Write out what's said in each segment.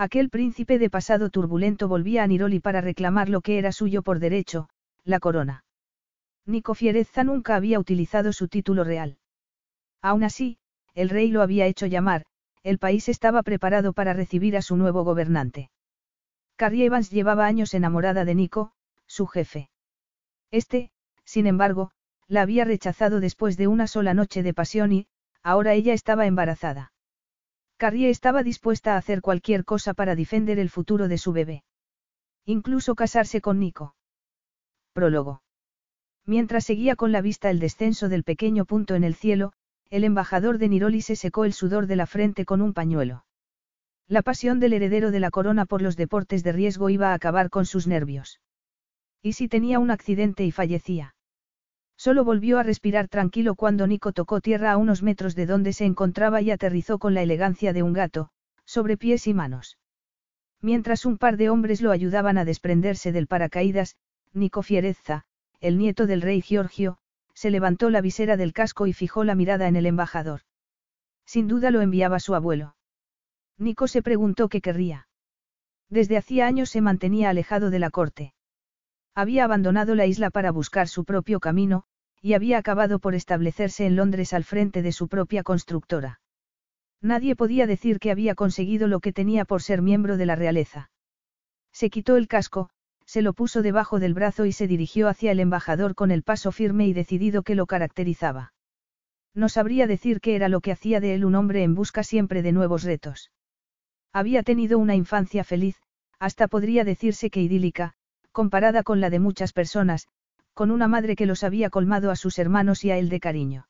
Aquel príncipe de pasado turbulento volvía a Niroli para reclamar lo que era suyo por derecho, la corona. Nico Fierezza nunca había utilizado su título real. Aún así, el rey lo había hecho llamar, el país estaba preparado para recibir a su nuevo gobernante. Carrie Evans llevaba años enamorada de Nico, su jefe. Este, sin embargo, la había rechazado después de una sola noche de pasión y, ahora ella estaba embarazada. Carrie estaba dispuesta a hacer cualquier cosa para defender el futuro de su bebé. Incluso casarse con Nico. Prólogo. Mientras seguía con la vista el descenso del pequeño punto en el cielo, el embajador de Niroli se secó el sudor de la frente con un pañuelo. La pasión del heredero de la corona por los deportes de riesgo iba a acabar con sus nervios. ¿Y si tenía un accidente y fallecía? Solo volvió a respirar tranquilo cuando Nico tocó tierra a unos metros de donde se encontraba y aterrizó con la elegancia de un gato, sobre pies y manos. Mientras un par de hombres lo ayudaban a desprenderse del paracaídas, Nico Fierezza, el nieto del rey Giorgio, se levantó la visera del casco y fijó la mirada en el embajador. Sin duda lo enviaba su abuelo. Nico se preguntó qué querría. Desde hacía años se mantenía alejado de la corte. Había abandonado la isla para buscar su propio camino, y había acabado por establecerse en Londres al frente de su propia constructora. Nadie podía decir que había conseguido lo que tenía por ser miembro de la realeza. Se quitó el casco, se lo puso debajo del brazo y se dirigió hacia el embajador con el paso firme y decidido que lo caracterizaba. No sabría decir qué era lo que hacía de él un hombre en busca siempre de nuevos retos. Había tenido una infancia feliz, hasta podría decirse que idílica, comparada con la de muchas personas, con una madre que los había colmado a sus hermanos y a él de cariño.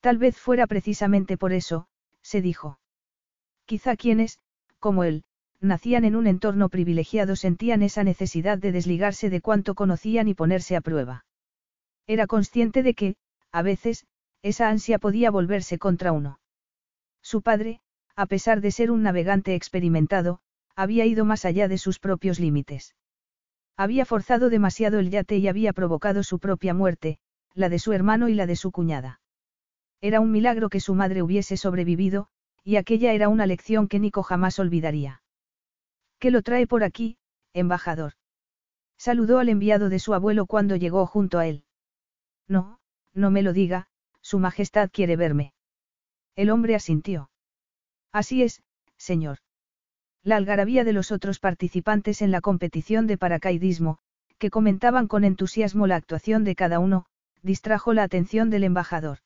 Tal vez fuera precisamente por eso, se dijo. Quizá quienes, como él, nacían en un entorno privilegiado sentían esa necesidad de desligarse de cuanto conocían y ponerse a prueba. Era consciente de que, a veces, esa ansia podía volverse contra uno. Su padre, a pesar de ser un navegante experimentado, había ido más allá de sus propios límites. Había forzado demasiado el yate y había provocado su propia muerte, la de su hermano y la de su cuñada. Era un milagro que su madre hubiese sobrevivido, y aquella era una lección que Nico jamás olvidaría. ¿Qué lo trae por aquí, embajador? Saludó al enviado de su abuelo cuando llegó junto a él. No, no me lo diga, Su Majestad quiere verme. El hombre asintió. Así es, señor. La algarabía de los otros participantes en la competición de paracaidismo, que comentaban con entusiasmo la actuación de cada uno, distrajo la atención del embajador.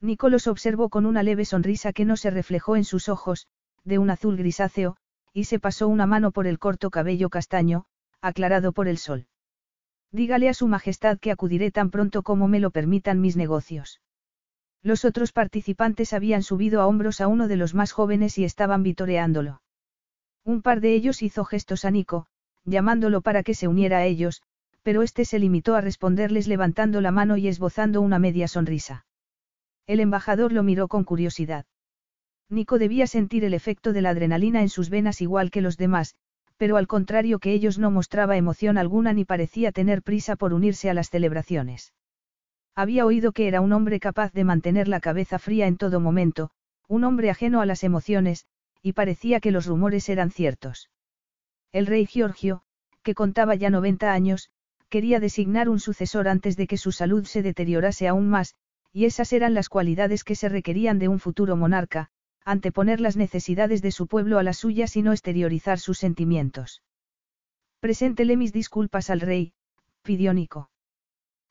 Nicolás observó con una leve sonrisa que no se reflejó en sus ojos, de un azul grisáceo, y se pasó una mano por el corto cabello castaño, aclarado por el sol. Dígale a su Majestad que acudiré tan pronto como me lo permitan mis negocios. Los otros participantes habían subido a hombros a uno de los más jóvenes y estaban vitoreándolo. Un par de ellos hizo gestos a Nico, llamándolo para que se uniera a ellos, pero este se limitó a responderles levantando la mano y esbozando una media sonrisa. El embajador lo miró con curiosidad. Nico debía sentir el efecto de la adrenalina en sus venas igual que los demás, pero al contrario que ellos no mostraba emoción alguna ni parecía tener prisa por unirse a las celebraciones. Había oído que era un hombre capaz de mantener la cabeza fría en todo momento, un hombre ajeno a las emociones, y parecía que los rumores eran ciertos. El rey Giorgio, que contaba ya 90 años, quería designar un sucesor antes de que su salud se deteriorase aún más, y esas eran las cualidades que se requerían de un futuro monarca, anteponer las necesidades de su pueblo a las suyas y no exteriorizar sus sentimientos. Preséntele mis disculpas al rey, pidió Nico.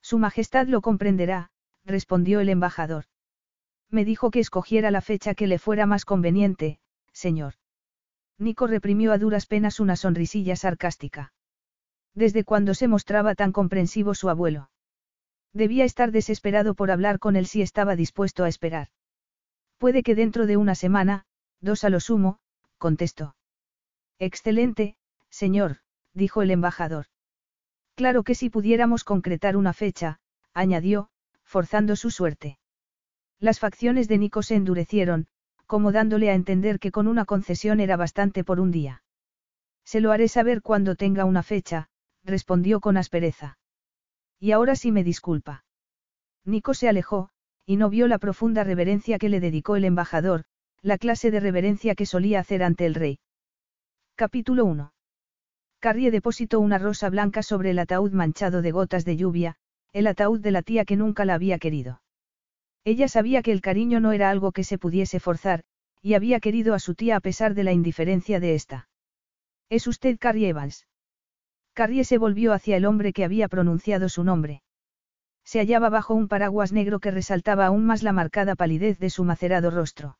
Su Majestad lo comprenderá, respondió el embajador. Me dijo que escogiera la fecha que le fuera más conveniente, señor. Nico reprimió a duras penas una sonrisilla sarcástica. ¿Desde cuándo se mostraba tan comprensivo su abuelo? Debía estar desesperado por hablar con él si estaba dispuesto a esperar. Puede que dentro de una semana, dos a lo sumo, contestó. Excelente, señor, dijo el embajador. Claro que si pudiéramos concretar una fecha, añadió, forzando su suerte. Las facciones de Nico se endurecieron, como dándole a entender que con una concesión era bastante por un día. Se lo haré saber cuando tenga una fecha, respondió con aspereza. Y ahora sí me disculpa. Nico se alejó, y no vio la profunda reverencia que le dedicó el embajador, la clase de reverencia que solía hacer ante el rey. Capítulo 1. Carrie depositó una rosa blanca sobre el ataúd manchado de gotas de lluvia, el ataúd de la tía que nunca la había querido. Ella sabía que el cariño no era algo que se pudiese forzar, y había querido a su tía a pesar de la indiferencia de ésta. ¿Es usted Carrie Evans? Carrie se volvió hacia el hombre que había pronunciado su nombre. Se hallaba bajo un paraguas negro que resaltaba aún más la marcada palidez de su macerado rostro.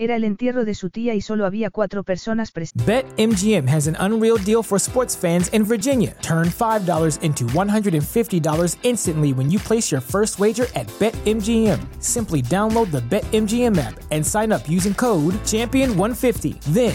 Era el entierro de su tía y solo había cuatro personas presentes. BetMGM has an unreal deal for sports fans in Virginia. Turn $5 into $150 instantly when you place your first wager at BetMGM. Simply download the BetMGM app and sign up using code Champion150. Then,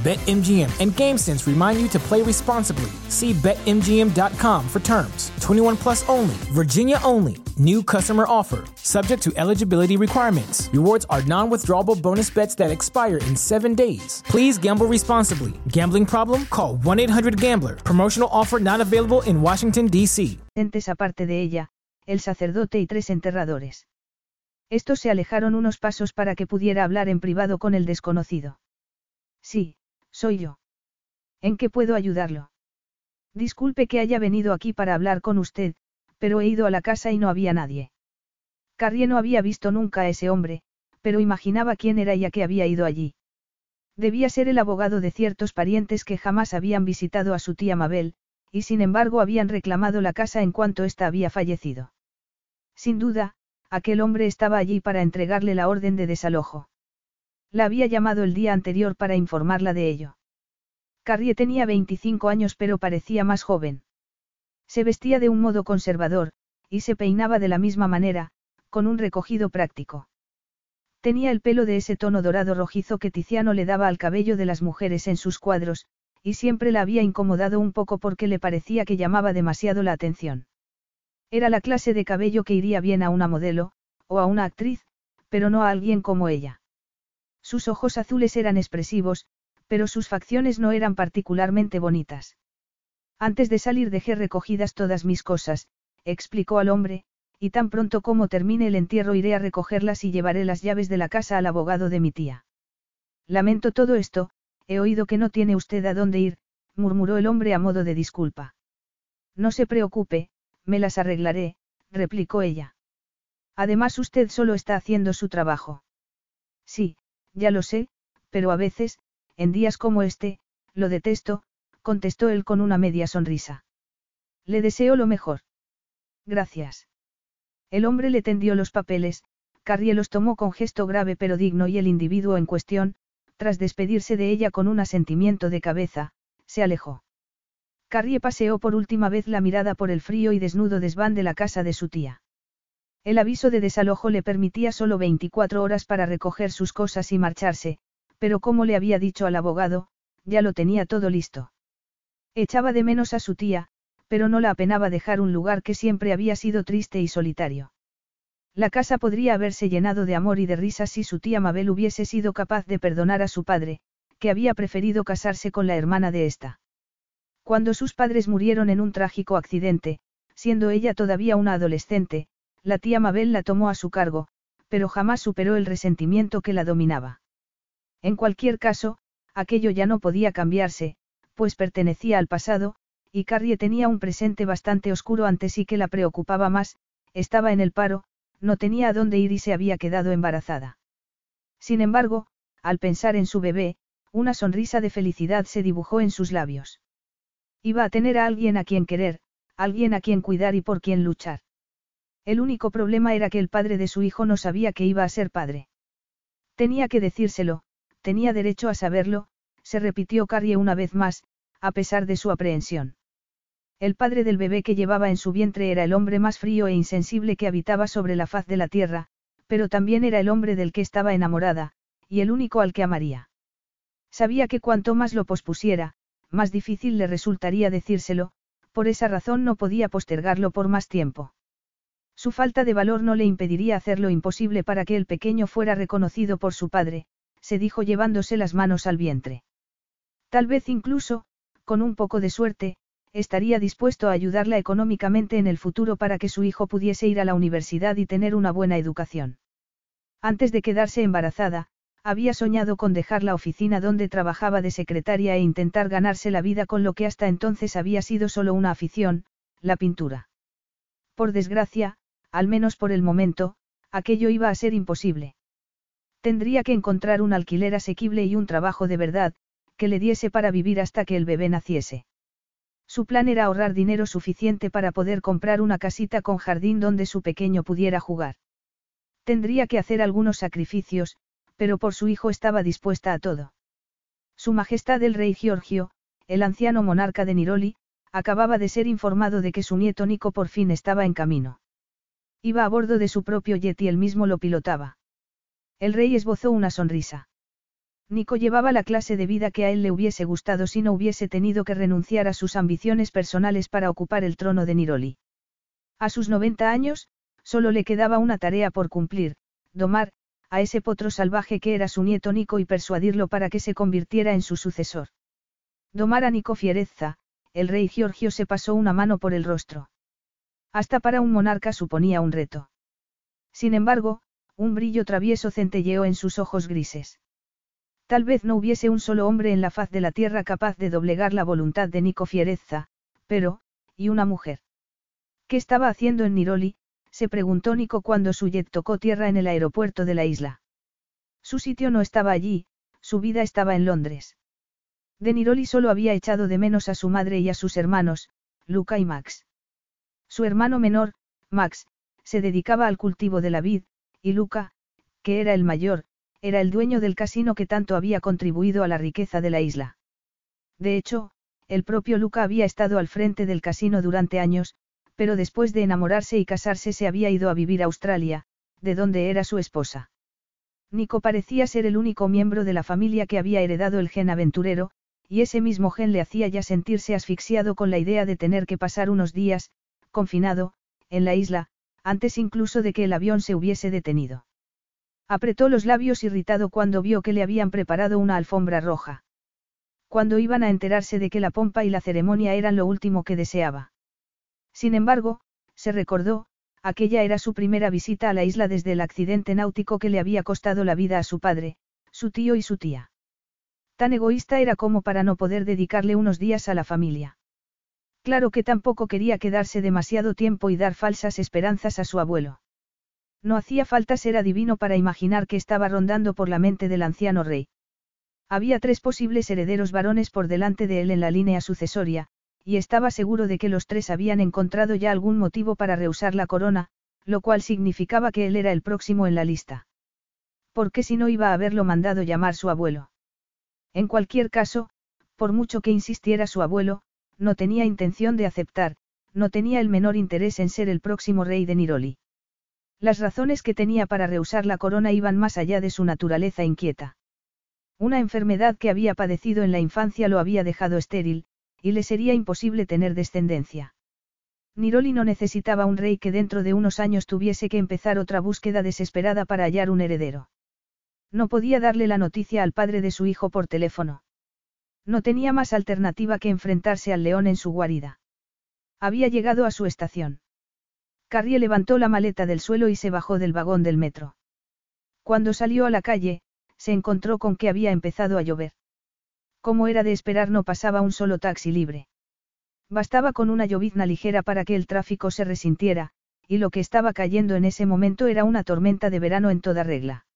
BetMGM and GameSense remind you to play responsibly. See BetMGM.com for terms. 21 plus only, Virginia only. New customer offer, subject to eligibility requirements. Rewards are non withdrawable bonus bets that expire in seven days. Please gamble responsibly. Gambling problem? Call 1 800 Gambler. Promotional offer not available in Washington, D.C. aparte de ella, el sacerdote y tres enterradores. Estos se alejaron unos pasos para que pudiera hablar en privado con el desconocido. Sí, soy yo. ¿En qué puedo ayudarlo? Disculpe que haya venido aquí para hablar con usted, pero he ido a la casa y no había nadie. Carrie no había visto nunca a ese hombre, pero imaginaba quién era y a qué había ido allí. Debía ser el abogado de ciertos parientes que jamás habían visitado a su tía Mabel, y sin embargo habían reclamado la casa en cuanto ésta había fallecido. Sin duda, aquel hombre estaba allí para entregarle la orden de desalojo. La había llamado el día anterior para informarla de ello. Carrie tenía 25 años pero parecía más joven. Se vestía de un modo conservador, y se peinaba de la misma manera, con un recogido práctico. Tenía el pelo de ese tono dorado rojizo que Tiziano le daba al cabello de las mujeres en sus cuadros, y siempre la había incomodado un poco porque le parecía que llamaba demasiado la atención. Era la clase de cabello que iría bien a una modelo, o a una actriz, pero no a alguien como ella. Sus ojos azules eran expresivos, pero sus facciones no eran particularmente bonitas. Antes de salir dejé recogidas todas mis cosas, explicó al hombre, y tan pronto como termine el entierro iré a recogerlas y llevaré las llaves de la casa al abogado de mi tía. Lamento todo esto, he oído que no tiene usted a dónde ir, murmuró el hombre a modo de disculpa. No se preocupe, me las arreglaré, replicó ella. Además usted solo está haciendo su trabajo. Sí, ya lo sé, pero a veces, en días como este, lo detesto, contestó él con una media sonrisa. Le deseo lo mejor. Gracias. El hombre le tendió los papeles, Carrie los tomó con gesto grave pero digno y el individuo en cuestión, tras despedirse de ella con un asentimiento de cabeza, se alejó. Carrie paseó por última vez la mirada por el frío y desnudo desván de la casa de su tía. El aviso de desalojo le permitía solo 24 horas para recoger sus cosas y marcharse, pero como le había dicho al abogado, ya lo tenía todo listo. Echaba de menos a su tía, pero no la apenaba dejar un lugar que siempre había sido triste y solitario. La casa podría haberse llenado de amor y de risas si su tía Mabel hubiese sido capaz de perdonar a su padre, que había preferido casarse con la hermana de ésta. Cuando sus padres murieron en un trágico accidente, siendo ella todavía una adolescente, la tía Mabel la tomó a su cargo, pero jamás superó el resentimiento que la dominaba. En cualquier caso, aquello ya no podía cambiarse, pues pertenecía al pasado, y Carrie tenía un presente bastante oscuro ante sí que la preocupaba más, estaba en el paro, no tenía a dónde ir y se había quedado embarazada. Sin embargo, al pensar en su bebé, una sonrisa de felicidad se dibujó en sus labios. Iba a tener a alguien a quien querer, alguien a quien cuidar y por quien luchar. El único problema era que el padre de su hijo no sabía que iba a ser padre. Tenía que decírselo, tenía derecho a saberlo, se repitió Carrie una vez más, a pesar de su aprehensión. El padre del bebé que llevaba en su vientre era el hombre más frío e insensible que habitaba sobre la faz de la tierra, pero también era el hombre del que estaba enamorada, y el único al que amaría. Sabía que cuanto más lo pospusiera, más difícil le resultaría decírselo, por esa razón no podía postergarlo por más tiempo. Su falta de valor no le impediría hacer lo imposible para que el pequeño fuera reconocido por su padre, se dijo llevándose las manos al vientre. Tal vez incluso, con un poco de suerte, estaría dispuesto a ayudarla económicamente en el futuro para que su hijo pudiese ir a la universidad y tener una buena educación. Antes de quedarse embarazada, había soñado con dejar la oficina donde trabajaba de secretaria e intentar ganarse la vida con lo que hasta entonces había sido solo una afición, la pintura. Por desgracia, al menos por el momento, aquello iba a ser imposible. Tendría que encontrar un alquiler asequible y un trabajo de verdad, que le diese para vivir hasta que el bebé naciese. Su plan era ahorrar dinero suficiente para poder comprar una casita con jardín donde su pequeño pudiera jugar. Tendría que hacer algunos sacrificios, pero por su hijo estaba dispuesta a todo. Su Majestad el Rey Giorgio, el anciano monarca de Niroli, acababa de ser informado de que su nieto Nico por fin estaba en camino. Iba a bordo de su propio jet y él mismo lo pilotaba. El rey esbozó una sonrisa. Nico llevaba la clase de vida que a él le hubiese gustado si no hubiese tenido que renunciar a sus ambiciones personales para ocupar el trono de Niroli. A sus 90 años, solo le quedaba una tarea por cumplir, domar, a ese potro salvaje que era su nieto Nico y persuadirlo para que se convirtiera en su sucesor. Domar a Nico Fierezza, el rey Giorgio se pasó una mano por el rostro. Hasta para un monarca suponía un reto. Sin embargo, un brillo travieso centelleó en sus ojos grises. Tal vez no hubiese un solo hombre en la faz de la tierra capaz de doblegar la voluntad de Nico Fierezza, pero, ¿y una mujer? ¿Qué estaba haciendo en Niroli? se preguntó Nico cuando su jet tocó tierra en el aeropuerto de la isla. Su sitio no estaba allí, su vida estaba en Londres. De Niroli solo había echado de menos a su madre y a sus hermanos, Luca y Max. Su hermano menor, Max, se dedicaba al cultivo de la vid, y Luca, que era el mayor, era el dueño del casino que tanto había contribuido a la riqueza de la isla. De hecho, el propio Luca había estado al frente del casino durante años, pero después de enamorarse y casarse se había ido a vivir a Australia, de donde era su esposa. Nico parecía ser el único miembro de la familia que había heredado el gen aventurero, y ese mismo gen le hacía ya sentirse asfixiado con la idea de tener que pasar unos días, confinado, en la isla, antes incluso de que el avión se hubiese detenido. Apretó los labios irritado cuando vio que le habían preparado una alfombra roja. Cuando iban a enterarse de que la pompa y la ceremonia eran lo último que deseaba. Sin embargo, se recordó, aquella era su primera visita a la isla desde el accidente náutico que le había costado la vida a su padre, su tío y su tía. Tan egoísta era como para no poder dedicarle unos días a la familia. Claro que tampoco quería quedarse demasiado tiempo y dar falsas esperanzas a su abuelo. No hacía falta ser adivino para imaginar que estaba rondando por la mente del anciano rey. Había tres posibles herederos varones por delante de él en la línea sucesoria, y estaba seguro de que los tres habían encontrado ya algún motivo para rehusar la corona, lo cual significaba que él era el próximo en la lista. ¿Por qué si no iba a haberlo mandado llamar su abuelo? En cualquier caso, por mucho que insistiera su abuelo, no tenía intención de aceptar, no tenía el menor interés en ser el próximo rey de Niroli. Las razones que tenía para rehusar la corona iban más allá de su naturaleza inquieta. Una enfermedad que había padecido en la infancia lo había dejado estéril, y le sería imposible tener descendencia. Niroli no necesitaba un rey que dentro de unos años tuviese que empezar otra búsqueda desesperada para hallar un heredero. No podía darle la noticia al padre de su hijo por teléfono. No tenía más alternativa que enfrentarse al león en su guarida. Había llegado a su estación. Carrie levantó la maleta del suelo y se bajó del vagón del metro. Cuando salió a la calle, se encontró con que había empezado a llover. Como era de esperar no pasaba un solo taxi libre. Bastaba con una llovizna ligera para que el tráfico se resintiera, y lo que estaba cayendo en ese momento era una tormenta de verano en toda regla.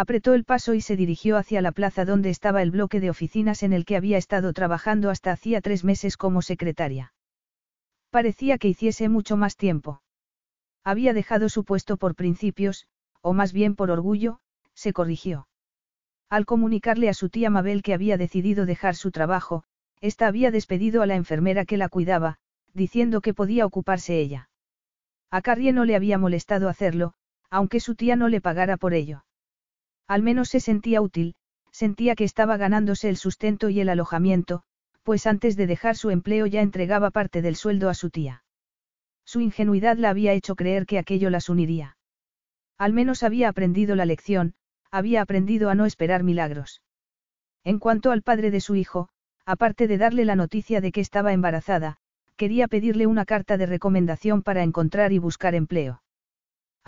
Apretó el paso y se dirigió hacia la plaza donde estaba el bloque de oficinas en el que había estado trabajando hasta hacía tres meses como secretaria. Parecía que hiciese mucho más tiempo. Había dejado su puesto por principios, o más bien por orgullo, se corrigió. Al comunicarle a su tía Mabel que había decidido dejar su trabajo, ésta había despedido a la enfermera que la cuidaba, diciendo que podía ocuparse ella. A Carrie no le había molestado hacerlo, aunque su tía no le pagara por ello. Al menos se sentía útil, sentía que estaba ganándose el sustento y el alojamiento, pues antes de dejar su empleo ya entregaba parte del sueldo a su tía. Su ingenuidad la había hecho creer que aquello las uniría. Al menos había aprendido la lección, había aprendido a no esperar milagros. En cuanto al padre de su hijo, aparte de darle la noticia de que estaba embarazada, quería pedirle una carta de recomendación para encontrar y buscar empleo.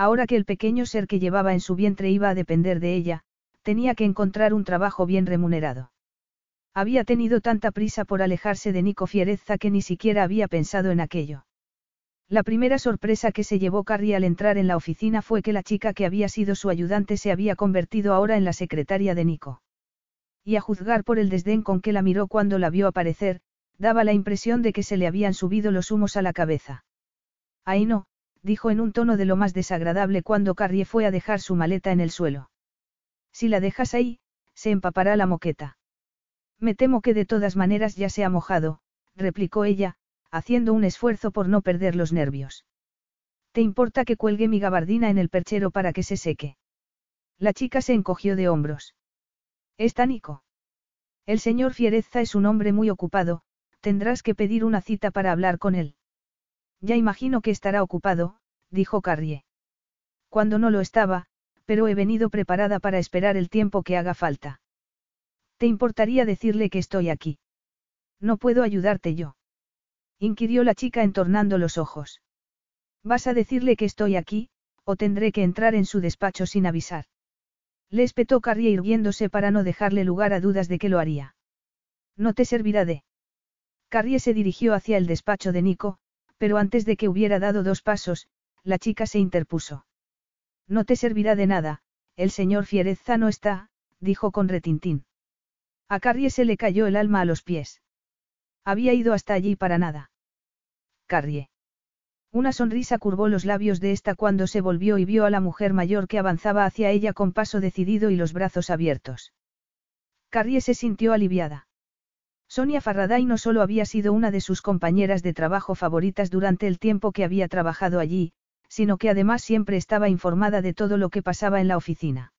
Ahora que el pequeño ser que llevaba en su vientre iba a depender de ella, tenía que encontrar un trabajo bien remunerado. Había tenido tanta prisa por alejarse de Nico Fierezza que ni siquiera había pensado en aquello. La primera sorpresa que se llevó Carrie al entrar en la oficina fue que la chica que había sido su ayudante se había convertido ahora en la secretaria de Nico. Y a juzgar por el desdén con que la miró cuando la vio aparecer, daba la impresión de que se le habían subido los humos a la cabeza. Ahí no, dijo en un tono de lo más desagradable cuando Carrie fue a dejar su maleta en el suelo. Si la dejas ahí, se empapará la moqueta. Me temo que de todas maneras ya se ha mojado, replicó ella, haciendo un esfuerzo por no perder los nervios. ¿Te importa que cuelgue mi gabardina en el perchero para que se seque? La chica se encogió de hombros. ¿Está Nico? El señor Fierezza es un hombre muy ocupado, tendrás que pedir una cita para hablar con él. Ya imagino que estará ocupado, dijo Carrie. Cuando no lo estaba, pero he venido preparada para esperar el tiempo que haga falta. ¿Te importaría decirle que estoy aquí? No puedo ayudarte yo. Inquirió la chica entornando los ojos. ¿Vas a decirle que estoy aquí, o tendré que entrar en su despacho sin avisar? Le espetó Carrie irguiéndose para no dejarle lugar a dudas de que lo haría. No te servirá de. Carrie se dirigió hacia el despacho de Nico, pero antes de que hubiera dado dos pasos, la chica se interpuso. No te servirá de nada, el señor Fierezza no está, dijo con retintín. A Carrie se le cayó el alma a los pies. Había ido hasta allí para nada. Carrie. Una sonrisa curvó los labios de esta cuando se volvió y vio a la mujer mayor que avanzaba hacia ella con paso decidido y los brazos abiertos. Carrie se sintió aliviada. Sonia Farraday no solo había sido una de sus compañeras de trabajo favoritas durante el tiempo que había trabajado allí, sino que además siempre estaba informada de todo lo que pasaba en la oficina.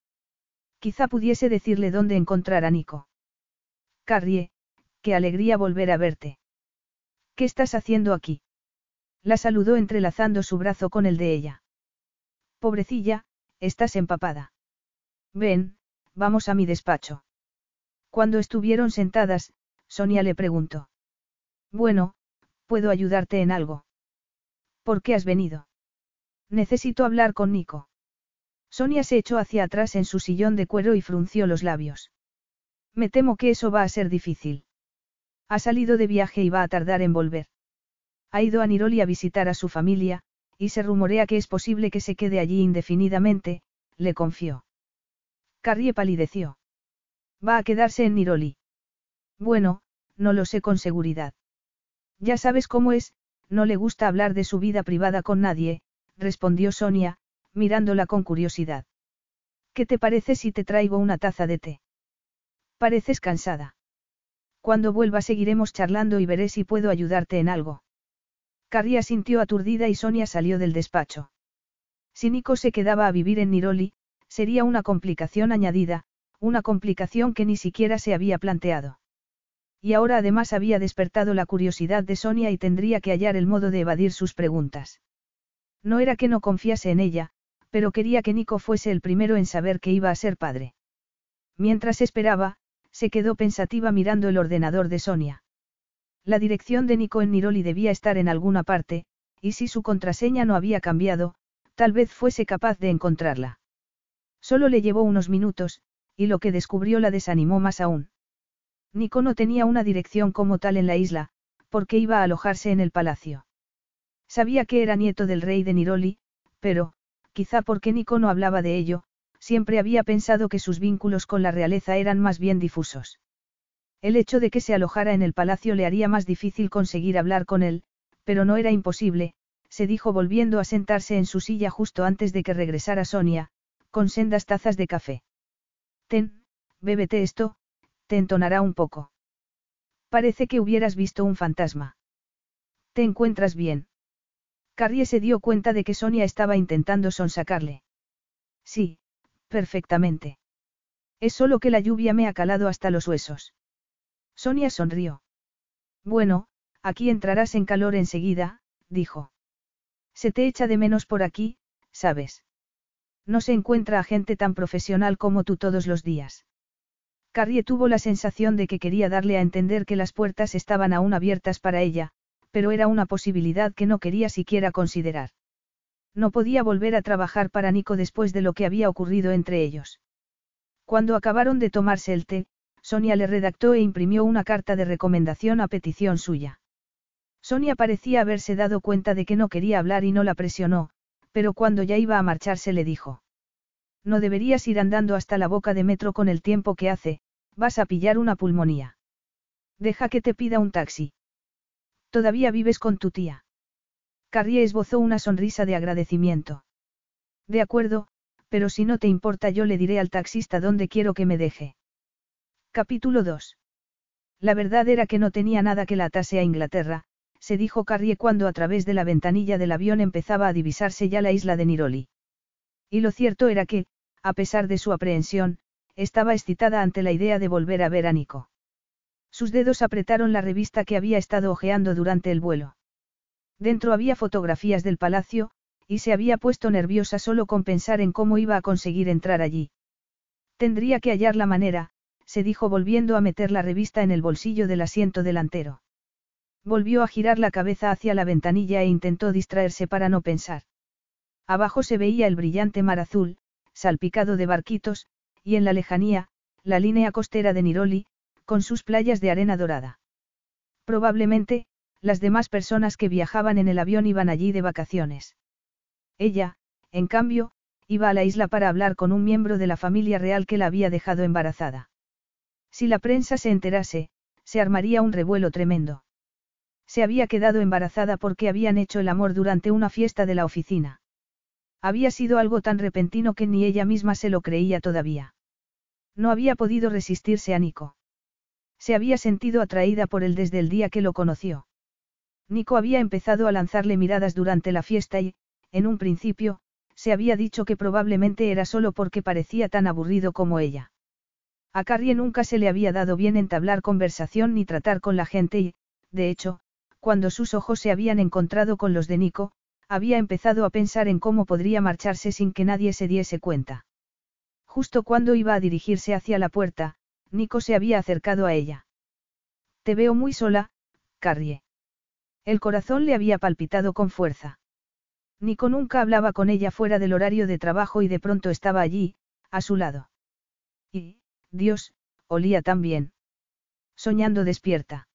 Quizá pudiese decirle dónde encontrar a Nico. Carrie, qué alegría volver a verte. ¿Qué estás haciendo aquí? La saludó entrelazando su brazo con el de ella. Pobrecilla, estás empapada. Ven, vamos a mi despacho. Cuando estuvieron sentadas, Sonia le preguntó. Bueno, ¿puedo ayudarte en algo? ¿Por qué has venido? Necesito hablar con Nico. Sonia se echó hacia atrás en su sillón de cuero y frunció los labios. Me temo que eso va a ser difícil. Ha salido de viaje y va a tardar en volver. Ha ido a Niroli a visitar a su familia, y se rumorea que es posible que se quede allí indefinidamente, le confió. Carrie palideció. Va a quedarse en Niroli. Bueno, no lo sé con seguridad. Ya sabes cómo es, no le gusta hablar de su vida privada con nadie, respondió Sonia, mirándola con curiosidad. ¿Qué te parece si te traigo una taza de té? Pareces cansada. Cuando vuelva seguiremos charlando y veré si puedo ayudarte en algo. Carrie sintió aturdida y Sonia salió del despacho. Si Nico se quedaba a vivir en Niroli, sería una complicación añadida, una complicación que ni siquiera se había planteado. Y ahora además había despertado la curiosidad de Sonia y tendría que hallar el modo de evadir sus preguntas. No era que no confiase en ella, pero quería que Nico fuese el primero en saber que iba a ser padre. Mientras esperaba, se quedó pensativa mirando el ordenador de Sonia. La dirección de Nico en Niroli debía estar en alguna parte, y si su contraseña no había cambiado, tal vez fuese capaz de encontrarla. Solo le llevó unos minutos, y lo que descubrió la desanimó más aún. Nico no tenía una dirección como tal en la isla, porque iba a alojarse en el palacio. Sabía que era nieto del rey de Niroli, pero, quizá porque Nico no hablaba de ello, siempre había pensado que sus vínculos con la realeza eran más bien difusos. El hecho de que se alojara en el palacio le haría más difícil conseguir hablar con él, pero no era imposible, se dijo volviendo a sentarse en su silla justo antes de que regresara Sonia, con sendas tazas de café. Ten, bébete esto, te entonará un poco. Parece que hubieras visto un fantasma. ¿Te encuentras bien? Carrie se dio cuenta de que Sonia estaba intentando sonsacarle. Sí, perfectamente. Es solo que la lluvia me ha calado hasta los huesos. Sonia sonrió. Bueno, aquí entrarás en calor enseguida, dijo. Se te echa de menos por aquí, sabes. No se encuentra a gente tan profesional como tú todos los días. Carrie tuvo la sensación de que quería darle a entender que las puertas estaban aún abiertas para ella, pero era una posibilidad que no quería siquiera considerar. No podía volver a trabajar para Nico después de lo que había ocurrido entre ellos. Cuando acabaron de tomarse el té, Sonia le redactó e imprimió una carta de recomendación a petición suya. Sonia parecía haberse dado cuenta de que no quería hablar y no la presionó, pero cuando ya iba a marcharse le dijo. No deberías ir andando hasta la boca de metro con el tiempo que hace, vas a pillar una pulmonía. Deja que te pida un taxi. Todavía vives con tu tía. Carrie esbozó una sonrisa de agradecimiento. De acuerdo, pero si no te importa yo le diré al taxista dónde quiero que me deje. Capítulo 2. La verdad era que no tenía nada que la atase a Inglaterra, se dijo Carrie cuando a través de la ventanilla del avión empezaba a divisarse ya la isla de Niroli. Y lo cierto era que, a pesar de su aprehensión, estaba excitada ante la idea de volver a ver a Nico. Sus dedos apretaron la revista que había estado hojeando durante el vuelo. Dentro había fotografías del palacio, y se había puesto nerviosa solo con pensar en cómo iba a conseguir entrar allí. Tendría que hallar la manera, se dijo volviendo a meter la revista en el bolsillo del asiento delantero. Volvió a girar la cabeza hacia la ventanilla e intentó distraerse para no pensar. Abajo se veía el brillante mar azul, salpicado de barquitos, y en la lejanía, la línea costera de Niroli, con sus playas de arena dorada. Probablemente, las demás personas que viajaban en el avión iban allí de vacaciones. Ella, en cambio, iba a la isla para hablar con un miembro de la familia real que la había dejado embarazada. Si la prensa se enterase, se armaría un revuelo tremendo. Se había quedado embarazada porque habían hecho el amor durante una fiesta de la oficina. Había sido algo tan repentino que ni ella misma se lo creía todavía. No había podido resistirse a Nico. Se había sentido atraída por él desde el día que lo conoció. Nico había empezado a lanzarle miradas durante la fiesta y, en un principio, se había dicho que probablemente era solo porque parecía tan aburrido como ella. A Carrie nunca se le había dado bien entablar conversación ni tratar con la gente y, de hecho, cuando sus ojos se habían encontrado con los de Nico, había empezado a pensar en cómo podría marcharse sin que nadie se diese cuenta. Justo cuando iba a dirigirse hacia la puerta, Nico se había acercado a ella. Te veo muy sola, Carrie. El corazón le había palpitado con fuerza. Nico nunca hablaba con ella fuera del horario de trabajo y de pronto estaba allí, a su lado. Y, Dios, olía tan bien. Soñando despierta.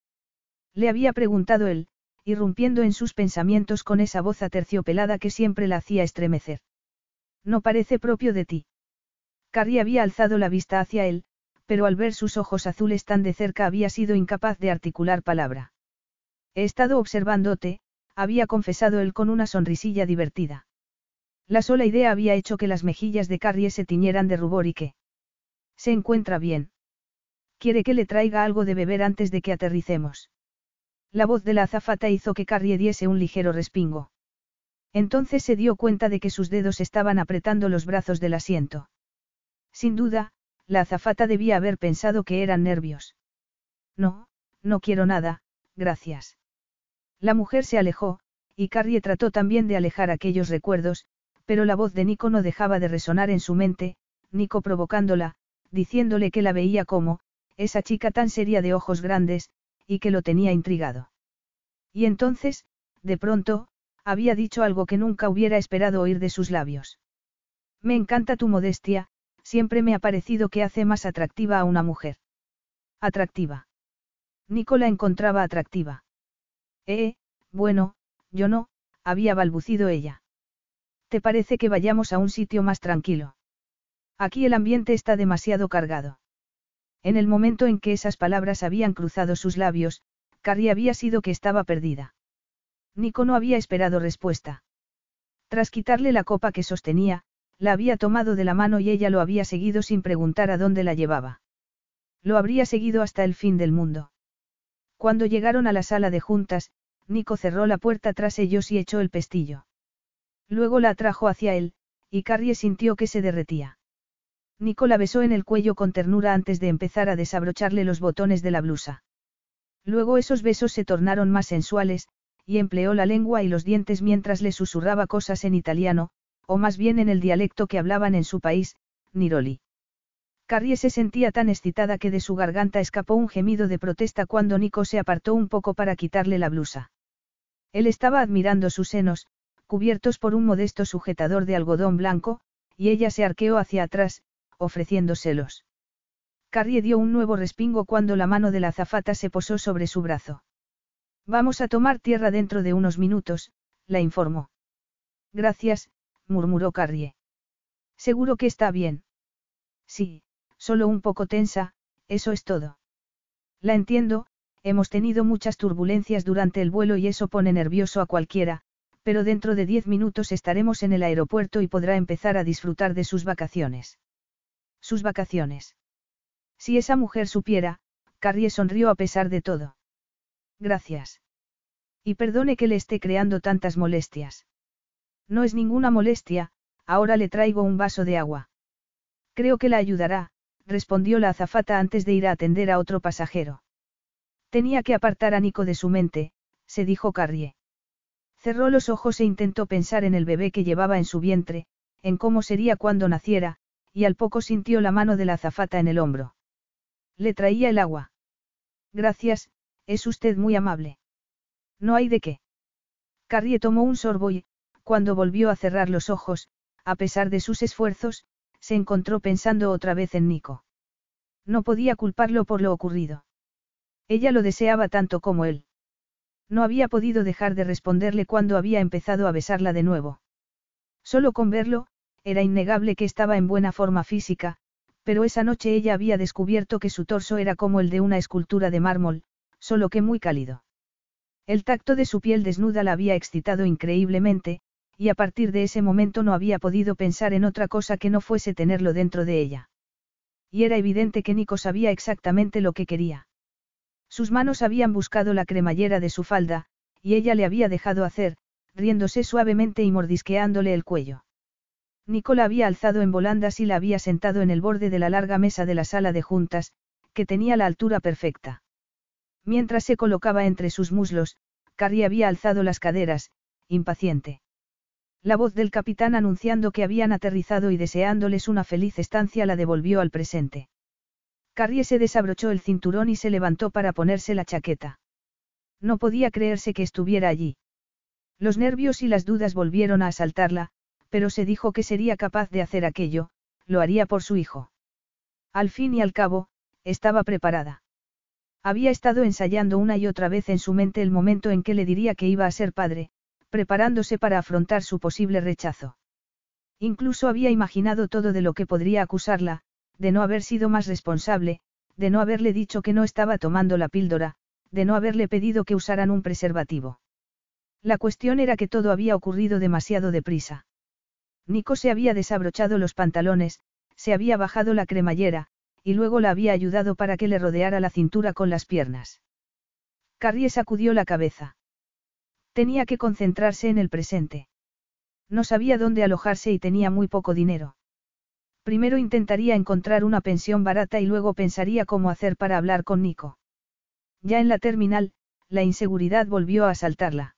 Le había preguntado él, irrumpiendo en sus pensamientos con esa voz aterciopelada que siempre la hacía estremecer. No parece propio de ti. Carrie había alzado la vista hacia él, pero al ver sus ojos azules tan de cerca había sido incapaz de articular palabra. He estado observándote, había confesado él con una sonrisilla divertida. La sola idea había hecho que las mejillas de Carrie se tiñeran de rubor y que. Se encuentra bien. Quiere que le traiga algo de beber antes de que aterricemos. La voz de la azafata hizo que Carrie diese un ligero respingo. Entonces se dio cuenta de que sus dedos estaban apretando los brazos del asiento. Sin duda, la azafata debía haber pensado que eran nervios. No, no quiero nada, gracias. La mujer se alejó, y Carrie trató también de alejar aquellos recuerdos, pero la voz de Nico no dejaba de resonar en su mente, Nico provocándola, diciéndole que la veía como, esa chica tan seria de ojos grandes, y que lo tenía intrigado. Y entonces, de pronto, había dicho algo que nunca hubiera esperado oír de sus labios. Me encanta tu modestia, siempre me ha parecido que hace más atractiva a una mujer. Atractiva. Nicola encontraba atractiva. Eh, bueno, yo no, había balbucido ella. ¿Te parece que vayamos a un sitio más tranquilo? Aquí el ambiente está demasiado cargado. En el momento en que esas palabras habían cruzado sus labios, Carrie había sido que estaba perdida. Nico no había esperado respuesta. Tras quitarle la copa que sostenía, la había tomado de la mano y ella lo había seguido sin preguntar a dónde la llevaba. Lo habría seguido hasta el fin del mundo. Cuando llegaron a la sala de juntas, Nico cerró la puerta tras ellos y echó el pestillo. Luego la atrajo hacia él, y Carrie sintió que se derretía. Nico la besó en el cuello con ternura antes de empezar a desabrocharle los botones de la blusa. Luego esos besos se tornaron más sensuales, y empleó la lengua y los dientes mientras le susurraba cosas en italiano, o más bien en el dialecto que hablaban en su país, Niroli. Carrie se sentía tan excitada que de su garganta escapó un gemido de protesta cuando Nico se apartó un poco para quitarle la blusa. Él estaba admirando sus senos, cubiertos por un modesto sujetador de algodón blanco, y ella se arqueó hacia atrás, ofreciéndoselos. Carrie dio un nuevo respingo cuando la mano de la azafata se posó sobre su brazo. Vamos a tomar tierra dentro de unos minutos, la informó. Gracias, murmuró Carrie. Seguro que está bien. Sí, solo un poco tensa, eso es todo. La entiendo, hemos tenido muchas turbulencias durante el vuelo y eso pone nervioso a cualquiera, pero dentro de diez minutos estaremos en el aeropuerto y podrá empezar a disfrutar de sus vacaciones. Sus vacaciones. Si esa mujer supiera, Carrie sonrió a pesar de todo. Gracias. Y perdone que le esté creando tantas molestias. No es ninguna molestia, ahora le traigo un vaso de agua. Creo que la ayudará, respondió la azafata antes de ir a atender a otro pasajero. Tenía que apartar a Nico de su mente, se dijo Carrie. Cerró los ojos e intentó pensar en el bebé que llevaba en su vientre, en cómo sería cuando naciera, y al poco sintió la mano de la azafata en el hombro. Le traía el agua. Gracias, es usted muy amable. No hay de qué. Carrie tomó un sorbo y, cuando volvió a cerrar los ojos, a pesar de sus esfuerzos, se encontró pensando otra vez en Nico. No podía culparlo por lo ocurrido. Ella lo deseaba tanto como él. No había podido dejar de responderle cuando había empezado a besarla de nuevo. Solo con verlo, era innegable que estaba en buena forma física, pero esa noche ella había descubierto que su torso era como el de una escultura de mármol, solo que muy cálido. El tacto de su piel desnuda la había excitado increíblemente, y a partir de ese momento no había podido pensar en otra cosa que no fuese tenerlo dentro de ella. Y era evidente que Nico sabía exactamente lo que quería. Sus manos habían buscado la cremallera de su falda, y ella le había dejado hacer, riéndose suavemente y mordisqueándole el cuello. Nico la había alzado en volandas y la había sentado en el borde de la larga mesa de la sala de juntas, que tenía la altura perfecta. Mientras se colocaba entre sus muslos, Carrie había alzado las caderas, impaciente. La voz del capitán anunciando que habían aterrizado y deseándoles una feliz estancia la devolvió al presente. Carrie se desabrochó el cinturón y se levantó para ponerse la chaqueta. No podía creerse que estuviera allí. Los nervios y las dudas volvieron a asaltarla, pero se dijo que sería capaz de hacer aquello, lo haría por su hijo. Al fin y al cabo, estaba preparada. Había estado ensayando una y otra vez en su mente el momento en que le diría que iba a ser padre, preparándose para afrontar su posible rechazo. Incluso había imaginado todo de lo que podría acusarla, de no haber sido más responsable, de no haberle dicho que no estaba tomando la píldora, de no haberle pedido que usaran un preservativo. La cuestión era que todo había ocurrido demasiado deprisa. Nico se había desabrochado los pantalones, se había bajado la cremallera, y luego la había ayudado para que le rodeara la cintura con las piernas. Carrie sacudió la cabeza. Tenía que concentrarse en el presente. No sabía dónde alojarse y tenía muy poco dinero. Primero intentaría encontrar una pensión barata y luego pensaría cómo hacer para hablar con Nico. Ya en la terminal, la inseguridad volvió a asaltarla.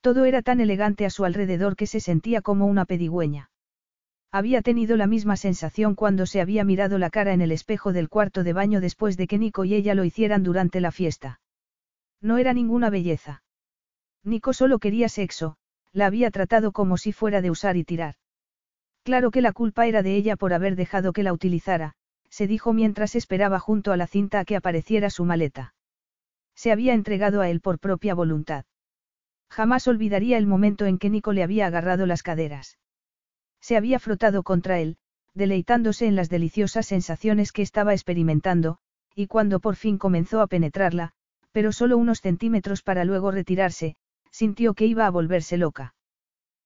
Todo era tan elegante a su alrededor que se sentía como una pedigüeña. Había tenido la misma sensación cuando se había mirado la cara en el espejo del cuarto de baño después de que Nico y ella lo hicieran durante la fiesta. No era ninguna belleza. Nico solo quería sexo, la había tratado como si fuera de usar y tirar. Claro que la culpa era de ella por haber dejado que la utilizara, se dijo mientras esperaba junto a la cinta a que apareciera su maleta. Se había entregado a él por propia voluntad. Jamás olvidaría el momento en que Nico le había agarrado las caderas. Se había frotado contra él, deleitándose en las deliciosas sensaciones que estaba experimentando, y cuando por fin comenzó a penetrarla, pero solo unos centímetros para luego retirarse, sintió que iba a volverse loca.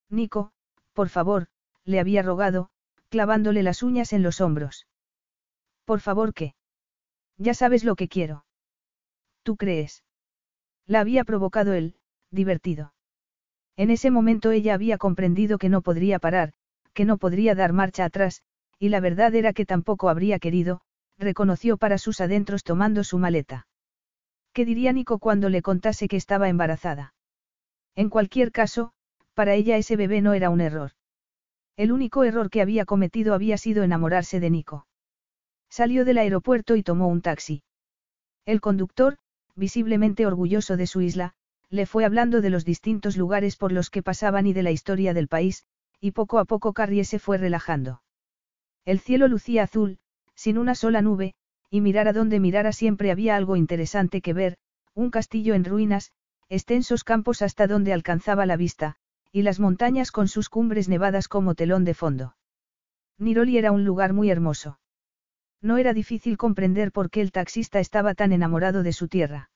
Nico, por favor, le había rogado, clavándole las uñas en los hombros. Por favor, ¿qué? Ya sabes lo que quiero. ¿Tú crees? La había provocado él, divertido. En ese momento ella había comprendido que no podría parar, que no podría dar marcha atrás, y la verdad era que tampoco habría querido, reconoció para sus adentros tomando su maleta. ¿Qué diría Nico cuando le contase que estaba embarazada? En cualquier caso, para ella ese bebé no era un error. El único error que había cometido había sido enamorarse de Nico. Salió del aeropuerto y tomó un taxi. El conductor, visiblemente orgulloso de su isla, le fue hablando de los distintos lugares por los que pasaban y de la historia del país, y poco a poco Carrie se fue relajando. El cielo lucía azul, sin una sola nube, y mirar a donde mirara siempre había algo interesante que ver, un castillo en ruinas, extensos campos hasta donde alcanzaba la vista, y las montañas con sus cumbres nevadas como telón de fondo. Niroli era un lugar muy hermoso. No era difícil comprender por qué el taxista estaba tan enamorado de su tierra.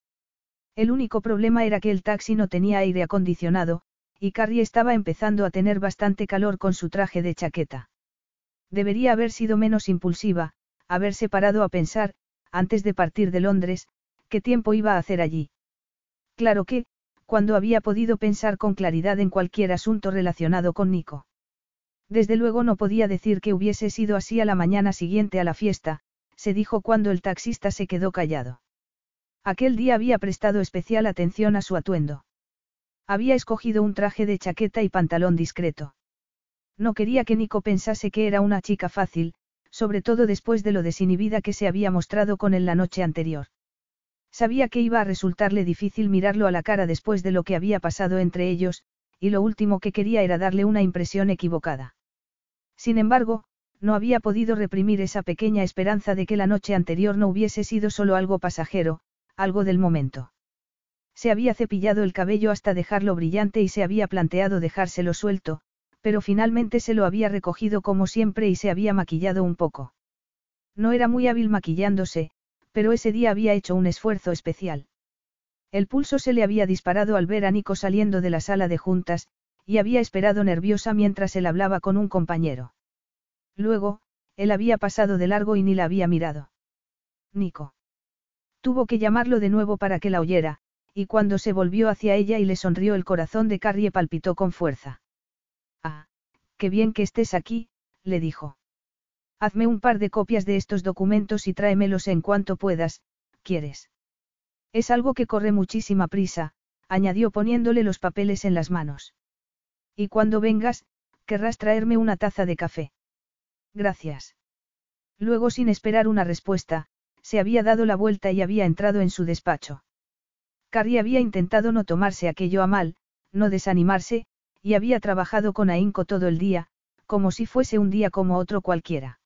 El único problema era que el taxi no tenía aire acondicionado, y Carrie estaba empezando a tener bastante calor con su traje de chaqueta. Debería haber sido menos impulsiva, haberse parado a pensar, antes de partir de Londres, qué tiempo iba a hacer allí. Claro que, cuando había podido pensar con claridad en cualquier asunto relacionado con Nico. Desde luego no podía decir que hubiese sido así a la mañana siguiente a la fiesta, se dijo cuando el taxista se quedó callado. Aquel día había prestado especial atención a su atuendo. Había escogido un traje de chaqueta y pantalón discreto. No quería que Nico pensase que era una chica fácil, sobre todo después de lo desinhibida que se había mostrado con él la noche anterior. Sabía que iba a resultarle difícil mirarlo a la cara después de lo que había pasado entre ellos, y lo último que quería era darle una impresión equivocada. Sin embargo, no había podido reprimir esa pequeña esperanza de que la noche anterior no hubiese sido solo algo pasajero, algo del momento. Se había cepillado el cabello hasta dejarlo brillante y se había planteado dejárselo suelto, pero finalmente se lo había recogido como siempre y se había maquillado un poco. No era muy hábil maquillándose, pero ese día había hecho un esfuerzo especial. El pulso se le había disparado al ver a Nico saliendo de la sala de juntas, y había esperado nerviosa mientras él hablaba con un compañero. Luego, él había pasado de largo y ni la había mirado. Nico. Tuvo que llamarlo de nuevo para que la oyera, y cuando se volvió hacia ella y le sonrió el corazón de Carrie palpitó con fuerza. Ah, qué bien que estés aquí, le dijo. Hazme un par de copias de estos documentos y tráemelos en cuanto puedas, ¿quieres? Es algo que corre muchísima prisa, añadió poniéndole los papeles en las manos. Y cuando vengas, querrás traerme una taza de café. Gracias. Luego, sin esperar una respuesta, se había dado la vuelta y había entrado en su despacho. Carrie había intentado no tomarse aquello a mal, no desanimarse, y había trabajado con ahínco todo el día, como si fuese un día como otro cualquiera.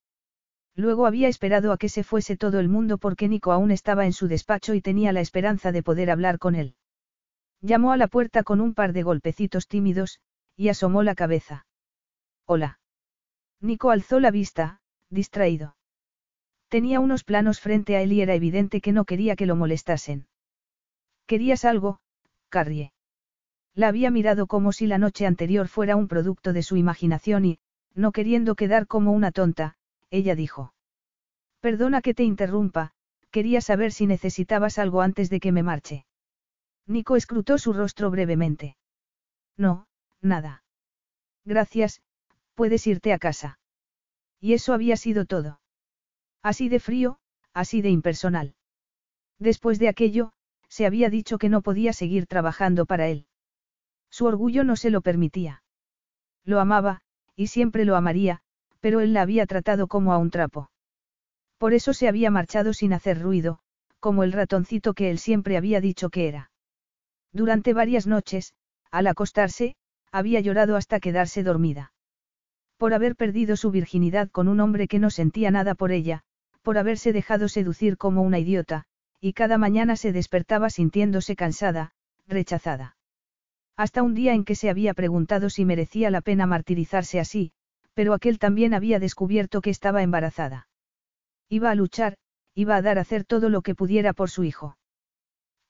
Luego había esperado a que se fuese todo el mundo porque Nico aún estaba en su despacho y tenía la esperanza de poder hablar con él. Llamó a la puerta con un par de golpecitos tímidos, y asomó la cabeza. Hola. Nico alzó la vista, distraído. Tenía unos planos frente a él y era evidente que no quería que lo molestasen. ¿Querías algo, Carrie? La había mirado como si la noche anterior fuera un producto de su imaginación y, no queriendo quedar como una tonta, ella dijo. Perdona que te interrumpa, quería saber si necesitabas algo antes de que me marche. Nico escrutó su rostro brevemente. No, nada. Gracias, puedes irte a casa. Y eso había sido todo. Así de frío, así de impersonal. Después de aquello, se había dicho que no podía seguir trabajando para él. Su orgullo no se lo permitía. Lo amaba, y siempre lo amaría, pero él la había tratado como a un trapo. Por eso se había marchado sin hacer ruido, como el ratoncito que él siempre había dicho que era. Durante varias noches, al acostarse, había llorado hasta quedarse dormida. Por haber perdido su virginidad con un hombre que no sentía nada por ella, por haberse dejado seducir como una idiota, y cada mañana se despertaba sintiéndose cansada, rechazada. Hasta un día en que se había preguntado si merecía la pena martirizarse así, pero aquel también había descubierto que estaba embarazada. Iba a luchar, iba a dar a hacer todo lo que pudiera por su hijo.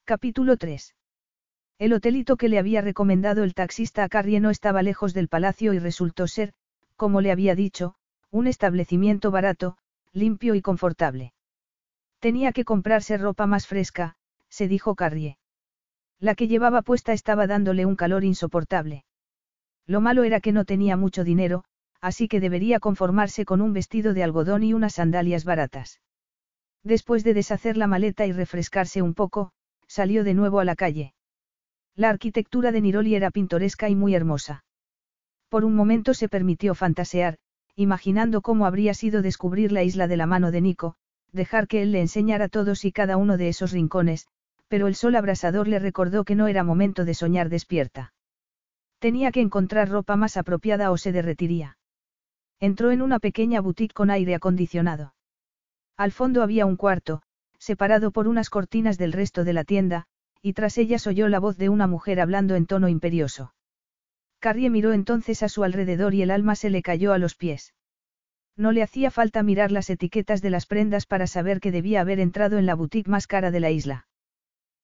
Capítulo 3. El hotelito que le había recomendado el taxista a Carrie no estaba lejos del palacio y resultó ser, como le había dicho, un establecimiento barato, limpio y confortable. Tenía que comprarse ropa más fresca, se dijo Carrie. La que llevaba puesta estaba dándole un calor insoportable. Lo malo era que no tenía mucho dinero, así que debería conformarse con un vestido de algodón y unas sandalias baratas. Después de deshacer la maleta y refrescarse un poco, salió de nuevo a la calle. La arquitectura de Niroli era pintoresca y muy hermosa. Por un momento se permitió fantasear, imaginando cómo habría sido descubrir la isla de la mano de Nico, dejar que él le enseñara todos y cada uno de esos rincones, pero el sol abrasador le recordó que no era momento de soñar despierta. Tenía que encontrar ropa más apropiada o se derretiría. Entró en una pequeña boutique con aire acondicionado. Al fondo había un cuarto, separado por unas cortinas del resto de la tienda, y tras ellas oyó la voz de una mujer hablando en tono imperioso. Carrie miró entonces a su alrededor y el alma se le cayó a los pies. No le hacía falta mirar las etiquetas de las prendas para saber que debía haber entrado en la boutique más cara de la isla.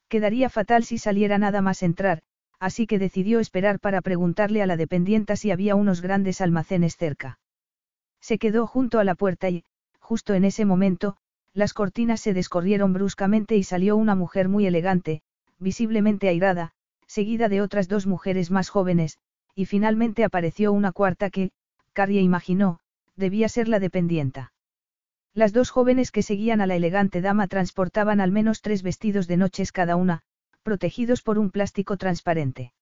Quedaría fatal si saliera nada más entrar, así que decidió esperar para preguntarle a la dependienta si había unos grandes almacenes cerca. Se quedó junto a la puerta y, justo en ese momento, las cortinas se descorrieron bruscamente y salió una mujer muy elegante, visiblemente airada, seguida de otras dos mujeres más jóvenes, y finalmente apareció una cuarta que, Carrie imaginó, debía ser la dependienta. Las dos jóvenes que seguían a la elegante dama transportaban al menos tres vestidos de noches cada una, protegidos por un plástico transparente.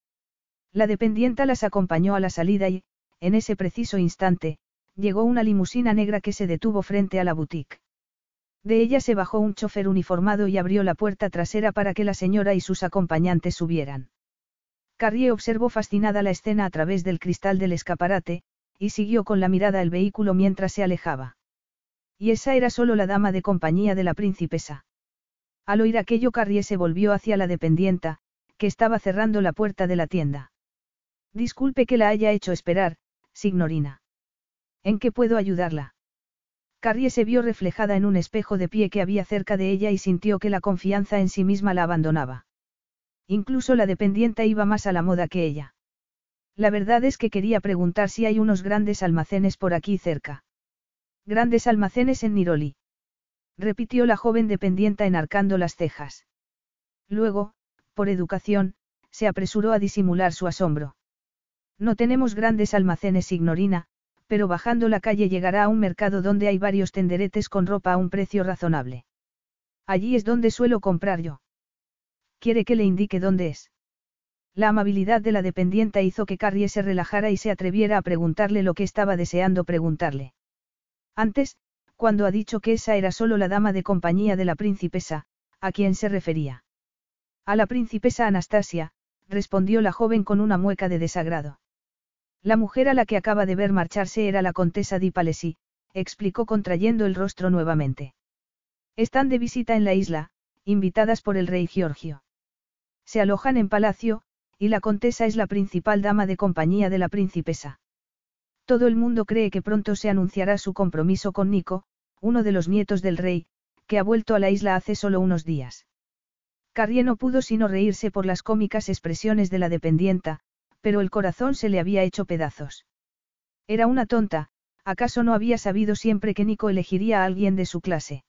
La dependienta las acompañó a la salida y, en ese preciso instante, llegó una limusina negra que se detuvo frente a la boutique. De ella se bajó un chofer uniformado y abrió la puerta trasera para que la señora y sus acompañantes subieran. Carrie observó fascinada la escena a través del cristal del escaparate, y siguió con la mirada el vehículo mientras se alejaba. Y esa era solo la dama de compañía de la princesa. Al oír aquello Carrie se volvió hacia la dependienta, que estaba cerrando la puerta de la tienda. Disculpe que la haya hecho esperar, signorina. ¿En qué puedo ayudarla? Carrie se vio reflejada en un espejo de pie que había cerca de ella y sintió que la confianza en sí misma la abandonaba. Incluso la dependienta iba más a la moda que ella. La verdad es que quería preguntar si hay unos grandes almacenes por aquí cerca. Grandes almacenes en Niroli. Repitió la joven dependienta enarcando las cejas. Luego, por educación, se apresuró a disimular su asombro. No tenemos grandes almacenes, ignorina, pero bajando la calle llegará a un mercado donde hay varios tenderetes con ropa a un precio razonable. Allí es donde suelo comprar yo. ¿Quiere que le indique dónde es? La amabilidad de la dependienta hizo que Carrie se relajara y se atreviera a preguntarle lo que estaba deseando preguntarle. Antes, cuando ha dicho que esa era solo la dama de compañía de la princesa, ¿a quién se refería? A la princesa Anastasia, respondió la joven con una mueca de desagrado. La mujer a la que acaba de ver marcharse era la contesa di Palesi, explicó contrayendo el rostro nuevamente. Están de visita en la isla, invitadas por el rey Giorgio. Se alojan en palacio, y la contesa es la principal dama de compañía de la princesa. Todo el mundo cree que pronto se anunciará su compromiso con Nico, uno de los nietos del rey, que ha vuelto a la isla hace solo unos días. Carrie no pudo sino reírse por las cómicas expresiones de la dependienta, pero el corazón se le había hecho pedazos. Era una tonta, ¿acaso no había sabido siempre que Nico elegiría a alguien de su clase?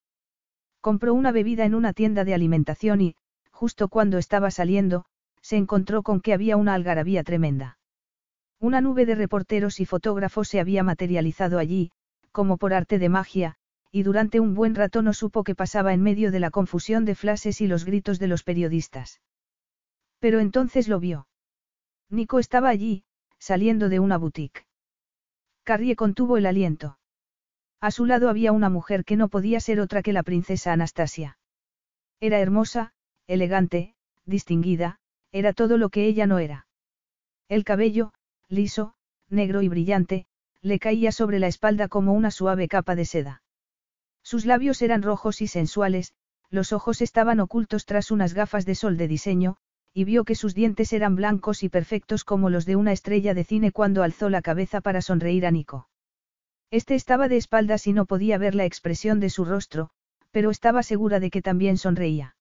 Compró una bebida en una tienda de alimentación y, justo cuando estaba saliendo, se encontró con que había una algarabía tremenda. Una nube de reporteros y fotógrafos se había materializado allí, como por arte de magia, y durante un buen rato no supo qué pasaba en medio de la confusión de flashes y los gritos de los periodistas. Pero entonces lo vio. Nico estaba allí, saliendo de una boutique. Carrie contuvo el aliento. A su lado había una mujer que no podía ser otra que la princesa Anastasia. Era hermosa, elegante, distinguida, era todo lo que ella no era. El cabello, liso, negro y brillante, le caía sobre la espalda como una suave capa de seda. Sus labios eran rojos y sensuales, los ojos estaban ocultos tras unas gafas de sol de diseño, y vio que sus dientes eran blancos y perfectos como los de una estrella de cine cuando alzó la cabeza para sonreír a Nico. Este estaba de espaldas y no podía ver la expresión de su rostro, pero estaba segura de que también sonreía.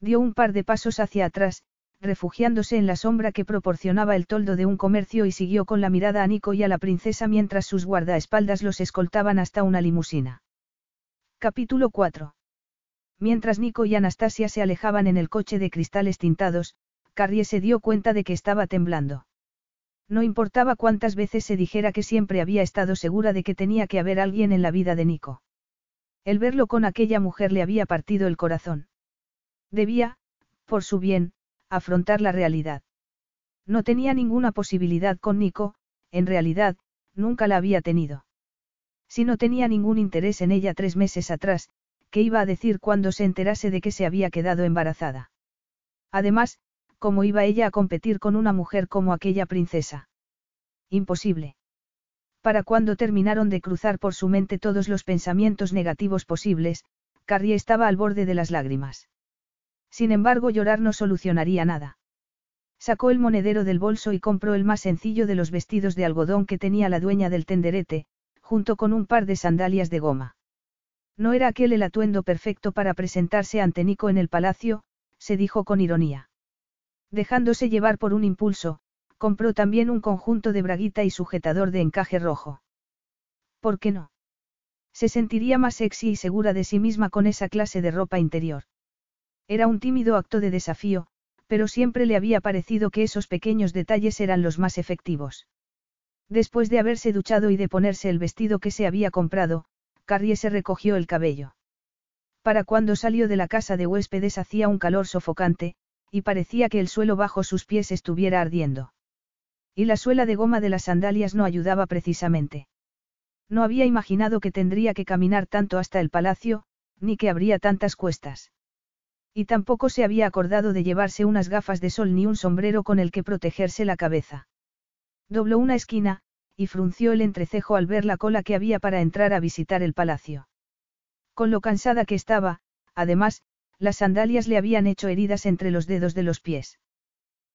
Dio un par de pasos hacia atrás, refugiándose en la sombra que proporcionaba el toldo de un comercio y siguió con la mirada a Nico y a la princesa mientras sus guardaespaldas los escoltaban hasta una limusina. Capítulo 4. Mientras Nico y Anastasia se alejaban en el coche de cristales tintados, Carrie se dio cuenta de que estaba temblando. No importaba cuántas veces se dijera que siempre había estado segura de que tenía que haber alguien en la vida de Nico. El verlo con aquella mujer le había partido el corazón. Debía, por su bien, afrontar la realidad. No tenía ninguna posibilidad con Nico, en realidad, nunca la había tenido. Si no tenía ningún interés en ella tres meses atrás, ¿qué iba a decir cuando se enterase de que se había quedado embarazada? Además, ¿cómo iba ella a competir con una mujer como aquella princesa? Imposible. Para cuando terminaron de cruzar por su mente todos los pensamientos negativos posibles, Carrie estaba al borde de las lágrimas. Sin embargo, llorar no solucionaría nada. Sacó el monedero del bolso y compró el más sencillo de los vestidos de algodón que tenía la dueña del tenderete, junto con un par de sandalias de goma. No era aquel el atuendo perfecto para presentarse ante Nico en el palacio, se dijo con ironía. Dejándose llevar por un impulso, compró también un conjunto de braguita y sujetador de encaje rojo. ¿Por qué no? Se sentiría más sexy y segura de sí misma con esa clase de ropa interior. Era un tímido acto de desafío, pero siempre le había parecido que esos pequeños detalles eran los más efectivos. Después de haberse duchado y de ponerse el vestido que se había comprado, Carrie se recogió el cabello. Para cuando salió de la casa de huéspedes hacía un calor sofocante, y parecía que el suelo bajo sus pies estuviera ardiendo. Y la suela de goma de las sandalias no ayudaba precisamente. No había imaginado que tendría que caminar tanto hasta el palacio, ni que habría tantas cuestas. Y tampoco se había acordado de llevarse unas gafas de sol ni un sombrero con el que protegerse la cabeza. Dobló una esquina, y frunció el entrecejo al ver la cola que había para entrar a visitar el palacio. Con lo cansada que estaba, además, las sandalias le habían hecho heridas entre los dedos de los pies.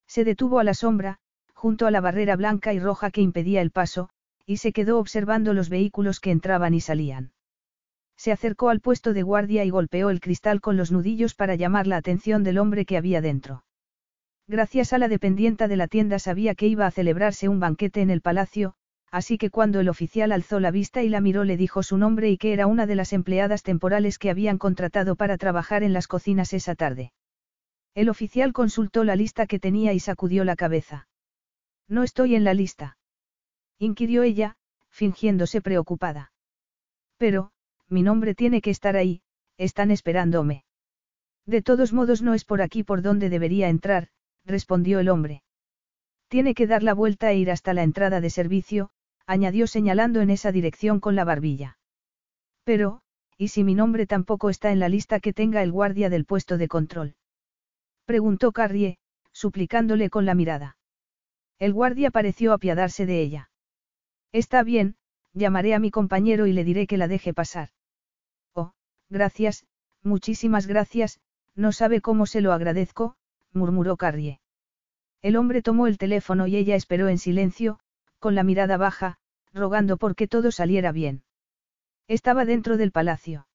Se detuvo a la sombra, junto a la barrera blanca y roja que impedía el paso, y se quedó observando los vehículos que entraban y salían. Se acercó al puesto de guardia y golpeó el cristal con los nudillos para llamar la atención del hombre que había dentro. Gracias a la dependienta de la tienda sabía que iba a celebrarse un banquete en el palacio, así que cuando el oficial alzó la vista y la miró le dijo su nombre y que era una de las empleadas temporales que habían contratado para trabajar en las cocinas esa tarde. El oficial consultó la lista que tenía y sacudió la cabeza. No estoy en la lista. Inquirió ella, fingiéndose preocupada. Pero, mi nombre tiene que estar ahí, están esperándome. De todos modos no es por aquí por donde debería entrar, respondió el hombre. Tiene que dar la vuelta e ir hasta la entrada de servicio, añadió señalando en esa dirección con la barbilla. Pero, ¿y si mi nombre tampoco está en la lista que tenga el guardia del puesto de control? Preguntó Carrie, suplicándole con la mirada. El guardia pareció apiadarse de ella. Está bien, llamaré a mi compañero y le diré que la deje pasar. Gracias, muchísimas gracias, no sabe cómo se lo agradezco, murmuró Carrie. El hombre tomó el teléfono y ella esperó en silencio, con la mirada baja, rogando por que todo saliera bien. Estaba dentro del palacio.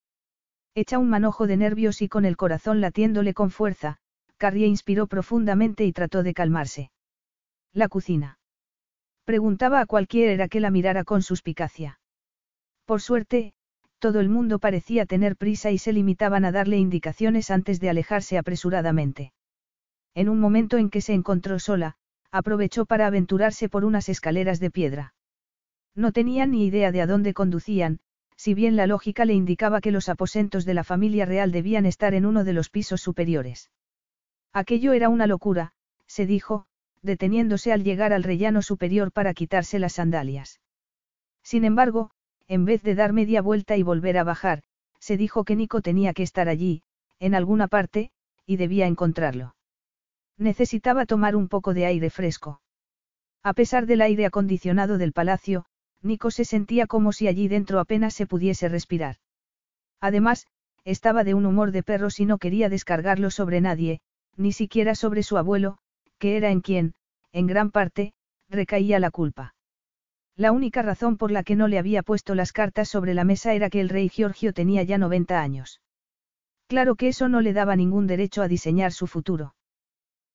Hecha un manojo de nervios y con el corazón latiéndole con fuerza, Carrie inspiró profundamente y trató de calmarse. La cocina. Preguntaba a cualquiera que la mirara con suspicacia. Por suerte, todo el mundo parecía tener prisa y se limitaban a darle indicaciones antes de alejarse apresuradamente. En un momento en que se encontró sola, aprovechó para aventurarse por unas escaleras de piedra. No tenía ni idea de a dónde conducían, si bien la lógica le indicaba que los aposentos de la familia real debían estar en uno de los pisos superiores. Aquello era una locura, se dijo, deteniéndose al llegar al rellano superior para quitarse las sandalias. Sin embargo, en vez de dar media vuelta y volver a bajar, se dijo que Nico tenía que estar allí, en alguna parte, y debía encontrarlo. Necesitaba tomar un poco de aire fresco. A pesar del aire acondicionado del palacio, Nico se sentía como si allí dentro apenas se pudiese respirar. Además, estaba de un humor de perro si no quería descargarlo sobre nadie, ni siquiera sobre su abuelo, que era en quien, en gran parte, recaía la culpa. La única razón por la que no le había puesto las cartas sobre la mesa era que el rey Giorgio tenía ya 90 años. Claro que eso no le daba ningún derecho a diseñar su futuro.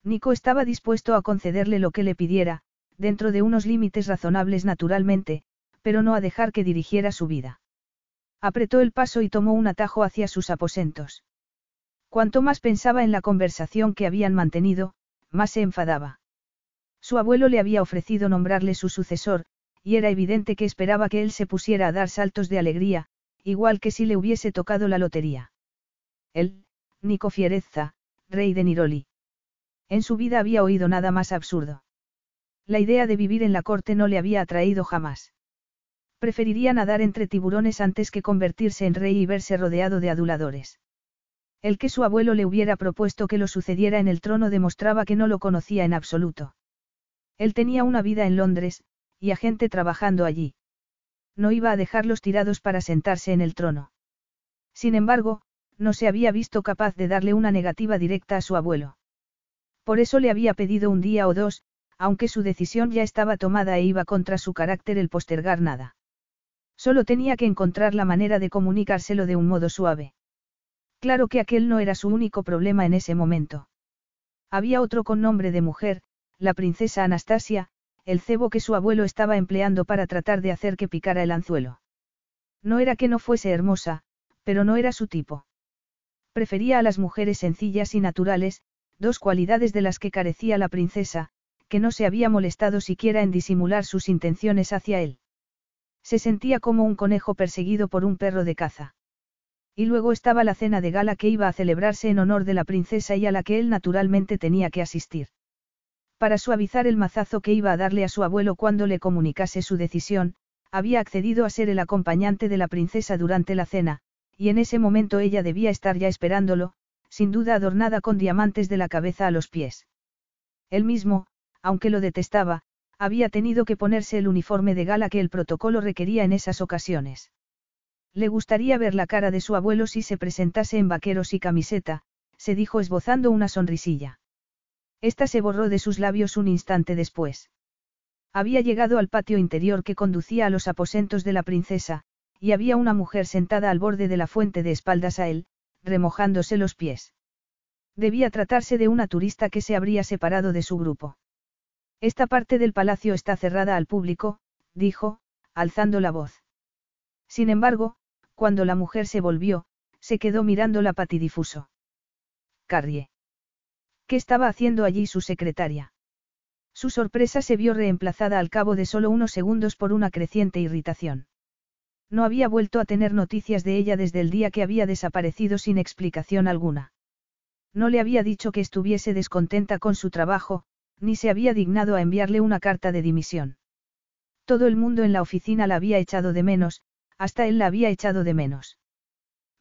Nico estaba dispuesto a concederle lo que le pidiera, dentro de unos límites razonables naturalmente, pero no a dejar que dirigiera su vida. Apretó el paso y tomó un atajo hacia sus aposentos. Cuanto más pensaba en la conversación que habían mantenido, más se enfadaba. Su abuelo le había ofrecido nombrarle su sucesor, y era evidente que esperaba que él se pusiera a dar saltos de alegría, igual que si le hubiese tocado la lotería. Él, Nico Fierezza, rey de Niroli. En su vida había oído nada más absurdo. La idea de vivir en la corte no le había atraído jamás. Preferiría nadar entre tiburones antes que convertirse en rey y verse rodeado de aduladores. El que su abuelo le hubiera propuesto que lo sucediera en el trono demostraba que no lo conocía en absoluto. Él tenía una vida en Londres, y a gente trabajando allí. No iba a dejarlos tirados para sentarse en el trono. Sin embargo, no se había visto capaz de darle una negativa directa a su abuelo. Por eso le había pedido un día o dos, aunque su decisión ya estaba tomada e iba contra su carácter el postergar nada. Solo tenía que encontrar la manera de comunicárselo de un modo suave. Claro que aquel no era su único problema en ese momento. Había otro con nombre de mujer, la princesa Anastasia, el cebo que su abuelo estaba empleando para tratar de hacer que picara el anzuelo. No era que no fuese hermosa, pero no era su tipo. Prefería a las mujeres sencillas y naturales, dos cualidades de las que carecía la princesa, que no se había molestado siquiera en disimular sus intenciones hacia él. Se sentía como un conejo perseguido por un perro de caza. Y luego estaba la cena de gala que iba a celebrarse en honor de la princesa y a la que él naturalmente tenía que asistir. Para suavizar el mazazo que iba a darle a su abuelo cuando le comunicase su decisión, había accedido a ser el acompañante de la princesa durante la cena, y en ese momento ella debía estar ya esperándolo, sin duda adornada con diamantes de la cabeza a los pies. Él mismo, aunque lo detestaba, había tenido que ponerse el uniforme de gala que el protocolo requería en esas ocasiones. Le gustaría ver la cara de su abuelo si se presentase en vaqueros y camiseta, se dijo esbozando una sonrisilla. Esta se borró de sus labios un instante después. Había llegado al patio interior que conducía a los aposentos de la princesa, y había una mujer sentada al borde de la fuente de espaldas a él, remojándose los pies. Debía tratarse de una turista que se habría separado de su grupo. Esta parte del palacio está cerrada al público, dijo, alzando la voz. Sin embargo, cuando la mujer se volvió, se quedó mirando la patidifuso. Carrie. ¿Qué estaba haciendo allí su secretaria? Su sorpresa se vio reemplazada al cabo de solo unos segundos por una creciente irritación. No había vuelto a tener noticias de ella desde el día que había desaparecido sin explicación alguna. No le había dicho que estuviese descontenta con su trabajo, ni se había dignado a enviarle una carta de dimisión. Todo el mundo en la oficina la había echado de menos, hasta él la había echado de menos.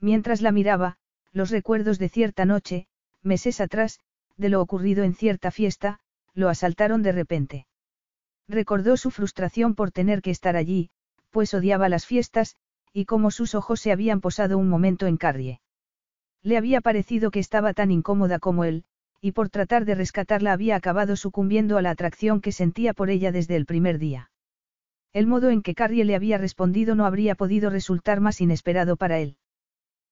Mientras la miraba, los recuerdos de cierta noche, meses atrás, de lo ocurrido en cierta fiesta, lo asaltaron de repente. Recordó su frustración por tener que estar allí, pues odiaba las fiestas, y como sus ojos se habían posado un momento en Carrie. Le había parecido que estaba tan incómoda como él, y por tratar de rescatarla había acabado sucumbiendo a la atracción que sentía por ella desde el primer día. El modo en que Carrie le había respondido no habría podido resultar más inesperado para él.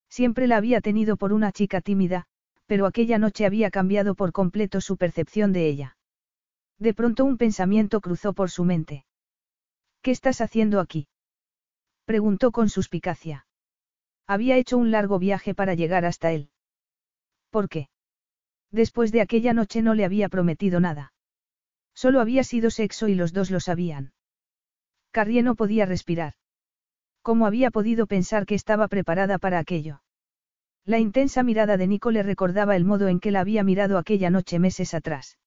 Siempre la había tenido por una chica tímida, pero aquella noche había cambiado por completo su percepción de ella. De pronto un pensamiento cruzó por su mente. ¿Qué estás haciendo aquí? Preguntó con suspicacia. Había hecho un largo viaje para llegar hasta él. ¿Por qué? Después de aquella noche no le había prometido nada. Solo había sido sexo y los dos lo sabían. Carrie no podía respirar. ¿Cómo había podido pensar que estaba preparada para aquello? La intensa mirada de Nico le recordaba el modo en que la había mirado aquella noche meses atrás.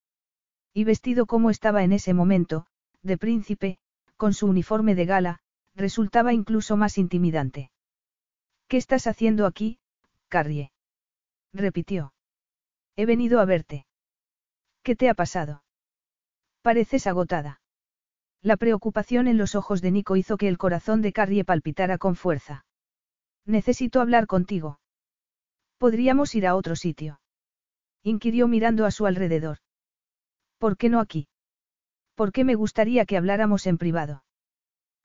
Y vestido como estaba en ese momento, de príncipe, con su uniforme de gala, resultaba incluso más intimidante. ¿Qué estás haciendo aquí, Carrie? repitió. He venido a verte. ¿Qué te ha pasado? Pareces agotada. La preocupación en los ojos de Nico hizo que el corazón de Carrie palpitara con fuerza. Necesito hablar contigo. Podríamos ir a otro sitio. Inquirió mirando a su alrededor. ¿Por qué no aquí? ¿Por qué me gustaría que habláramos en privado?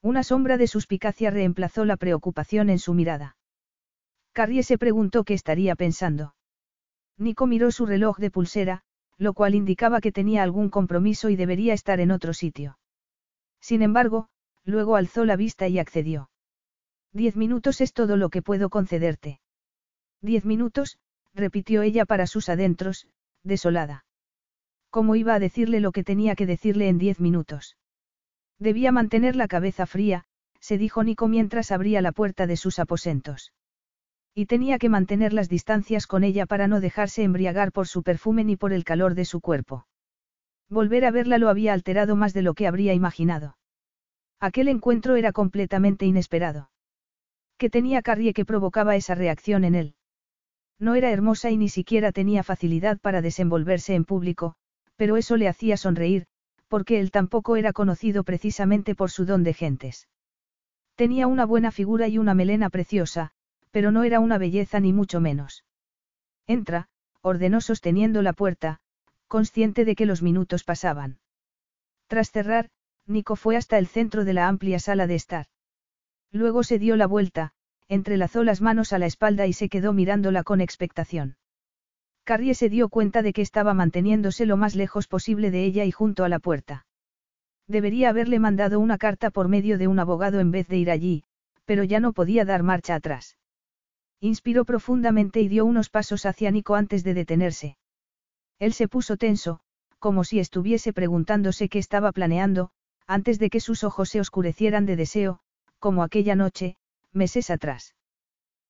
Una sombra de suspicacia reemplazó la preocupación en su mirada. Carrie se preguntó qué estaría pensando. Nico miró su reloj de pulsera, lo cual indicaba que tenía algún compromiso y debería estar en otro sitio. Sin embargo, luego alzó la vista y accedió. Diez minutos es todo lo que puedo concederte. Diez minutos, repitió ella para sus adentros, desolada. ¿Cómo iba a decirle lo que tenía que decirle en diez minutos? Debía mantener la cabeza fría, se dijo Nico mientras abría la puerta de sus aposentos. Y tenía que mantener las distancias con ella para no dejarse embriagar por su perfume ni por el calor de su cuerpo. Volver a verla lo había alterado más de lo que habría imaginado. Aquel encuentro era completamente inesperado. ¿Qué tenía Carrie que provocaba esa reacción en él? No era hermosa y ni siquiera tenía facilidad para desenvolverse en público, pero eso le hacía sonreír, porque él tampoco era conocido precisamente por su don de gentes. Tenía una buena figura y una melena preciosa, pero no era una belleza ni mucho menos. Entra, ordenó sosteniendo la puerta, consciente de que los minutos pasaban. Tras cerrar, Nico fue hasta el centro de la amplia sala de estar. Luego se dio la vuelta, entrelazó las manos a la espalda y se quedó mirándola con expectación. Carrie se dio cuenta de que estaba manteniéndose lo más lejos posible de ella y junto a la puerta. Debería haberle mandado una carta por medio de un abogado en vez de ir allí, pero ya no podía dar marcha atrás. Inspiró profundamente y dio unos pasos hacia Nico antes de detenerse. Él se puso tenso, como si estuviese preguntándose qué estaba planeando, antes de que sus ojos se oscurecieran de deseo, como aquella noche, meses atrás.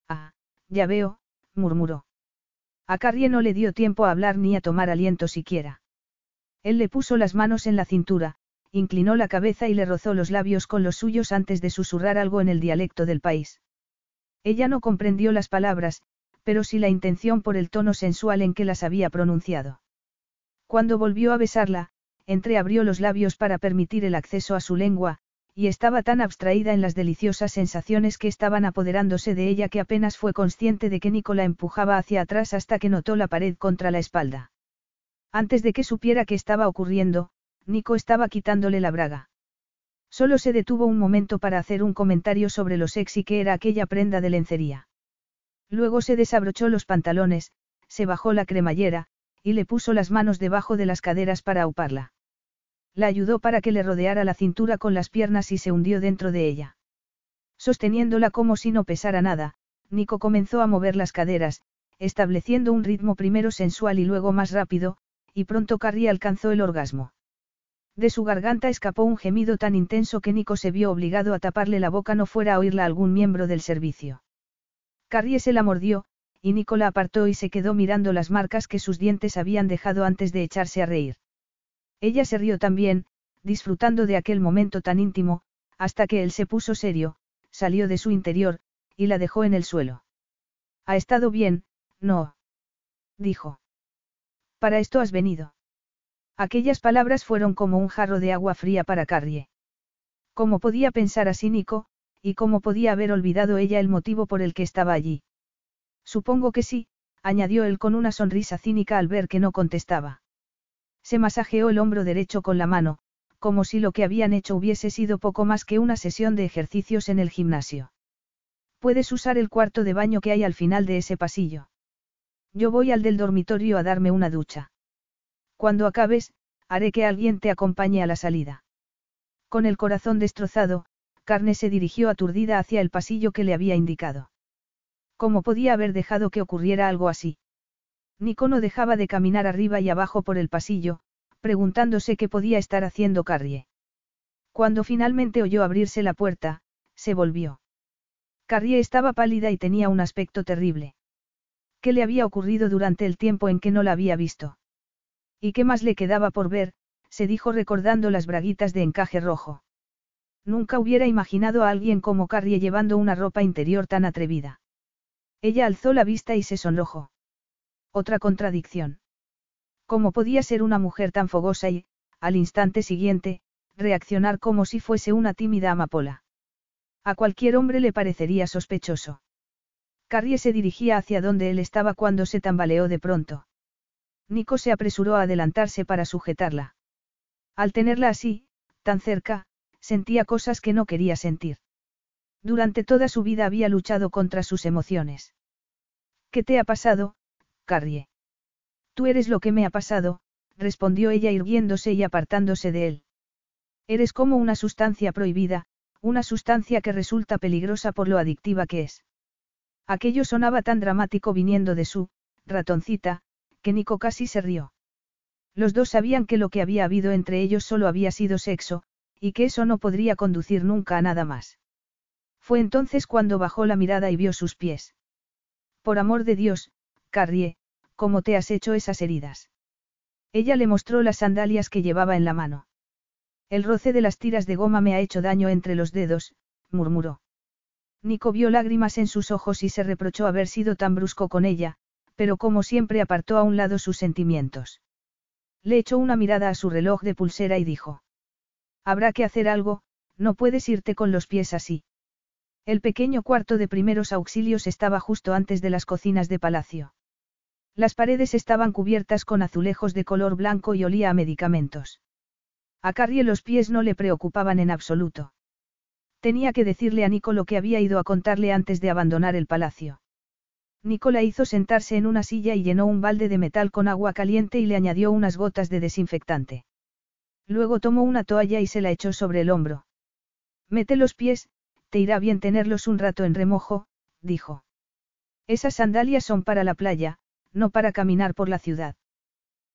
Ah, ya veo, murmuró. A Carrie no le dio tiempo a hablar ni a tomar aliento siquiera. Él le puso las manos en la cintura, inclinó la cabeza y le rozó los labios con los suyos antes de susurrar algo en el dialecto del país. Ella no comprendió las palabras, pero sí la intención por el tono sensual en que las había pronunciado. Cuando volvió a besarla, entreabrió los labios para permitir el acceso a su lengua, y estaba tan abstraída en las deliciosas sensaciones que estaban apoderándose de ella que apenas fue consciente de que Nicola empujaba hacia atrás hasta que notó la pared contra la espalda. Antes de que supiera qué estaba ocurriendo, Nico estaba quitándole la braga. Solo se detuvo un momento para hacer un comentario sobre lo sexy que era aquella prenda de lencería. Luego se desabrochó los pantalones, se bajó la cremallera, y le puso las manos debajo de las caderas para auparla. La ayudó para que le rodeara la cintura con las piernas y se hundió dentro de ella. Sosteniéndola como si no pesara nada, Nico comenzó a mover las caderas, estableciendo un ritmo primero sensual y luego más rápido, y pronto Carrie alcanzó el orgasmo. De su garganta escapó un gemido tan intenso que Nico se vio obligado a taparle la boca no fuera a oírla algún miembro del servicio. Carrie se la mordió, y Nico la apartó y se quedó mirando las marcas que sus dientes habían dejado antes de echarse a reír. Ella se rió también, disfrutando de aquel momento tan íntimo, hasta que él se puso serio, salió de su interior, y la dejó en el suelo. Ha estado bien, no. Dijo. Para esto has venido. Aquellas palabras fueron como un jarro de agua fría para Carrie. ¿Cómo podía pensar así Nico, y cómo podía haber olvidado ella el motivo por el que estaba allí? Supongo que sí, añadió él con una sonrisa cínica al ver que no contestaba. Se masajeó el hombro derecho con la mano, como si lo que habían hecho hubiese sido poco más que una sesión de ejercicios en el gimnasio. Puedes usar el cuarto de baño que hay al final de ese pasillo. Yo voy al del dormitorio a darme una ducha. Cuando acabes, haré que alguien te acompañe a la salida. Con el corazón destrozado, Carne se dirigió aturdida hacia el pasillo que le había indicado. ¿Cómo podía haber dejado que ocurriera algo así? Nico no dejaba de caminar arriba y abajo por el pasillo, preguntándose qué podía estar haciendo Carrie. Cuando finalmente oyó abrirse la puerta, se volvió. Carrie estaba pálida y tenía un aspecto terrible. ¿Qué le había ocurrido durante el tiempo en que no la había visto? ¿Y qué más le quedaba por ver? se dijo recordando las braguitas de encaje rojo. Nunca hubiera imaginado a alguien como Carrie llevando una ropa interior tan atrevida. Ella alzó la vista y se sonrojó. Otra contradicción. ¿Cómo podía ser una mujer tan fogosa y, al instante siguiente, reaccionar como si fuese una tímida amapola? A cualquier hombre le parecería sospechoso. Carrie se dirigía hacia donde él estaba cuando se tambaleó de pronto. Nico se apresuró a adelantarse para sujetarla. Al tenerla así, tan cerca, sentía cosas que no quería sentir. Durante toda su vida había luchado contra sus emociones. ¿Qué te ha pasado, Carrie. Tú eres lo que me ha pasado, respondió ella irguiéndose y apartándose de él. Eres como una sustancia prohibida, una sustancia que resulta peligrosa por lo adictiva que es. Aquello sonaba tan dramático viniendo de su, ratoncita, que Nico casi se rió. Los dos sabían que lo que había habido entre ellos solo había sido sexo, y que eso no podría conducir nunca a nada más. Fue entonces cuando bajó la mirada y vio sus pies. Por amor de Dios, Carrie, ¿cómo te has hecho esas heridas? Ella le mostró las sandalias que llevaba en la mano. El roce de las tiras de goma me ha hecho daño entre los dedos, murmuró. Nico vio lágrimas en sus ojos y se reprochó haber sido tan brusco con ella, pero como siempre apartó a un lado sus sentimientos. Le echó una mirada a su reloj de pulsera y dijo. Habrá que hacer algo, no puedes irte con los pies así. El pequeño cuarto de primeros auxilios estaba justo antes de las cocinas de palacio. Las paredes estaban cubiertas con azulejos de color blanco y olía a medicamentos. A Carrie los pies no le preocupaban en absoluto. Tenía que decirle a Nico lo que había ido a contarle antes de abandonar el palacio. Nico la hizo sentarse en una silla y llenó un balde de metal con agua caliente y le añadió unas gotas de desinfectante. Luego tomó una toalla y se la echó sobre el hombro. Mete los pies, te irá bien tenerlos un rato en remojo, dijo. Esas sandalias son para la playa, no para caminar por la ciudad.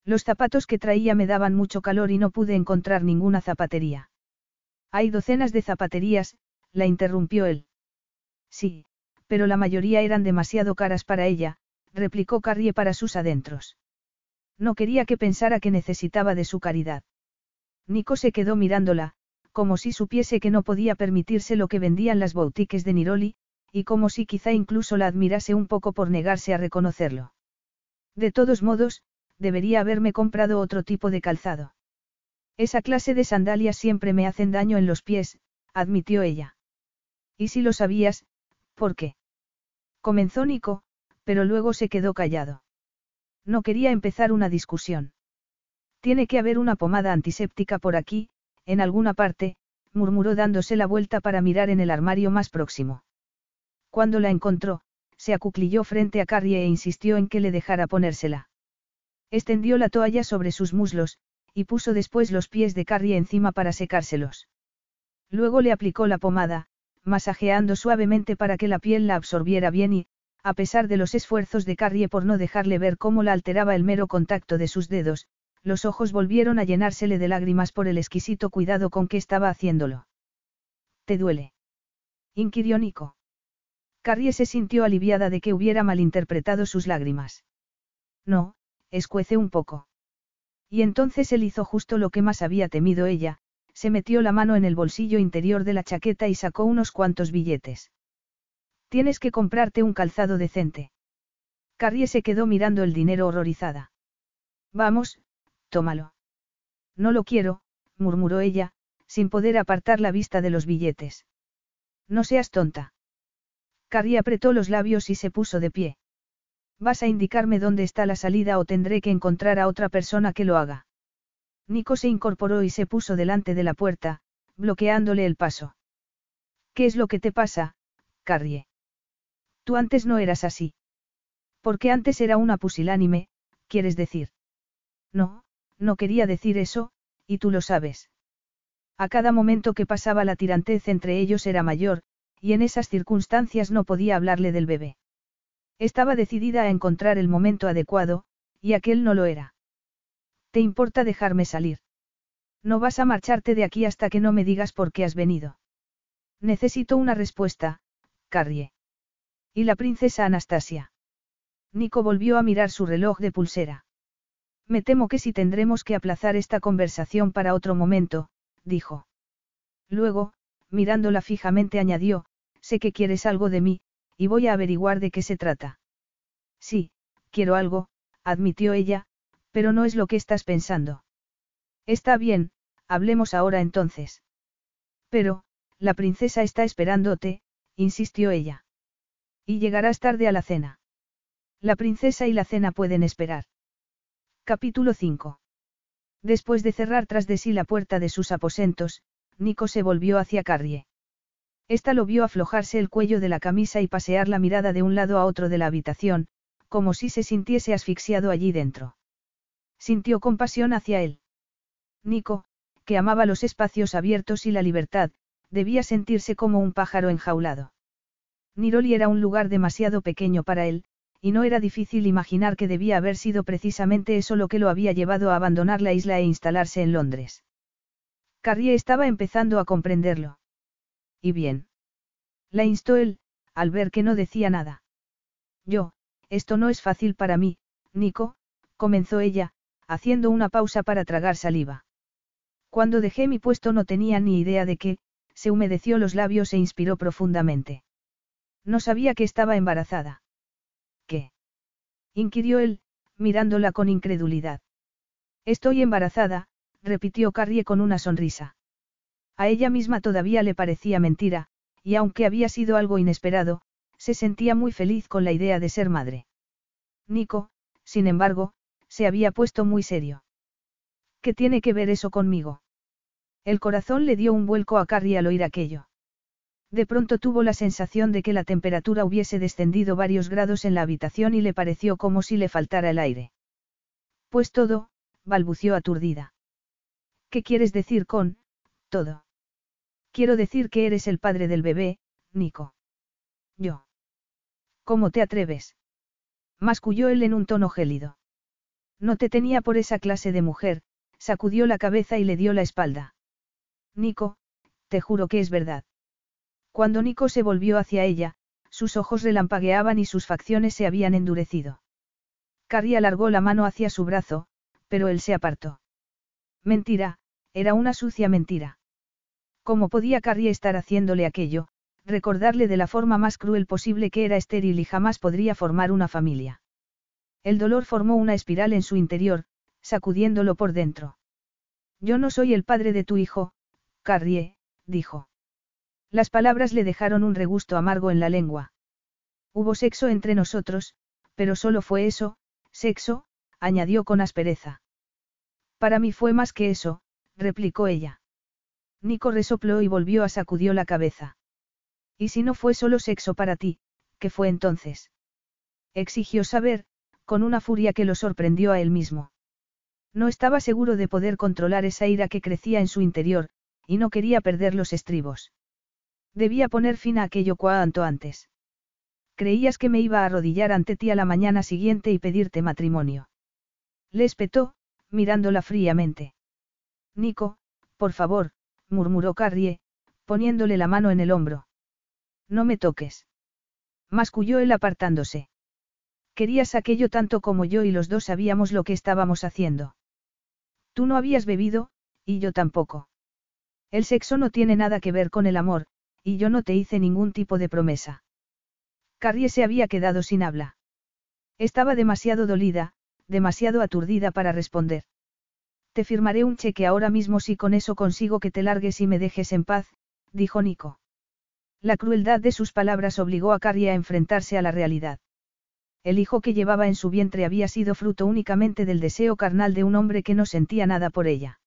Los zapatos que traía me daban mucho calor y no pude encontrar ninguna zapatería. Hay docenas de zapaterías, la interrumpió él. Sí, pero la mayoría eran demasiado caras para ella, replicó Carrie para sus adentros. No quería que pensara que necesitaba de su caridad. Nico se quedó mirándola, como si supiese que no podía permitirse lo que vendían las boutiques de Niroli, y como si quizá incluso la admirase un poco por negarse a reconocerlo. De todos modos, debería haberme comprado otro tipo de calzado. Esa clase de sandalias siempre me hacen daño en los pies, admitió ella. Y si lo sabías, ¿por qué? Comenzó Nico, pero luego se quedó callado. No quería empezar una discusión. Tiene que haber una pomada antiséptica por aquí, en alguna parte, murmuró dándose la vuelta para mirar en el armario más próximo. Cuando la encontró, se acuclilló frente a Carrie e insistió en que le dejara ponérsela. Extendió la toalla sobre sus muslos, y puso después los pies de Carrie encima para secárselos. Luego le aplicó la pomada, masajeando suavemente para que la piel la absorbiera bien y, a pesar de los esfuerzos de Carrie por no dejarle ver cómo la alteraba el mero contacto de sus dedos, los ojos volvieron a llenársele de lágrimas por el exquisito cuidado con que estaba haciéndolo. ¿Te duele? inquirió Nico. Carrie se sintió aliviada de que hubiera malinterpretado sus lágrimas. No, escuece un poco. Y entonces él hizo justo lo que más había temido ella, se metió la mano en el bolsillo interior de la chaqueta y sacó unos cuantos billetes. Tienes que comprarte un calzado decente. Carrie se quedó mirando el dinero horrorizada. Vamos, tómalo. No lo quiero, murmuró ella, sin poder apartar la vista de los billetes. No seas tonta. Carrie apretó los labios y se puso de pie. ¿Vas a indicarme dónde está la salida o tendré que encontrar a otra persona que lo haga? Nico se incorporó y se puso delante de la puerta, bloqueándole el paso. ¿Qué es lo que te pasa, Carrie? Tú antes no eras así. Porque antes era una pusilánime, quieres decir. No, no quería decir eso, y tú lo sabes. A cada momento que pasaba la tirantez entre ellos era mayor, y en esas circunstancias no podía hablarle del bebé. Estaba decidida a encontrar el momento adecuado, y aquel no lo era. ¿Te importa dejarme salir? No vas a marcharte de aquí hasta que no me digas por qué has venido. Necesito una respuesta, Carrie. ¿Y la princesa Anastasia? Nico volvió a mirar su reloj de pulsera. Me temo que si tendremos que aplazar esta conversación para otro momento, dijo. Luego, mirándola fijamente añadió, sé que quieres algo de mí, y voy a averiguar de qué se trata. Sí, quiero algo, admitió ella, pero no es lo que estás pensando. Está bien, hablemos ahora entonces. Pero, la princesa está esperándote, insistió ella. Y llegarás tarde a la cena. La princesa y la cena pueden esperar. Capítulo 5. Después de cerrar tras de sí la puerta de sus aposentos, Nico se volvió hacia Carrie. Esta lo vio aflojarse el cuello de la camisa y pasear la mirada de un lado a otro de la habitación, como si se sintiese asfixiado allí dentro. Sintió compasión hacia él. Nico, que amaba los espacios abiertos y la libertad, debía sentirse como un pájaro enjaulado. Niroli era un lugar demasiado pequeño para él, y no era difícil imaginar que debía haber sido precisamente eso lo que lo había llevado a abandonar la isla e instalarse en Londres. Carrie estaba empezando a comprenderlo. ¿Y bien? La instó él, al ver que no decía nada. Yo, esto no es fácil para mí, Nico, comenzó ella, haciendo una pausa para tragar saliva. Cuando dejé mi puesto no tenía ni idea de qué, se humedeció los labios e inspiró profundamente. No sabía que estaba embarazada. ¿Qué? inquirió él, mirándola con incredulidad. Estoy embarazada, repitió Carrie con una sonrisa. A ella misma todavía le parecía mentira, y aunque había sido algo inesperado, se sentía muy feliz con la idea de ser madre. Nico, sin embargo, se había puesto muy serio. ¿Qué tiene que ver eso conmigo? El corazón le dio un vuelco a Carrie al oír aquello. De pronto tuvo la sensación de que la temperatura hubiese descendido varios grados en la habitación y le pareció como si le faltara el aire. Pues todo, balbució aturdida. ¿Qué quieres decir con, todo? Quiero decir que eres el padre del bebé, Nico. Yo. ¿Cómo te atreves? Masculló él en un tono gélido. No te tenía por esa clase de mujer, sacudió la cabeza y le dio la espalda. Nico, te juro que es verdad. Cuando Nico se volvió hacia ella, sus ojos relampagueaban y sus facciones se habían endurecido. Carrie alargó la mano hacia su brazo, pero él se apartó. Mentira, era una sucia mentira. ¿Cómo podía Carrie estar haciéndole aquello, recordarle de la forma más cruel posible que era estéril y jamás podría formar una familia? El dolor formó una espiral en su interior, sacudiéndolo por dentro. Yo no soy el padre de tu hijo, Carrie, dijo. Las palabras le dejaron un regusto amargo en la lengua. Hubo sexo entre nosotros, pero solo fue eso, sexo, añadió con aspereza. Para mí fue más que eso, replicó ella. Nico resopló y volvió a sacudió la cabeza. ¿Y si no fue solo sexo para ti, qué fue entonces? Exigió saber, con una furia que lo sorprendió a él mismo. No estaba seguro de poder controlar esa ira que crecía en su interior, y no quería perder los estribos. Debía poner fin a aquello cuanto antes. Creías que me iba a arrodillar ante ti a la mañana siguiente y pedirte matrimonio. Le espetó, mirándola fríamente. Nico, por favor, murmuró Carrie, poniéndole la mano en el hombro. No me toques. Masculló él apartándose. Querías aquello tanto como yo y los dos sabíamos lo que estábamos haciendo. Tú no habías bebido, y yo tampoco. El sexo no tiene nada que ver con el amor, y yo no te hice ningún tipo de promesa. Carrie se había quedado sin habla. Estaba demasiado dolida, demasiado aturdida para responder. Te firmaré un cheque ahora mismo si con eso consigo que te largues y me dejes en paz, dijo Nico. La crueldad de sus palabras obligó a Carrie a enfrentarse a la realidad. El hijo que llevaba en su vientre había sido fruto únicamente del deseo carnal de un hombre que no sentía nada por ella.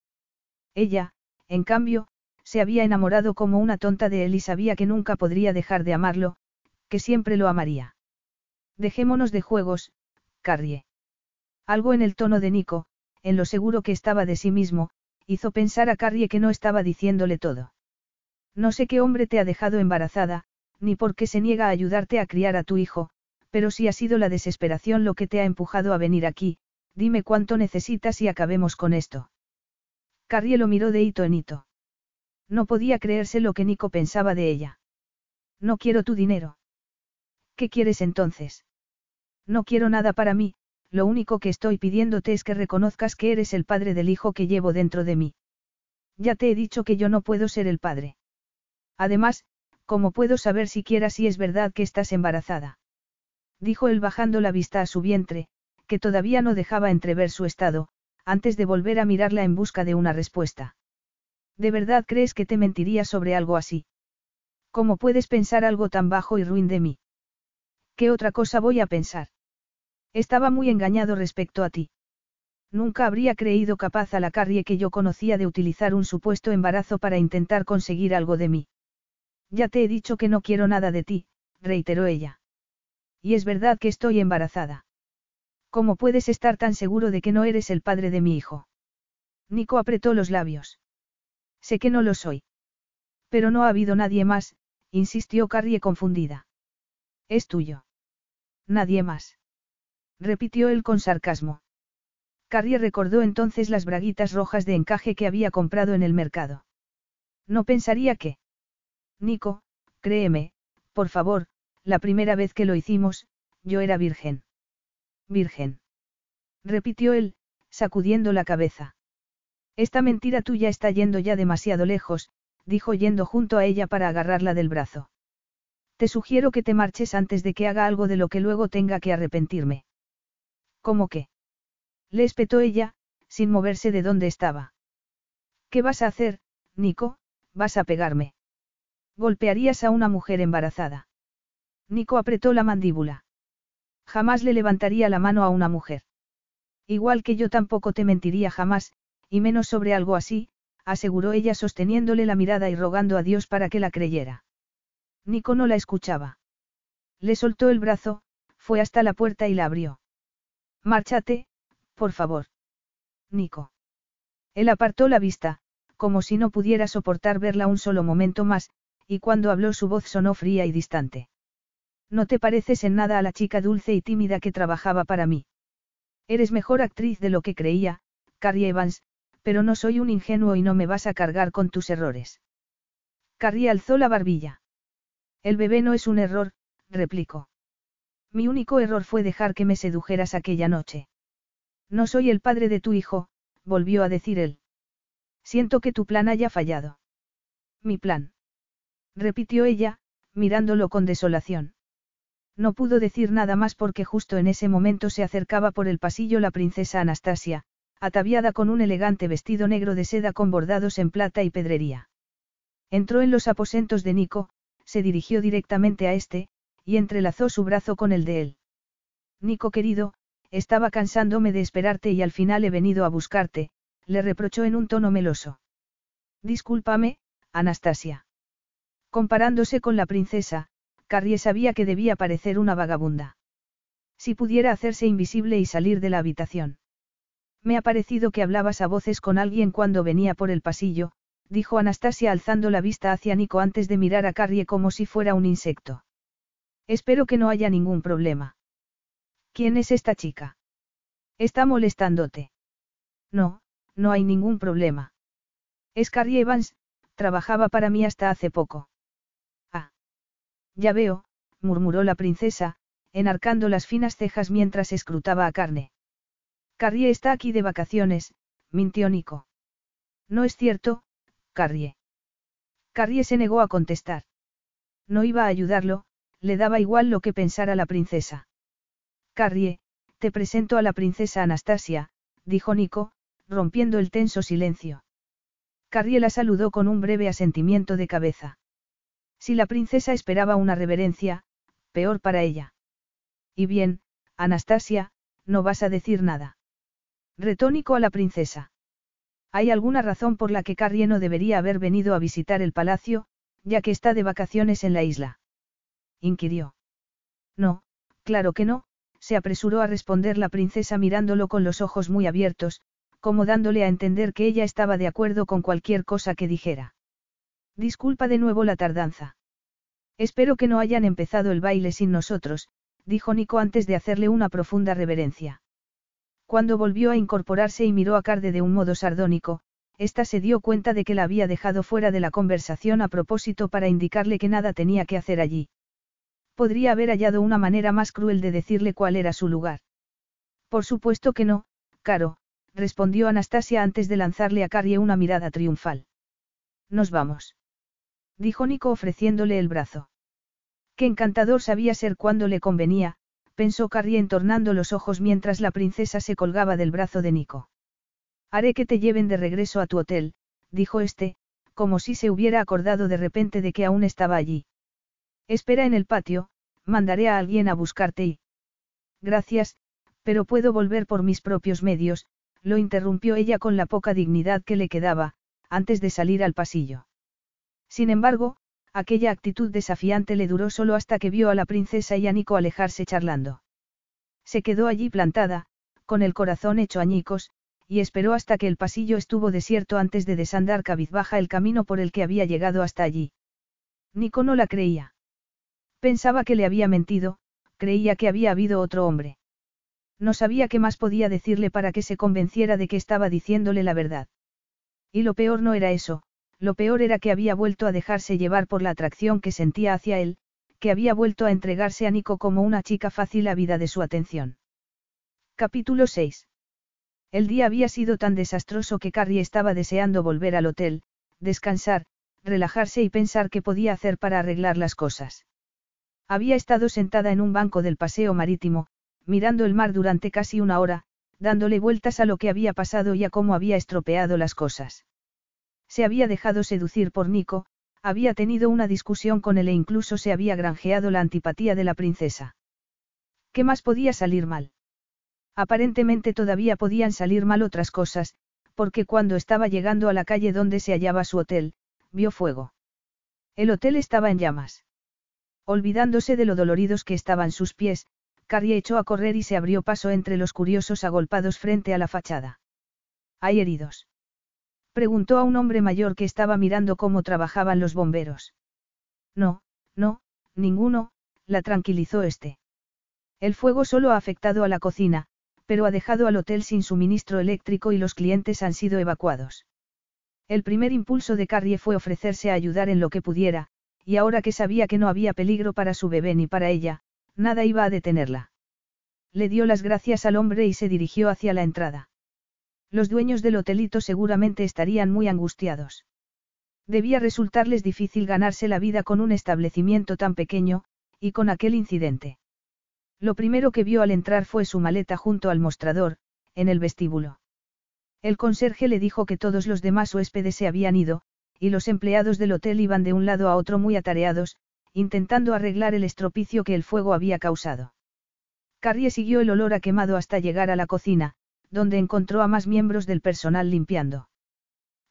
Ella, en cambio, se había enamorado como una tonta de él y sabía que nunca podría dejar de amarlo, que siempre lo amaría. Dejémonos de juegos, Carrie. Algo en el tono de Nico, en lo seguro que estaba de sí mismo, hizo pensar a Carrie que no estaba diciéndole todo. No sé qué hombre te ha dejado embarazada, ni por qué se niega a ayudarte a criar a tu hijo, pero si ha sido la desesperación lo que te ha empujado a venir aquí, dime cuánto necesitas y acabemos con esto. Carrie lo miró de hito en hito. No podía creerse lo que Nico pensaba de ella. No quiero tu dinero. ¿Qué quieres entonces? No quiero nada para mí, lo único que estoy pidiéndote es que reconozcas que eres el padre del hijo que llevo dentro de mí. Ya te he dicho que yo no puedo ser el padre. Además, ¿cómo puedo saber siquiera si es verdad que estás embarazada? Dijo él bajando la vista a su vientre, que todavía no dejaba entrever su estado, antes de volver a mirarla en busca de una respuesta. ¿De verdad crees que te mentiría sobre algo así? ¿Cómo puedes pensar algo tan bajo y ruin de mí? ¿Qué otra cosa voy a pensar? Estaba muy engañado respecto a ti. Nunca habría creído capaz a la Carrie que yo conocía de utilizar un supuesto embarazo para intentar conseguir algo de mí. Ya te he dicho que no quiero nada de ti, reiteró ella. Y es verdad que estoy embarazada. ¿Cómo puedes estar tan seguro de que no eres el padre de mi hijo? Nico apretó los labios. Sé que no lo soy. Pero no ha habido nadie más, insistió Carrie confundida. Es tuyo. Nadie más. Repitió él con sarcasmo. Carrie recordó entonces las braguitas rojas de encaje que había comprado en el mercado. No pensaría que. Nico, créeme, por favor, la primera vez que lo hicimos, yo era virgen. Virgen. Repitió él, sacudiendo la cabeza. Esta mentira tuya está yendo ya demasiado lejos, dijo yendo junto a ella para agarrarla del brazo. Te sugiero que te marches antes de que haga algo de lo que luego tenga que arrepentirme. ¿Cómo qué? Le espetó ella, sin moverse de donde estaba. ¿Qué vas a hacer, Nico? ¿Vas a pegarme? Golpearías a una mujer embarazada. Nico apretó la mandíbula. Jamás le levantaría la mano a una mujer. Igual que yo tampoco te mentiría jamás, y menos sobre algo así, aseguró ella sosteniéndole la mirada y rogando a Dios para que la creyera. Nico no la escuchaba. Le soltó el brazo, fue hasta la puerta y la abrió. Márchate, por favor. Nico. Él apartó la vista, como si no pudiera soportar verla un solo momento más, y cuando habló su voz sonó fría y distante. No te pareces en nada a la chica dulce y tímida que trabajaba para mí. Eres mejor actriz de lo que creía, Carrie Evans, pero no soy un ingenuo y no me vas a cargar con tus errores. Carrie alzó la barbilla. El bebé no es un error, replicó. Mi único error fue dejar que me sedujeras aquella noche. No soy el padre de tu hijo, volvió a decir él. Siento que tu plan haya fallado. Mi plan. Repitió ella, mirándolo con desolación. No pudo decir nada más porque justo en ese momento se acercaba por el pasillo la princesa Anastasia, ataviada con un elegante vestido negro de seda con bordados en plata y pedrería. Entró en los aposentos de Nico, se dirigió directamente a este, y entrelazó su brazo con el de él. Nico querido, estaba cansándome de esperarte y al final he venido a buscarte, le reprochó en un tono meloso. Discúlpame, Anastasia. Comparándose con la princesa, Carrie sabía que debía parecer una vagabunda. Si pudiera hacerse invisible y salir de la habitación. Me ha parecido que hablabas a voces con alguien cuando venía por el pasillo, dijo Anastasia alzando la vista hacia Nico antes de mirar a Carrie como si fuera un insecto. Espero que no haya ningún problema. ¿Quién es esta chica? Está molestándote. No, no hay ningún problema. Es Carrie Evans, trabajaba para mí hasta hace poco. Ya veo, murmuró la princesa, enarcando las finas cejas mientras escrutaba a carne. Carrie está aquí de vacaciones, mintió Nico. No es cierto, Carrie. Carrie se negó a contestar. No iba a ayudarlo, le daba igual lo que pensara la princesa. Carrie, te presento a la princesa Anastasia, dijo Nico, rompiendo el tenso silencio. Carrie la saludó con un breve asentimiento de cabeza. Si la princesa esperaba una reverencia, peor para ella. Y bien, Anastasia, no vas a decir nada. Retónico a la princesa. ¿Hay alguna razón por la que Carrie no debería haber venido a visitar el palacio, ya que está de vacaciones en la isla? Inquirió. No, claro que no, se apresuró a responder la princesa mirándolo con los ojos muy abiertos, como dándole a entender que ella estaba de acuerdo con cualquier cosa que dijera. Disculpa de nuevo la tardanza. Espero que no hayan empezado el baile sin nosotros, dijo Nico antes de hacerle una profunda reverencia. Cuando volvió a incorporarse y miró a Carde de un modo sardónico, ésta se dio cuenta de que la había dejado fuera de la conversación a propósito para indicarle que nada tenía que hacer allí. Podría haber hallado una manera más cruel de decirle cuál era su lugar. Por supuesto que no, Caro, respondió Anastasia antes de lanzarle a Carrie una mirada triunfal. Nos vamos dijo Nico ofreciéndole el brazo. Qué encantador sabía ser cuando le convenía, pensó Carrie entornando los ojos mientras la princesa se colgaba del brazo de Nico. Haré que te lleven de regreso a tu hotel, dijo este, como si se hubiera acordado de repente de que aún estaba allí. Espera en el patio, mandaré a alguien a buscarte y... Gracias, pero puedo volver por mis propios medios, lo interrumpió ella con la poca dignidad que le quedaba, antes de salir al pasillo. Sin embargo, aquella actitud desafiante le duró solo hasta que vio a la princesa y a Nico alejarse charlando. Se quedó allí plantada, con el corazón hecho añicos, y esperó hasta que el pasillo estuvo desierto antes de desandar cabizbaja el camino por el que había llegado hasta allí. Nico no la creía. Pensaba que le había mentido, creía que había habido otro hombre. No sabía qué más podía decirle para que se convenciera de que estaba diciéndole la verdad. Y lo peor no era eso, lo peor era que había vuelto a dejarse llevar por la atracción que sentía hacia él, que había vuelto a entregarse a Nico como una chica fácil a vida de su atención. Capítulo 6. El día había sido tan desastroso que Carrie estaba deseando volver al hotel, descansar, relajarse y pensar qué podía hacer para arreglar las cosas. Había estado sentada en un banco del paseo marítimo, mirando el mar durante casi una hora, dándole vueltas a lo que había pasado y a cómo había estropeado las cosas. Se había dejado seducir por Nico, había tenido una discusión con él e incluso se había granjeado la antipatía de la princesa. ¿Qué más podía salir mal? Aparentemente todavía podían salir mal otras cosas, porque cuando estaba llegando a la calle donde se hallaba su hotel, vio fuego. El hotel estaba en llamas. Olvidándose de lo doloridos que estaban sus pies, Carrie echó a correr y se abrió paso entre los curiosos agolpados frente a la fachada. ¿Hay heridos? Preguntó a un hombre mayor que estaba mirando cómo trabajaban los bomberos. No, no, ninguno, la tranquilizó este. El fuego solo ha afectado a la cocina, pero ha dejado al hotel sin suministro eléctrico y los clientes han sido evacuados. El primer impulso de Carrie fue ofrecerse a ayudar en lo que pudiera, y ahora que sabía que no había peligro para su bebé ni para ella, nada iba a detenerla. Le dio las gracias al hombre y se dirigió hacia la entrada. Los dueños del hotelito seguramente estarían muy angustiados. Debía resultarles difícil ganarse la vida con un establecimiento tan pequeño, y con aquel incidente. Lo primero que vio al entrar fue su maleta junto al mostrador, en el vestíbulo. El conserje le dijo que todos los demás huéspedes se habían ido, y los empleados del hotel iban de un lado a otro muy atareados, intentando arreglar el estropicio que el fuego había causado. Carrie siguió el olor a quemado hasta llegar a la cocina, donde encontró a más miembros del personal limpiando.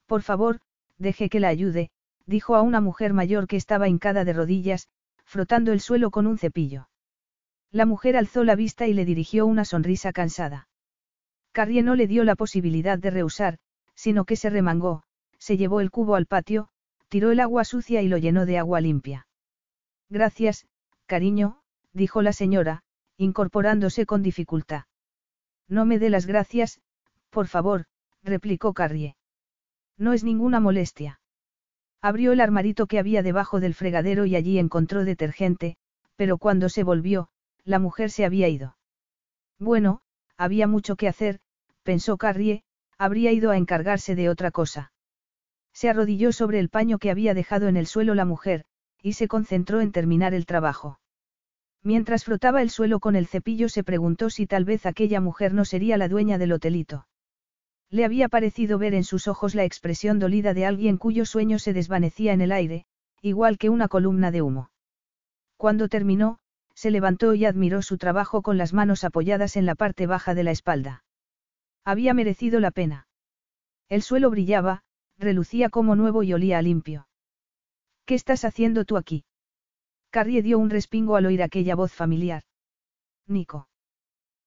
Por favor, deje que la ayude, dijo a una mujer mayor que estaba hincada de rodillas, frotando el suelo con un cepillo. La mujer alzó la vista y le dirigió una sonrisa cansada. Carrie no le dio la posibilidad de rehusar, sino que se remangó, se llevó el cubo al patio, tiró el agua sucia y lo llenó de agua limpia. Gracias, cariño, dijo la señora, incorporándose con dificultad. No me dé las gracias, por favor, replicó Carrie. No es ninguna molestia. Abrió el armarito que había debajo del fregadero y allí encontró detergente, pero cuando se volvió, la mujer se había ido. Bueno, había mucho que hacer, pensó Carrie, habría ido a encargarse de otra cosa. Se arrodilló sobre el paño que había dejado en el suelo la mujer, y se concentró en terminar el trabajo. Mientras frotaba el suelo con el cepillo se preguntó si tal vez aquella mujer no sería la dueña del hotelito. Le había parecido ver en sus ojos la expresión dolida de alguien cuyo sueño se desvanecía en el aire, igual que una columna de humo. Cuando terminó, se levantó y admiró su trabajo con las manos apoyadas en la parte baja de la espalda. Había merecido la pena. El suelo brillaba, relucía como nuevo y olía a limpio. ¿Qué estás haciendo tú aquí? Carrie dio un respingo al oír aquella voz familiar. Nico.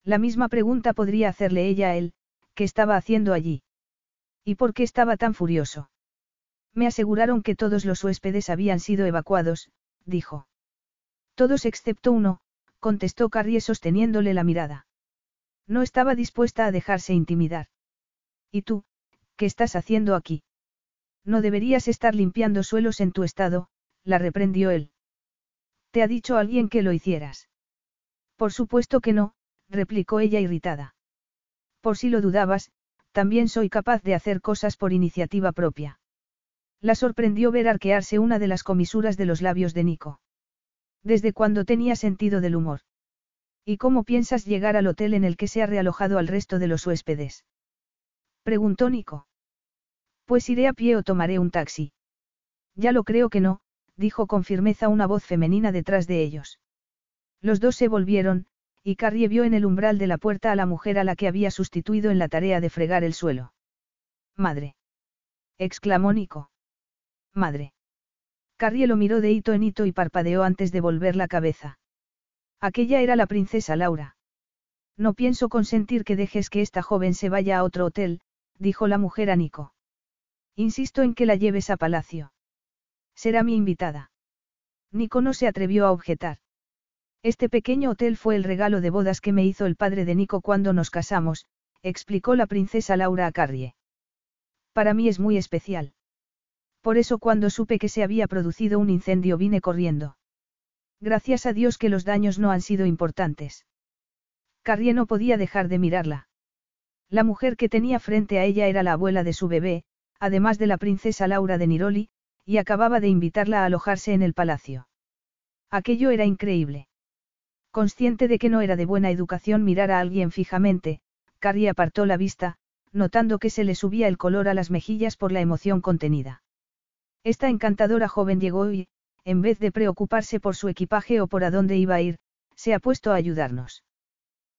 La misma pregunta podría hacerle ella a él, ¿qué estaba haciendo allí? ¿Y por qué estaba tan furioso? Me aseguraron que todos los huéspedes habían sido evacuados, dijo. Todos excepto uno, contestó Carrie sosteniéndole la mirada. No estaba dispuesta a dejarse intimidar. ¿Y tú, qué estás haciendo aquí? No deberías estar limpiando suelos en tu estado, la reprendió él. ¿Te ha dicho alguien que lo hicieras? Por supuesto que no, replicó ella irritada. Por si lo dudabas, también soy capaz de hacer cosas por iniciativa propia. La sorprendió ver arquearse una de las comisuras de los labios de Nico. ¿Desde cuándo tenía sentido del humor? ¿Y cómo piensas llegar al hotel en el que se ha realojado al resto de los huéspedes? Preguntó Nico. Pues iré a pie o tomaré un taxi. Ya lo creo que no, dijo con firmeza una voz femenina detrás de ellos. Los dos se volvieron, y Carrie vio en el umbral de la puerta a la mujer a la que había sustituido en la tarea de fregar el suelo. Madre. exclamó Nico. Madre. Carrie lo miró de hito en hito y parpadeó antes de volver la cabeza. Aquella era la princesa Laura. No pienso consentir que dejes que esta joven se vaya a otro hotel, dijo la mujer a Nico. Insisto en que la lleves a palacio. Será mi invitada. Nico no se atrevió a objetar. Este pequeño hotel fue el regalo de bodas que me hizo el padre de Nico cuando nos casamos, explicó la princesa Laura a Carrie. Para mí es muy especial. Por eso cuando supe que se había producido un incendio vine corriendo. Gracias a Dios que los daños no han sido importantes. Carrie no podía dejar de mirarla. La mujer que tenía frente a ella era la abuela de su bebé, además de la princesa Laura de Niroli, y acababa de invitarla a alojarse en el palacio. Aquello era increíble. Consciente de que no era de buena educación mirar a alguien fijamente, Carrie apartó la vista, notando que se le subía el color a las mejillas por la emoción contenida. Esta encantadora joven llegó y, en vez de preocuparse por su equipaje o por a dónde iba a ir, se ha puesto a ayudarnos.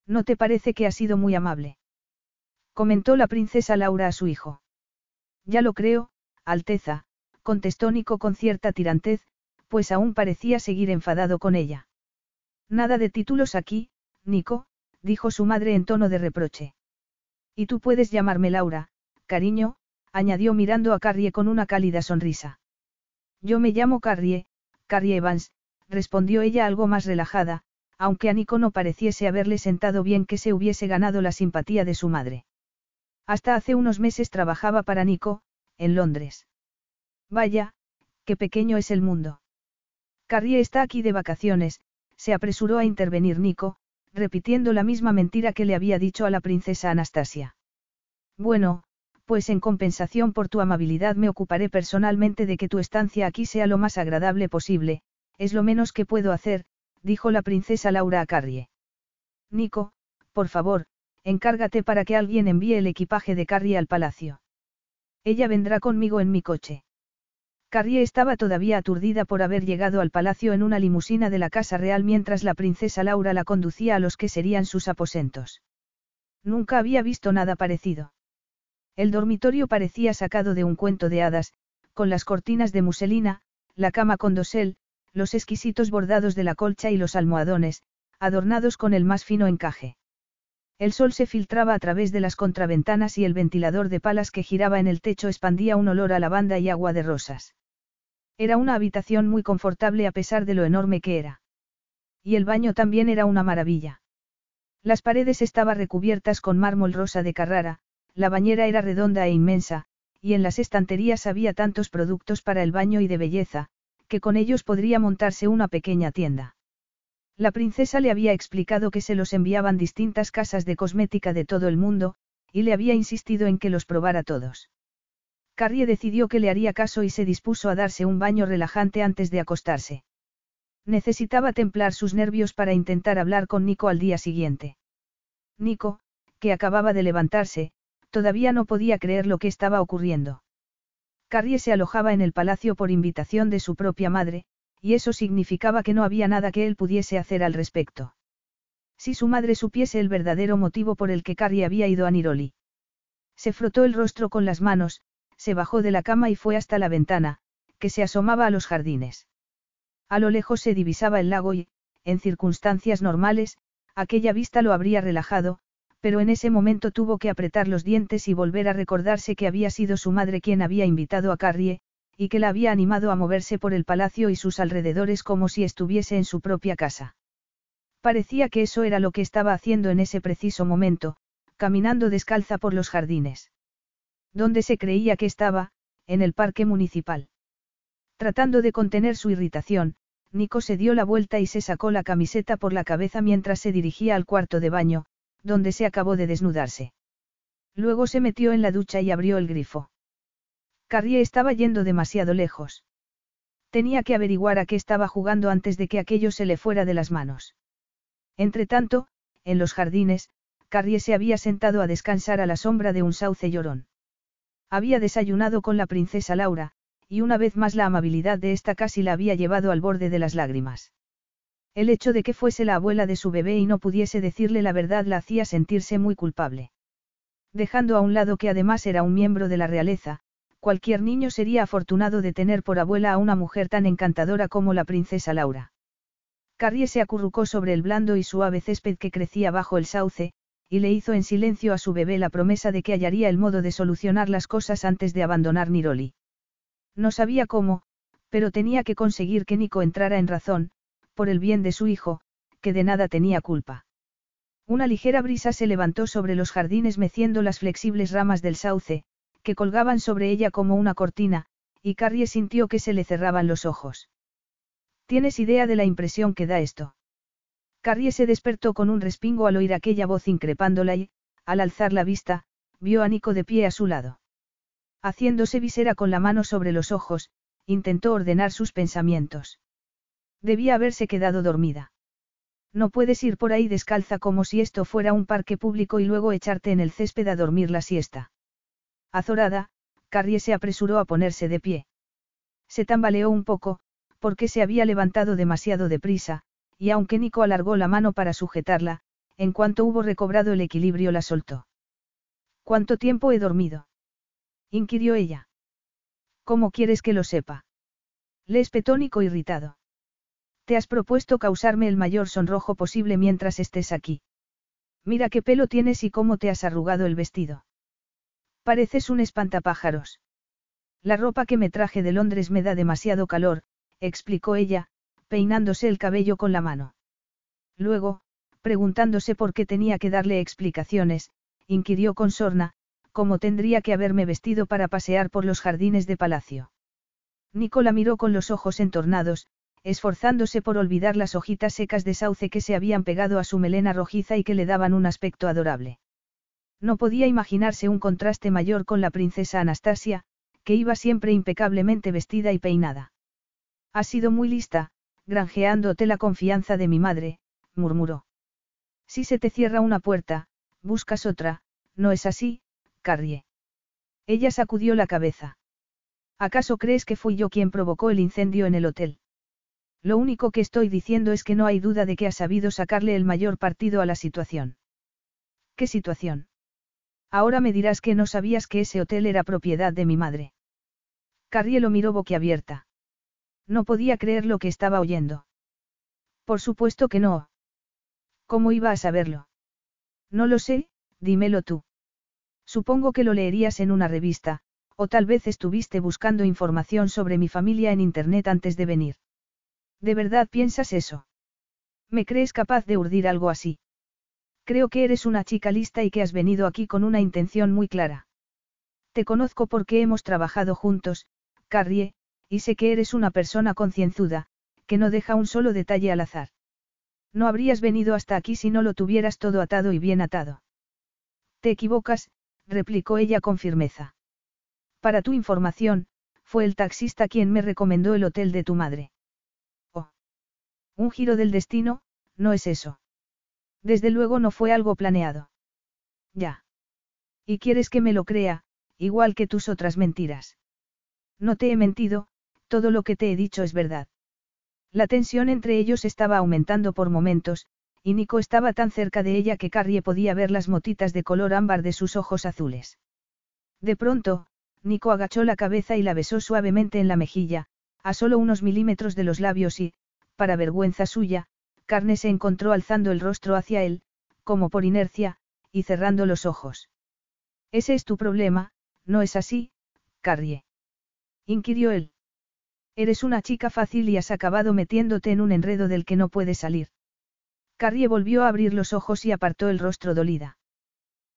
¿No te parece que ha sido muy amable? Comentó la princesa Laura a su hijo. Ya lo creo, Alteza, contestó Nico con cierta tirantez, pues aún parecía seguir enfadado con ella. Nada de títulos aquí, Nico, dijo su madre en tono de reproche. Y tú puedes llamarme Laura, cariño, añadió mirando a Carrie con una cálida sonrisa. Yo me llamo Carrie, Carrie Evans, respondió ella algo más relajada, aunque a Nico no pareciese haberle sentado bien que se hubiese ganado la simpatía de su madre. Hasta hace unos meses trabajaba para Nico, en Londres. Vaya, qué pequeño es el mundo. Carrie está aquí de vacaciones, se apresuró a intervenir Nico, repitiendo la misma mentira que le había dicho a la princesa Anastasia. Bueno, pues en compensación por tu amabilidad me ocuparé personalmente de que tu estancia aquí sea lo más agradable posible, es lo menos que puedo hacer, dijo la princesa Laura a Carrie. Nico, por favor, encárgate para que alguien envíe el equipaje de Carrie al palacio. Ella vendrá conmigo en mi coche. Carrie estaba todavía aturdida por haber llegado al palacio en una limusina de la Casa Real mientras la princesa Laura la conducía a los que serían sus aposentos. Nunca había visto nada parecido. El dormitorio parecía sacado de un cuento de hadas, con las cortinas de muselina, la cama con dosel, los exquisitos bordados de la colcha y los almohadones, adornados con el más fino encaje. El sol se filtraba a través de las contraventanas y el ventilador de palas que giraba en el techo expandía un olor a lavanda y agua de rosas. Era una habitación muy confortable a pesar de lo enorme que era. Y el baño también era una maravilla. Las paredes estaban recubiertas con mármol rosa de Carrara, la bañera era redonda e inmensa, y en las estanterías había tantos productos para el baño y de belleza, que con ellos podría montarse una pequeña tienda. La princesa le había explicado que se los enviaban distintas casas de cosmética de todo el mundo, y le había insistido en que los probara todos. Carrie decidió que le haría caso y se dispuso a darse un baño relajante antes de acostarse. Necesitaba templar sus nervios para intentar hablar con Nico al día siguiente. Nico, que acababa de levantarse, todavía no podía creer lo que estaba ocurriendo. Carrie se alojaba en el palacio por invitación de su propia madre, y eso significaba que no había nada que él pudiese hacer al respecto. Si su madre supiese el verdadero motivo por el que Carrie había ido a Niroli. Se frotó el rostro con las manos, se bajó de la cama y fue hasta la ventana, que se asomaba a los jardines. A lo lejos se divisaba el lago y, en circunstancias normales, aquella vista lo habría relajado, pero en ese momento tuvo que apretar los dientes y volver a recordarse que había sido su madre quien había invitado a Carrie, y que la había animado a moverse por el palacio y sus alrededores como si estuviese en su propia casa. Parecía que eso era lo que estaba haciendo en ese preciso momento, caminando descalza por los jardines. Donde se creía que estaba, en el parque municipal. Tratando de contener su irritación, Nico se dio la vuelta y se sacó la camiseta por la cabeza mientras se dirigía al cuarto de baño, donde se acabó de desnudarse. Luego se metió en la ducha y abrió el grifo. Carrie estaba yendo demasiado lejos. Tenía que averiguar a qué estaba jugando antes de que aquello se le fuera de las manos. Entretanto, en los jardines, Carrie se había sentado a descansar a la sombra de un sauce llorón. Había desayunado con la princesa Laura, y una vez más la amabilidad de esta casi la había llevado al borde de las lágrimas. El hecho de que fuese la abuela de su bebé y no pudiese decirle la verdad la hacía sentirse muy culpable. Dejando a un lado que además era un miembro de la realeza, cualquier niño sería afortunado de tener por abuela a una mujer tan encantadora como la princesa Laura. Carrie se acurrucó sobre el blando y suave césped que crecía bajo el sauce, y le hizo en silencio a su bebé la promesa de que hallaría el modo de solucionar las cosas antes de abandonar Niroli. No sabía cómo, pero tenía que conseguir que Nico entrara en razón, por el bien de su hijo, que de nada tenía culpa. Una ligera brisa se levantó sobre los jardines meciendo las flexibles ramas del sauce, que colgaban sobre ella como una cortina, y Carrie sintió que se le cerraban los ojos. ¿Tienes idea de la impresión que da esto? Carrie se despertó con un respingo al oír aquella voz increpándola y, al alzar la vista, vio a Nico de pie a su lado. Haciéndose visera con la mano sobre los ojos, intentó ordenar sus pensamientos. Debía haberse quedado dormida. No puedes ir por ahí descalza como si esto fuera un parque público y luego echarte en el césped a dormir la siesta. Azorada, Carrie se apresuró a ponerse de pie. Se tambaleó un poco, porque se había levantado demasiado deprisa, y aunque Nico alargó la mano para sujetarla, en cuanto hubo recobrado el equilibrio la soltó. ¿Cuánto tiempo he dormido? inquirió ella. ¿Cómo quieres que lo sepa? Le espetó Nico irritado. Te has propuesto causarme el mayor sonrojo posible mientras estés aquí. Mira qué pelo tienes y cómo te has arrugado el vestido. Pareces un espantapájaros. La ropa que me traje de Londres me da demasiado calor, explicó ella, peinándose el cabello con la mano. Luego, preguntándose por qué tenía que darle explicaciones, inquirió con sorna, cómo tendría que haberme vestido para pasear por los jardines de palacio. Nicola miró con los ojos entornados, esforzándose por olvidar las hojitas secas de sauce que se habían pegado a su melena rojiza y que le daban un aspecto adorable. No podía imaginarse un contraste mayor con la princesa Anastasia, que iba siempre impecablemente vestida y peinada. Ha sido muy lista, granjeándote la confianza de mi madre, murmuró. Si se te cierra una puerta, buscas otra, ¿no es así, Carrie? Ella sacudió la cabeza. ¿Acaso crees que fui yo quien provocó el incendio en el hotel? Lo único que estoy diciendo es que no hay duda de que has sabido sacarle el mayor partido a la situación. ¿Qué situación? Ahora me dirás que no sabías que ese hotel era propiedad de mi madre. Carrie lo miró boquiabierta. No podía creer lo que estaba oyendo. Por supuesto que no. ¿Cómo iba a saberlo? No lo sé, dímelo tú. Supongo que lo leerías en una revista, o tal vez estuviste buscando información sobre mi familia en Internet antes de venir. ¿De verdad piensas eso? ¿Me crees capaz de urdir algo así? Creo que eres una chica lista y que has venido aquí con una intención muy clara. Te conozco porque hemos trabajado juntos, Carrie, y sé que eres una persona concienzuda, que no deja un solo detalle al azar. No habrías venido hasta aquí si no lo tuvieras todo atado y bien atado. Te equivocas, replicó ella con firmeza. Para tu información, fue el taxista quien me recomendó el hotel de tu madre. Oh. Un giro del destino, no es eso. Desde luego no fue algo planeado. Ya. Y quieres que me lo crea, igual que tus otras mentiras. No te he mentido, todo lo que te he dicho es verdad. La tensión entre ellos estaba aumentando por momentos, y Nico estaba tan cerca de ella que Carrie podía ver las motitas de color ámbar de sus ojos azules. De pronto, Nico agachó la cabeza y la besó suavemente en la mejilla, a solo unos milímetros de los labios y, para vergüenza suya, Carne se encontró alzando el rostro hacia él, como por inercia, y cerrando los ojos. Ese es tu problema, ¿no es así, Carrie? inquirió él. Eres una chica fácil y has acabado metiéndote en un enredo del que no puedes salir. Carrie volvió a abrir los ojos y apartó el rostro dolida.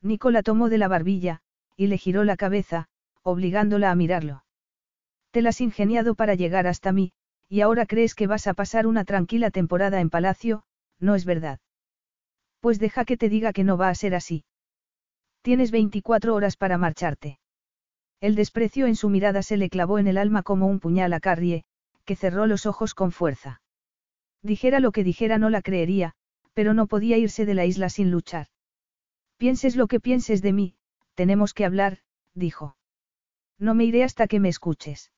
Nicola tomó de la barbilla, y le giró la cabeza, obligándola a mirarlo. Te las has ingeniado para llegar hasta mí, y ahora crees que vas a pasar una tranquila temporada en palacio, ¿no es verdad? Pues deja que te diga que no va a ser así. Tienes 24 horas para marcharte. El desprecio en su mirada se le clavó en el alma como un puñal a Carrie, que cerró los ojos con fuerza. Dijera lo que dijera no la creería, pero no podía irse de la isla sin luchar. Pienses lo que pienses de mí, tenemos que hablar, dijo. No me iré hasta que me escuches.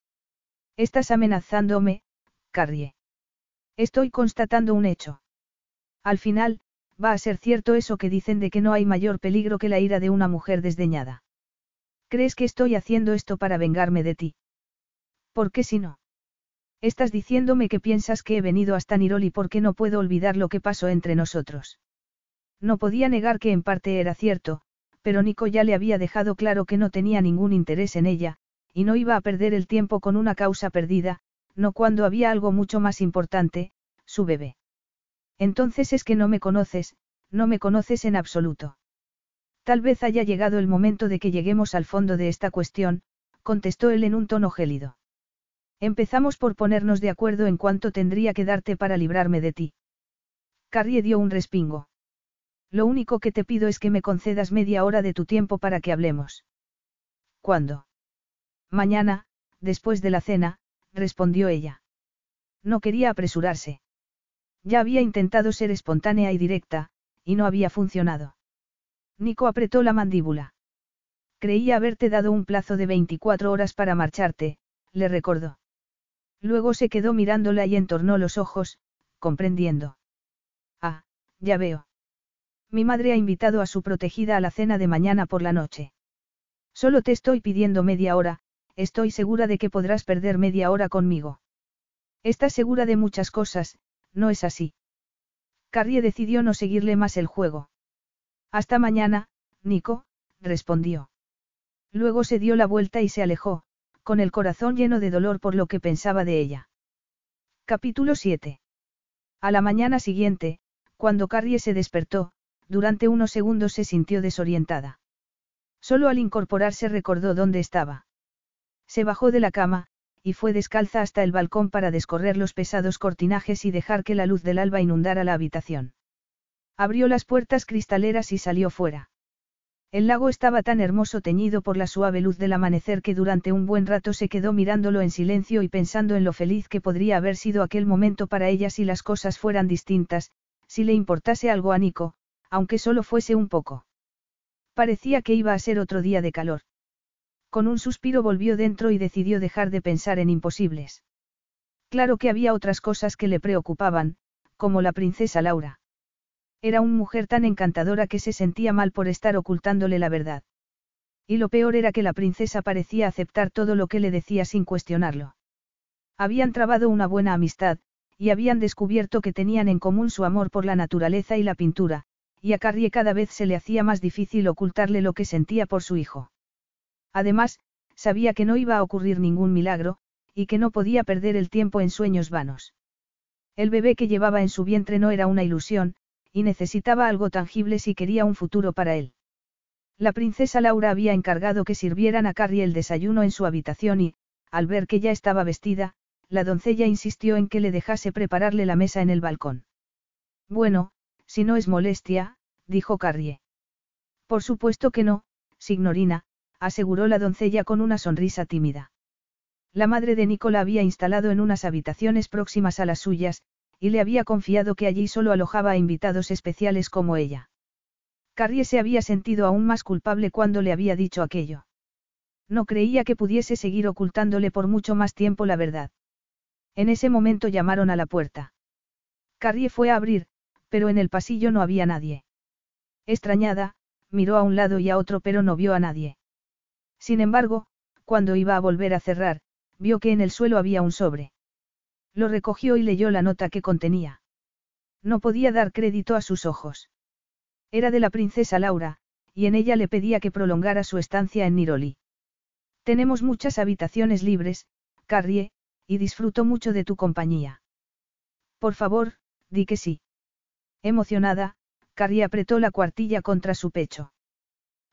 Estás amenazándome, Carrie. Estoy constatando un hecho. Al final, va a ser cierto eso que dicen de que no hay mayor peligro que la ira de una mujer desdeñada. ¿Crees que estoy haciendo esto para vengarme de ti? ¿Por qué si no? Estás diciéndome que piensas que he venido hasta Niroli porque no puedo olvidar lo que pasó entre nosotros. No podía negar que en parte era cierto, pero Nico ya le había dejado claro que no tenía ningún interés en ella, y no iba a perder el tiempo con una causa perdida, no cuando había algo mucho más importante, su bebé. Entonces es que no me conoces, no me conoces en absoluto. Tal vez haya llegado el momento de que lleguemos al fondo de esta cuestión, contestó él en un tono gélido. Empezamos por ponernos de acuerdo en cuánto tendría que darte para librarme de ti. Carrie dio un respingo. Lo único que te pido es que me concedas media hora de tu tiempo para que hablemos. ¿Cuándo? Mañana, después de la cena, respondió ella. No quería apresurarse. Ya había intentado ser espontánea y directa, y no había funcionado. Nico apretó la mandíbula. Creía haberte dado un plazo de 24 horas para marcharte, le recordó. Luego se quedó mirándola y entornó los ojos, comprendiendo. Ah, ya veo. Mi madre ha invitado a su protegida a la cena de mañana por la noche. Solo te estoy pidiendo media hora, estoy segura de que podrás perder media hora conmigo. Estás segura de muchas cosas, no es así. Carrie decidió no seguirle más el juego. Hasta mañana, Nico, respondió. Luego se dio la vuelta y se alejó, con el corazón lleno de dolor por lo que pensaba de ella. Capítulo 7. A la mañana siguiente, cuando Carrie se despertó, durante unos segundos se sintió desorientada. Solo al incorporarse recordó dónde estaba. Se bajó de la cama, y fue descalza hasta el balcón para descorrer los pesados cortinajes y dejar que la luz del alba inundara la habitación. Abrió las puertas cristaleras y salió fuera. El lago estaba tan hermoso teñido por la suave luz del amanecer que durante un buen rato se quedó mirándolo en silencio y pensando en lo feliz que podría haber sido aquel momento para ella si las cosas fueran distintas, si le importase algo a Nico, aunque solo fuese un poco. Parecía que iba a ser otro día de calor. Con un suspiro volvió dentro y decidió dejar de pensar en imposibles. Claro que había otras cosas que le preocupaban, como la princesa Laura. Era una mujer tan encantadora que se sentía mal por estar ocultándole la verdad. Y lo peor era que la princesa parecía aceptar todo lo que le decía sin cuestionarlo. Habían trabado una buena amistad, y habían descubierto que tenían en común su amor por la naturaleza y la pintura, y a Carrie cada vez se le hacía más difícil ocultarle lo que sentía por su hijo. Además, sabía que no iba a ocurrir ningún milagro, y que no podía perder el tiempo en sueños vanos. El bebé que llevaba en su vientre no era una ilusión, y necesitaba algo tangible si quería un futuro para él. La princesa Laura había encargado que sirvieran a Carrie el desayuno en su habitación y, al ver que ya estaba vestida, la doncella insistió en que le dejase prepararle la mesa en el balcón. Bueno, si no es molestia, dijo Carrie. Por supuesto que no, signorina, aseguró la doncella con una sonrisa tímida. La madre de Nicola había instalado en unas habitaciones próximas a las suyas, y le había confiado que allí solo alojaba a invitados especiales como ella. Carrie se había sentido aún más culpable cuando le había dicho aquello. No creía que pudiese seguir ocultándole por mucho más tiempo la verdad. En ese momento llamaron a la puerta. Carrie fue a abrir, pero en el pasillo no había nadie. Extrañada, miró a un lado y a otro pero no vio a nadie. Sin embargo, cuando iba a volver a cerrar, vio que en el suelo había un sobre. Lo recogió y leyó la nota que contenía. No podía dar crédito a sus ojos. Era de la princesa Laura, y en ella le pedía que prolongara su estancia en Niroli. Tenemos muchas habitaciones libres, Carrie, y disfruto mucho de tu compañía. Por favor, di que sí. Emocionada, Carrie apretó la cuartilla contra su pecho.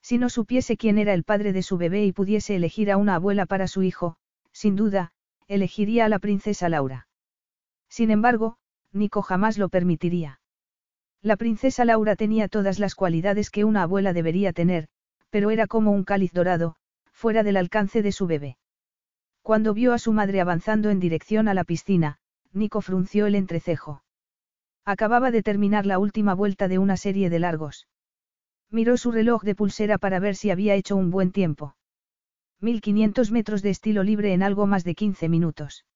Si no supiese quién era el padre de su bebé y pudiese elegir a una abuela para su hijo, sin duda, elegiría a la princesa Laura. Sin embargo, Nico jamás lo permitiría. La princesa Laura tenía todas las cualidades que una abuela debería tener, pero era como un cáliz dorado, fuera del alcance de su bebé. Cuando vio a su madre avanzando en dirección a la piscina, Nico frunció el entrecejo. Acababa de terminar la última vuelta de una serie de largos. Miró su reloj de pulsera para ver si había hecho un buen tiempo. 1500 metros de estilo libre en algo más de 15 minutos.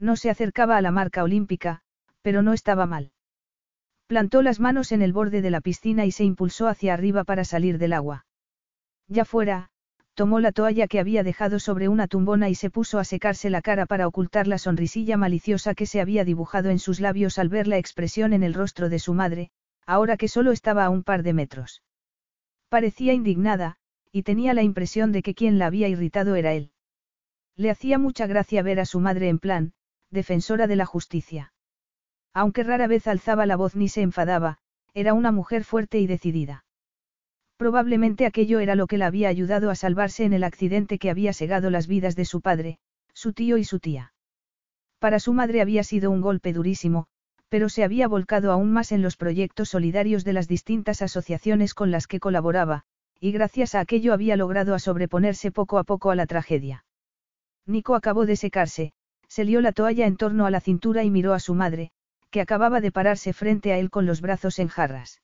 No se acercaba a la marca olímpica, pero no estaba mal. Plantó las manos en el borde de la piscina y se impulsó hacia arriba para salir del agua. Ya fuera, tomó la toalla que había dejado sobre una tumbona y se puso a secarse la cara para ocultar la sonrisilla maliciosa que se había dibujado en sus labios al ver la expresión en el rostro de su madre, ahora que solo estaba a un par de metros. Parecía indignada, y tenía la impresión de que quien la había irritado era él. Le hacía mucha gracia ver a su madre en plan, defensora de la justicia. Aunque rara vez alzaba la voz ni se enfadaba, era una mujer fuerte y decidida. Probablemente aquello era lo que la había ayudado a salvarse en el accidente que había segado las vidas de su padre, su tío y su tía. Para su madre había sido un golpe durísimo, pero se había volcado aún más en los proyectos solidarios de las distintas asociaciones con las que colaboraba, y gracias a aquello había logrado sobreponerse poco a poco a la tragedia. Nico acabó de secarse, se lió la toalla en torno a la cintura y miró a su madre, que acababa de pararse frente a él con los brazos en jarras.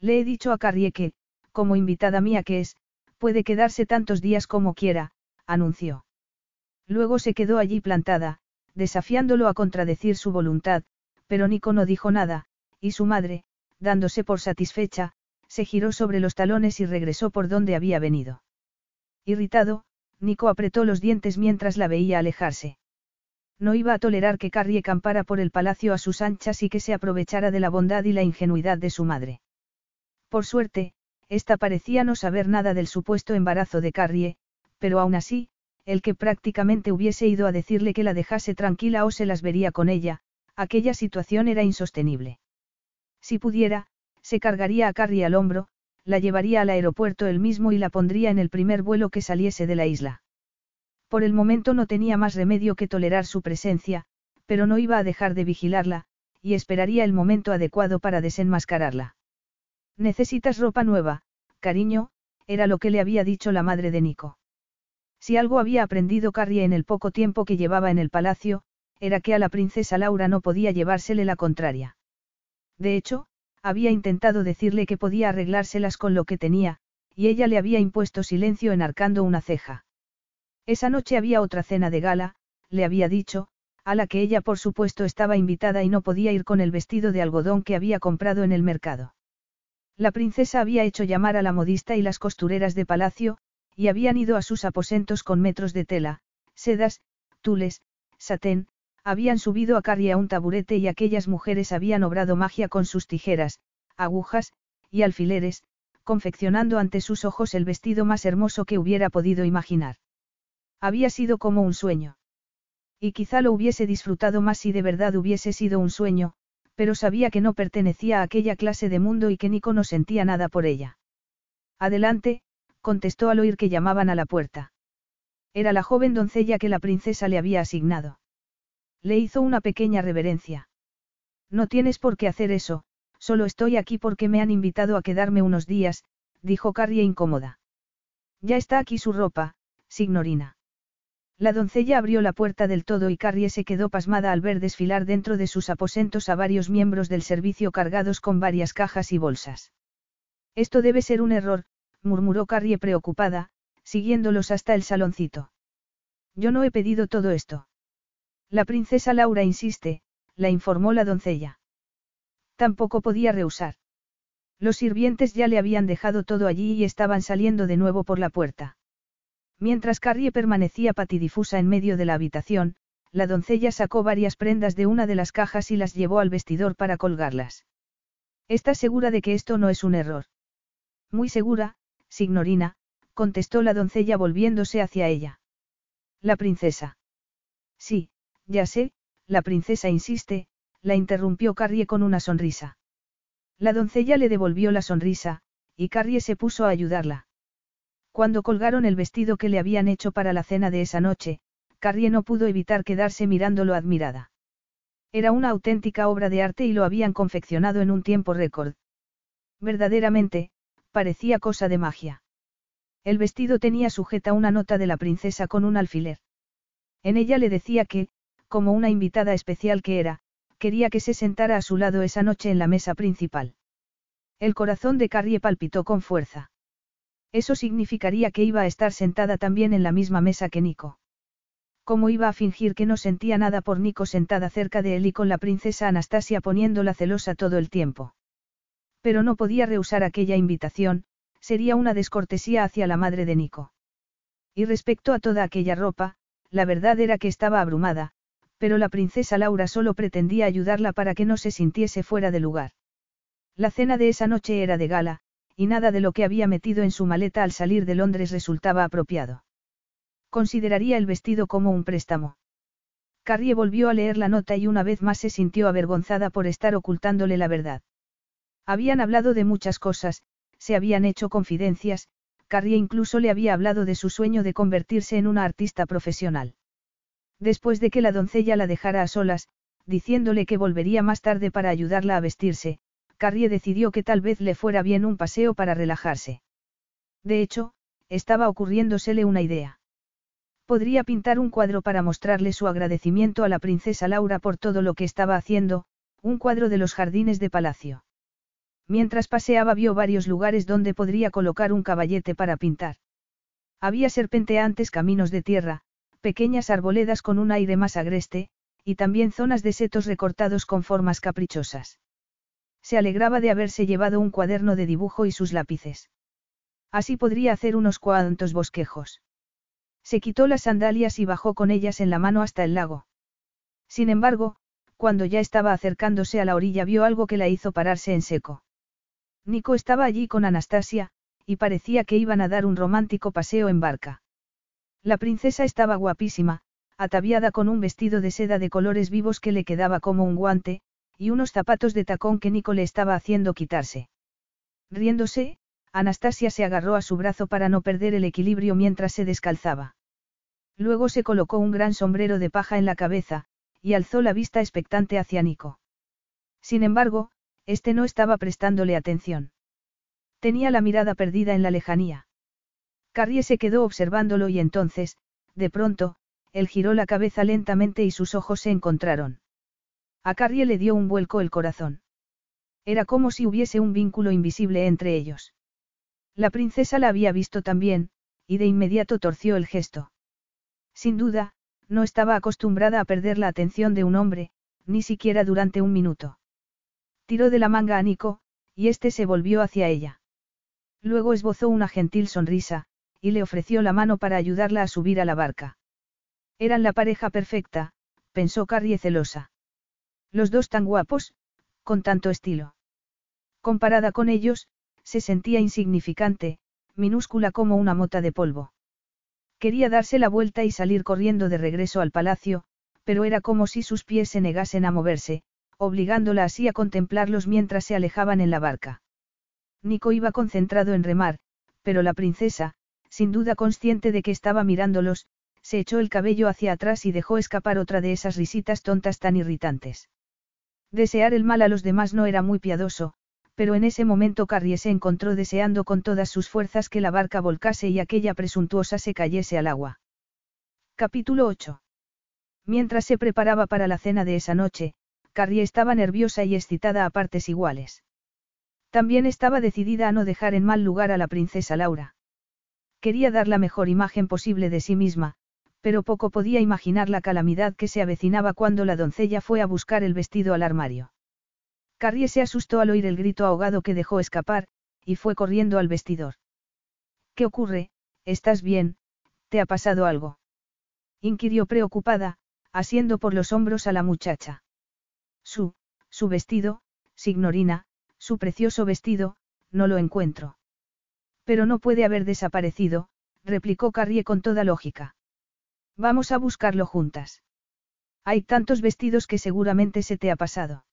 Le he dicho a Carrie que, como invitada mía que es, puede quedarse tantos días como quiera, anunció. Luego se quedó allí plantada, desafiándolo a contradecir su voluntad, pero Nico no dijo nada, y su madre, dándose por satisfecha, se giró sobre los talones y regresó por donde había venido. Irritado, Nico apretó los dientes mientras la veía alejarse. No iba a tolerar que Carrie campara por el palacio a sus anchas y que se aprovechara de la bondad y la ingenuidad de su madre. Por suerte, ésta parecía no saber nada del supuesto embarazo de Carrie, pero aún así, el que prácticamente hubiese ido a decirle que la dejase tranquila o se las vería con ella, aquella situación era insostenible. Si pudiera, se cargaría a Carrie al hombro, la llevaría al aeropuerto él mismo y la pondría en el primer vuelo que saliese de la isla. Por el momento no tenía más remedio que tolerar su presencia, pero no iba a dejar de vigilarla, y esperaría el momento adecuado para desenmascararla. Necesitas ropa nueva, cariño, era lo que le había dicho la madre de Nico. Si algo había aprendido Carrie en el poco tiempo que llevaba en el palacio, era que a la princesa Laura no podía llevársele la contraria. De hecho, había intentado decirle que podía arreglárselas con lo que tenía, y ella le había impuesto silencio enarcando una ceja. Esa noche había otra cena de gala, le había dicho, a la que ella por supuesto estaba invitada y no podía ir con el vestido de algodón que había comprado en el mercado. La princesa había hecho llamar a la modista y las costureras de palacio, y habían ido a sus aposentos con metros de tela, sedas, tules, satén, habían subido a Carrie a un taburete y aquellas mujeres habían obrado magia con sus tijeras, agujas, y alfileres, confeccionando ante sus ojos el vestido más hermoso que hubiera podido imaginar. Había sido como un sueño. Y quizá lo hubiese disfrutado más si de verdad hubiese sido un sueño, pero sabía que no pertenecía a aquella clase de mundo y que Nico no sentía nada por ella. Adelante, contestó al oír que llamaban a la puerta. Era la joven doncella que la princesa le había asignado. Le hizo una pequeña reverencia. No tienes por qué hacer eso, solo estoy aquí porque me han invitado a quedarme unos días, dijo Carrie incómoda. Ya está aquí su ropa, signorina. La doncella abrió la puerta del todo y Carrie se quedó pasmada al ver desfilar dentro de sus aposentos a varios miembros del servicio cargados con varias cajas y bolsas. Esto debe ser un error, murmuró Carrie preocupada, siguiéndolos hasta el saloncito. Yo no he pedido todo esto. La princesa Laura insiste, la informó la doncella. Tampoco podía rehusar. Los sirvientes ya le habían dejado todo allí y estaban saliendo de nuevo por la puerta. Mientras Carrie permanecía patidifusa en medio de la habitación, la doncella sacó varias prendas de una de las cajas y las llevó al vestidor para colgarlas. ¿Estás segura de que esto no es un error? Muy segura, signorina, contestó la doncella volviéndose hacia ella. La princesa. Sí, ya sé, la princesa insiste, la interrumpió Carrie con una sonrisa. La doncella le devolvió la sonrisa, y Carrie se puso a ayudarla. Cuando colgaron el vestido que le habían hecho para la cena de esa noche, Carrie no pudo evitar quedarse mirándolo admirada. Era una auténtica obra de arte y lo habían confeccionado en un tiempo récord. Verdaderamente, parecía cosa de magia. El vestido tenía sujeta una nota de la princesa con un alfiler. En ella le decía que, como una invitada especial que era, quería que se sentara a su lado esa noche en la mesa principal. El corazón de Carrie palpitó con fuerza. Eso significaría que iba a estar sentada también en la misma mesa que Nico. ¿Cómo iba a fingir que no sentía nada por Nico sentada cerca de él y con la princesa Anastasia poniéndola celosa todo el tiempo? Pero no podía rehusar aquella invitación, sería una descortesía hacia la madre de Nico. Y respecto a toda aquella ropa, la verdad era que estaba abrumada, pero la princesa Laura solo pretendía ayudarla para que no se sintiese fuera de lugar. La cena de esa noche era de gala, y nada de lo que había metido en su maleta al salir de Londres resultaba apropiado. Consideraría el vestido como un préstamo. Carrie volvió a leer la nota y una vez más se sintió avergonzada por estar ocultándole la verdad. Habían hablado de muchas cosas, se habían hecho confidencias, Carrie incluso le había hablado de su sueño de convertirse en una artista profesional. Después de que la doncella la dejara a solas, diciéndole que volvería más tarde para ayudarla a vestirse, Carrie decidió que tal vez le fuera bien un paseo para relajarse. De hecho, estaba ocurriéndosele una idea. Podría pintar un cuadro para mostrarle su agradecimiento a la princesa Laura por todo lo que estaba haciendo, un cuadro de los jardines de palacio. Mientras paseaba vio varios lugares donde podría colocar un caballete para pintar. Había serpenteantes caminos de tierra, pequeñas arboledas con un aire más agreste, y también zonas de setos recortados con formas caprichosas. Se alegraba de haberse llevado un cuaderno de dibujo y sus lápices. Así podría hacer unos cuantos bosquejos. Se quitó las sandalias y bajó con ellas en la mano hasta el lago. Sin embargo, cuando ya estaba acercándose a la orilla vio algo que la hizo pararse en seco. Nico estaba allí con Anastasia, y parecía que iban a dar un romántico paseo en barca. La princesa estaba guapísima, ataviada con un vestido de seda de colores vivos que le quedaba como un guante, y unos zapatos de tacón que Nico le estaba haciendo quitarse. Riéndose, Anastasia se agarró a su brazo para no perder el equilibrio mientras se descalzaba. Luego se colocó un gran sombrero de paja en la cabeza, y alzó la vista expectante hacia Nico. Sin embargo, este no estaba prestándole atención. Tenía la mirada perdida en la lejanía. Carrie se quedó observándolo y entonces, de pronto, él giró la cabeza lentamente y sus ojos se encontraron. A Carrie le dio un vuelco el corazón. Era como si hubiese un vínculo invisible entre ellos. La princesa la había visto también, y de inmediato torció el gesto. Sin duda, no estaba acostumbrada a perder la atención de un hombre, ni siquiera durante un minuto. Tiró de la manga a Nico, y este se volvió hacia ella. Luego esbozó una gentil sonrisa, y le ofreció la mano para ayudarla a subir a la barca. Eran la pareja perfecta, pensó Carrie celosa. Los dos tan guapos, con tanto estilo. Comparada con ellos, se sentía insignificante, minúscula como una mota de polvo. Quería darse la vuelta y salir corriendo de regreso al palacio, pero era como si sus pies se negasen a moverse, obligándola así a contemplarlos mientras se alejaban en la barca. Nico iba concentrado en remar, pero la princesa, sin duda consciente de que estaba mirándolos, se echó el cabello hacia atrás y dejó escapar otra de esas risitas tontas tan irritantes. Desear el mal a los demás no era muy piadoso, pero en ese momento Carrie se encontró deseando con todas sus fuerzas que la barca volcase y aquella presuntuosa se cayese al agua. Capítulo 8. Mientras se preparaba para la cena de esa noche, Carrie estaba nerviosa y excitada a partes iguales. También estaba decidida a no dejar en mal lugar a la princesa Laura. Quería dar la mejor imagen posible de sí misma, pero poco podía imaginar la calamidad que se avecinaba cuando la doncella fue a buscar el vestido al armario. Carrie se asustó al oír el grito ahogado que dejó escapar, y fue corriendo al vestidor. ¿Qué ocurre? ¿Estás bien? ¿Te ha pasado algo? inquirió preocupada, asiendo por los hombros a la muchacha. Su, su vestido, signorina, su precioso vestido, no lo encuentro. Pero no puede haber desaparecido, replicó Carrie con toda lógica. Vamos a buscarlo juntas. Hay tantos vestidos que seguramente se te ha pasado.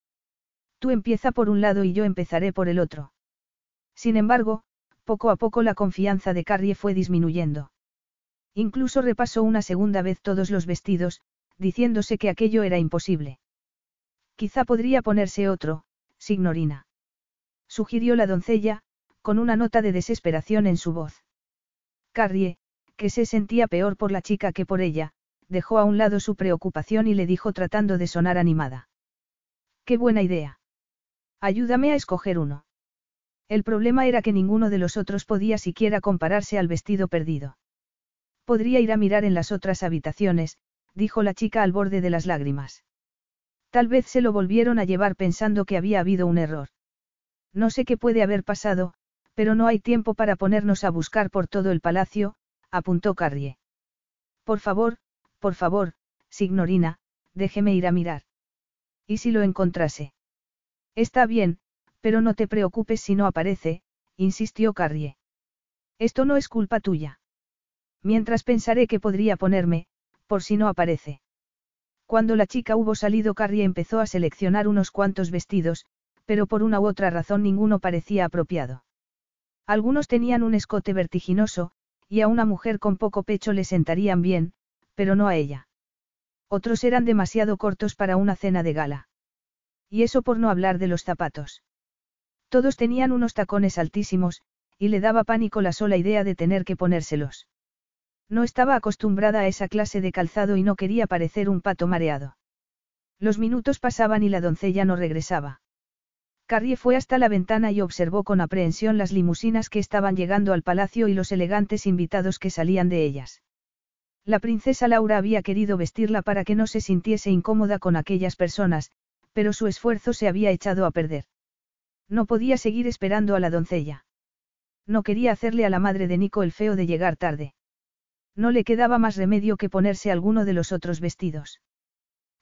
Tú empieza por un lado y yo empezaré por el otro. Sin embargo, poco a poco la confianza de Carrie fue disminuyendo. Incluso repasó una segunda vez todos los vestidos, diciéndose que aquello era imposible. Quizá podría ponerse otro, signorina. Sugirió la doncella, con una nota de desesperación en su voz. Carrie, que se sentía peor por la chica que por ella, dejó a un lado su preocupación y le dijo tratando de sonar animada. Qué buena idea. Ayúdame a escoger uno. El problema era que ninguno de los otros podía siquiera compararse al vestido perdido. Podría ir a mirar en las otras habitaciones, dijo la chica al borde de las lágrimas. Tal vez se lo volvieron a llevar pensando que había habido un error. No sé qué puede haber pasado, pero no hay tiempo para ponernos a buscar por todo el palacio, apuntó Carrie. Por favor, por favor, signorina, déjeme ir a mirar. ¿Y si lo encontrase? Está bien, pero no te preocupes si no aparece, insistió Carrie. Esto no es culpa tuya. Mientras pensaré que podría ponerme, por si no aparece. Cuando la chica hubo salido, Carrie empezó a seleccionar unos cuantos vestidos, pero por una u otra razón ninguno parecía apropiado. Algunos tenían un escote vertiginoso, y a una mujer con poco pecho le sentarían bien, pero no a ella. Otros eran demasiado cortos para una cena de gala. Y eso por no hablar de los zapatos. Todos tenían unos tacones altísimos, y le daba pánico la sola idea de tener que ponérselos. No estaba acostumbrada a esa clase de calzado y no quería parecer un pato mareado. Los minutos pasaban y la doncella no regresaba. Carrie fue hasta la ventana y observó con aprehensión las limusinas que estaban llegando al palacio y los elegantes invitados que salían de ellas. La princesa Laura había querido vestirla para que no se sintiese incómoda con aquellas personas, pero su esfuerzo se había echado a perder. No podía seguir esperando a la doncella. No quería hacerle a la madre de Nico el feo de llegar tarde. No le quedaba más remedio que ponerse alguno de los otros vestidos.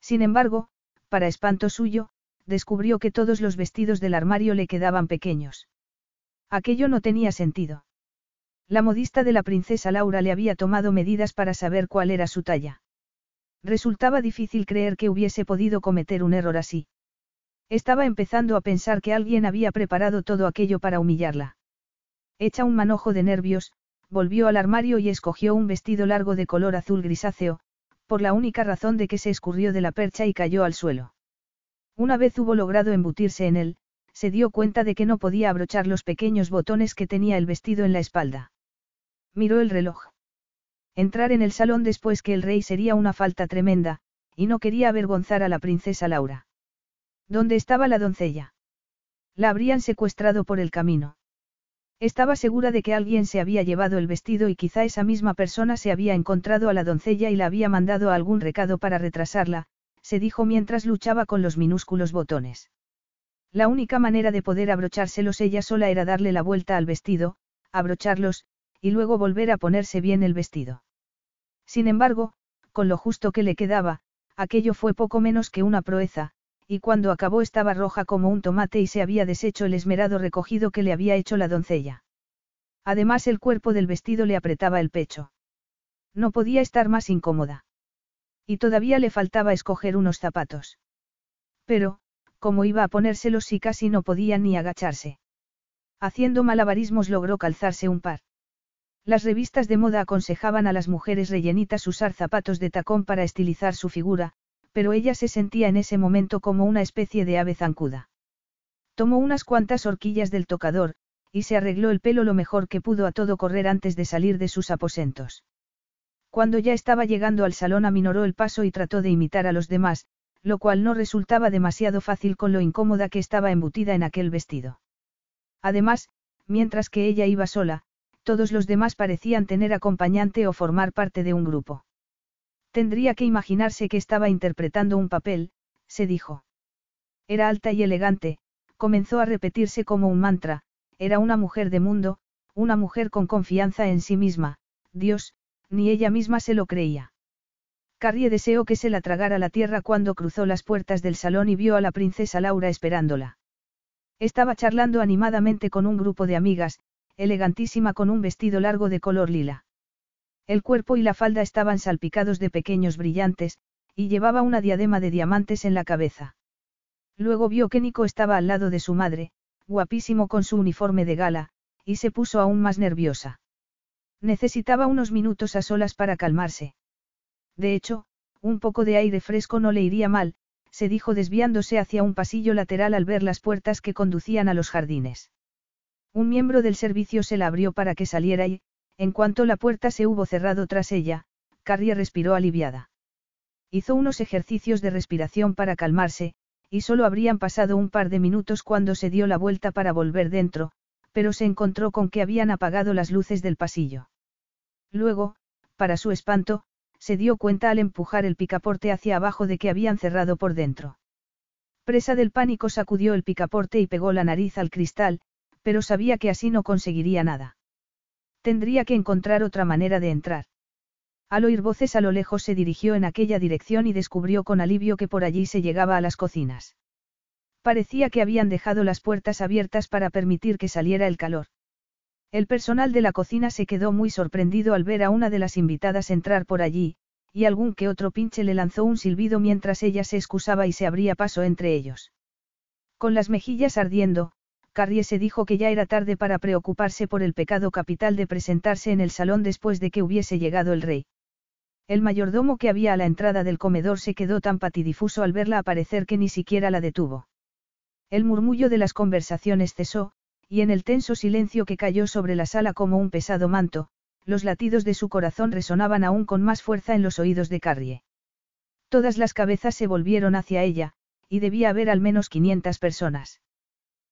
Sin embargo, para espanto suyo, descubrió que todos los vestidos del armario le quedaban pequeños. Aquello no tenía sentido. La modista de la princesa Laura le había tomado medidas para saber cuál era su talla. Resultaba difícil creer que hubiese podido cometer un error así. Estaba empezando a pensar que alguien había preparado todo aquello para humillarla. Hecha un manojo de nervios, volvió al armario y escogió un vestido largo de color azul grisáceo, por la única razón de que se escurrió de la percha y cayó al suelo. Una vez hubo logrado embutirse en él, se dio cuenta de que no podía abrochar los pequeños botones que tenía el vestido en la espalda. Miró el reloj. Entrar en el salón después que el rey sería una falta tremenda, y no quería avergonzar a la princesa Laura. ¿Dónde estaba la doncella? La habrían secuestrado por el camino. Estaba segura de que alguien se había llevado el vestido y quizá esa misma persona se había encontrado a la doncella y la había mandado a algún recado para retrasarla, se dijo mientras luchaba con los minúsculos botones. La única manera de poder abrochárselos ella sola era darle la vuelta al vestido, abrocharlos, y luego volver a ponerse bien el vestido. Sin embargo, con lo justo que le quedaba, aquello fue poco menos que una proeza, y cuando acabó estaba roja como un tomate y se había deshecho el esmerado recogido que le había hecho la doncella. Además el cuerpo del vestido le apretaba el pecho. No podía estar más incómoda. Y todavía le faltaba escoger unos zapatos. Pero, ¿cómo iba a ponérselos si casi no podía ni agacharse? Haciendo malabarismos logró calzarse un par. Las revistas de moda aconsejaban a las mujeres rellenitas usar zapatos de tacón para estilizar su figura, pero ella se sentía en ese momento como una especie de ave zancuda. Tomó unas cuantas horquillas del tocador, y se arregló el pelo lo mejor que pudo a todo correr antes de salir de sus aposentos. Cuando ya estaba llegando al salón aminoró el paso y trató de imitar a los demás, lo cual no resultaba demasiado fácil con lo incómoda que estaba embutida en aquel vestido. Además, mientras que ella iba sola, todos los demás parecían tener acompañante o formar parte de un grupo. Tendría que imaginarse que estaba interpretando un papel, se dijo. Era alta y elegante, comenzó a repetirse como un mantra, era una mujer de mundo, una mujer con confianza en sí misma, Dios, ni ella misma se lo creía. Carrie deseó que se la tragara la tierra cuando cruzó las puertas del salón y vio a la princesa Laura esperándola. Estaba charlando animadamente con un grupo de amigas, elegantísima con un vestido largo de color lila. El cuerpo y la falda estaban salpicados de pequeños brillantes, y llevaba una diadema de diamantes en la cabeza. Luego vio que Nico estaba al lado de su madre, guapísimo con su uniforme de gala, y se puso aún más nerviosa. Necesitaba unos minutos a solas para calmarse. De hecho, un poco de aire fresco no le iría mal, se dijo desviándose hacia un pasillo lateral al ver las puertas que conducían a los jardines. Un miembro del servicio se la abrió para que saliera y, en cuanto la puerta se hubo cerrado tras ella, Carrie respiró aliviada. Hizo unos ejercicios de respiración para calmarse, y solo habrían pasado un par de minutos cuando se dio la vuelta para volver dentro, pero se encontró con que habían apagado las luces del pasillo. Luego, para su espanto, se dio cuenta al empujar el picaporte hacia abajo de que habían cerrado por dentro. Presa del pánico sacudió el picaporte y pegó la nariz al cristal, pero sabía que así no conseguiría nada. Tendría que encontrar otra manera de entrar. Al oír voces a lo lejos se dirigió en aquella dirección y descubrió con alivio que por allí se llegaba a las cocinas. Parecía que habían dejado las puertas abiertas para permitir que saliera el calor. El personal de la cocina se quedó muy sorprendido al ver a una de las invitadas entrar por allí, y algún que otro pinche le lanzó un silbido mientras ella se excusaba y se abría paso entre ellos. Con las mejillas ardiendo, Carrie se dijo que ya era tarde para preocuparse por el pecado capital de presentarse en el salón después de que hubiese llegado el rey. El mayordomo que había a la entrada del comedor se quedó tan patidifuso al verla aparecer que ni siquiera la detuvo. El murmullo de las conversaciones cesó, y en el tenso silencio que cayó sobre la sala como un pesado manto, los latidos de su corazón resonaban aún con más fuerza en los oídos de Carrie. Todas las cabezas se volvieron hacia ella, y debía haber al menos 500 personas.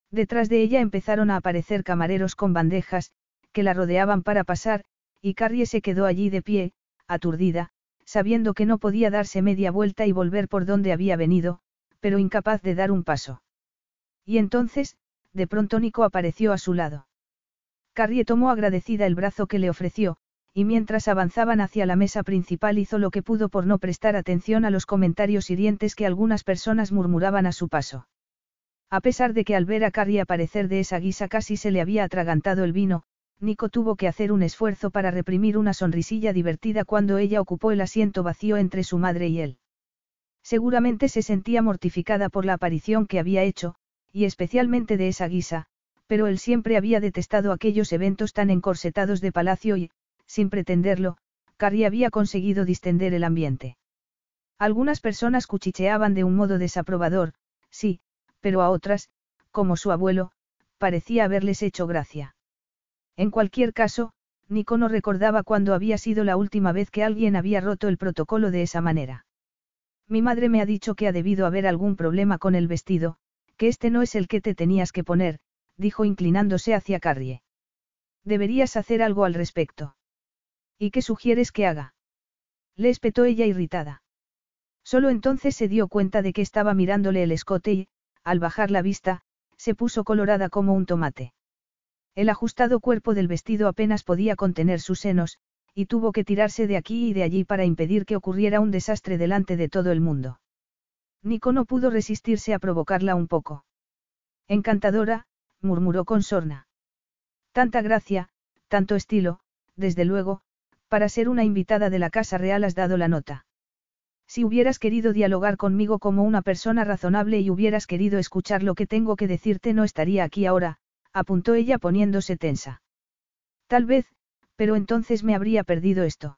Detrás de ella empezaron a aparecer camareros con bandejas, que la rodeaban para pasar, y Carrie se quedó allí de pie, aturdida, sabiendo que no podía darse media vuelta y volver por donde había venido, pero incapaz de dar un paso. Y entonces, de pronto Nico apareció a su lado. Carrie tomó agradecida el brazo que le ofreció, y mientras avanzaban hacia la mesa principal hizo lo que pudo por no prestar atención a los comentarios hirientes que algunas personas murmuraban a su paso. A pesar de que al ver a Carrie aparecer de esa guisa casi se le había atragantado el vino, Nico tuvo que hacer un esfuerzo para reprimir una sonrisilla divertida cuando ella ocupó el asiento vacío entre su madre y él. Seguramente se sentía mortificada por la aparición que había hecho, y especialmente de esa guisa, pero él siempre había detestado aquellos eventos tan encorsetados de palacio y, sin pretenderlo, Carrie había conseguido distender el ambiente. Algunas personas cuchicheaban de un modo desaprobador, sí, pero a otras, como su abuelo, parecía haberles hecho gracia. En cualquier caso, Nico no recordaba cuándo había sido la última vez que alguien había roto el protocolo de esa manera. Mi madre me ha dicho que ha debido haber algún problema con el vestido, que este no es el que te tenías que poner, dijo inclinándose hacia Carrie. Deberías hacer algo al respecto. ¿Y qué sugieres que haga? Le espetó ella irritada. Solo entonces se dio cuenta de que estaba mirándole el escote y, al bajar la vista, se puso colorada como un tomate. El ajustado cuerpo del vestido apenas podía contener sus senos, y tuvo que tirarse de aquí y de allí para impedir que ocurriera un desastre delante de todo el mundo. Nico no pudo resistirse a provocarla un poco. Encantadora, murmuró con sorna. Tanta gracia, tanto estilo, desde luego, para ser una invitada de la Casa Real has dado la nota. Si hubieras querido dialogar conmigo como una persona razonable y hubieras querido escuchar lo que tengo que decirte no estaría aquí ahora, apuntó ella poniéndose tensa. Tal vez, pero entonces me habría perdido esto.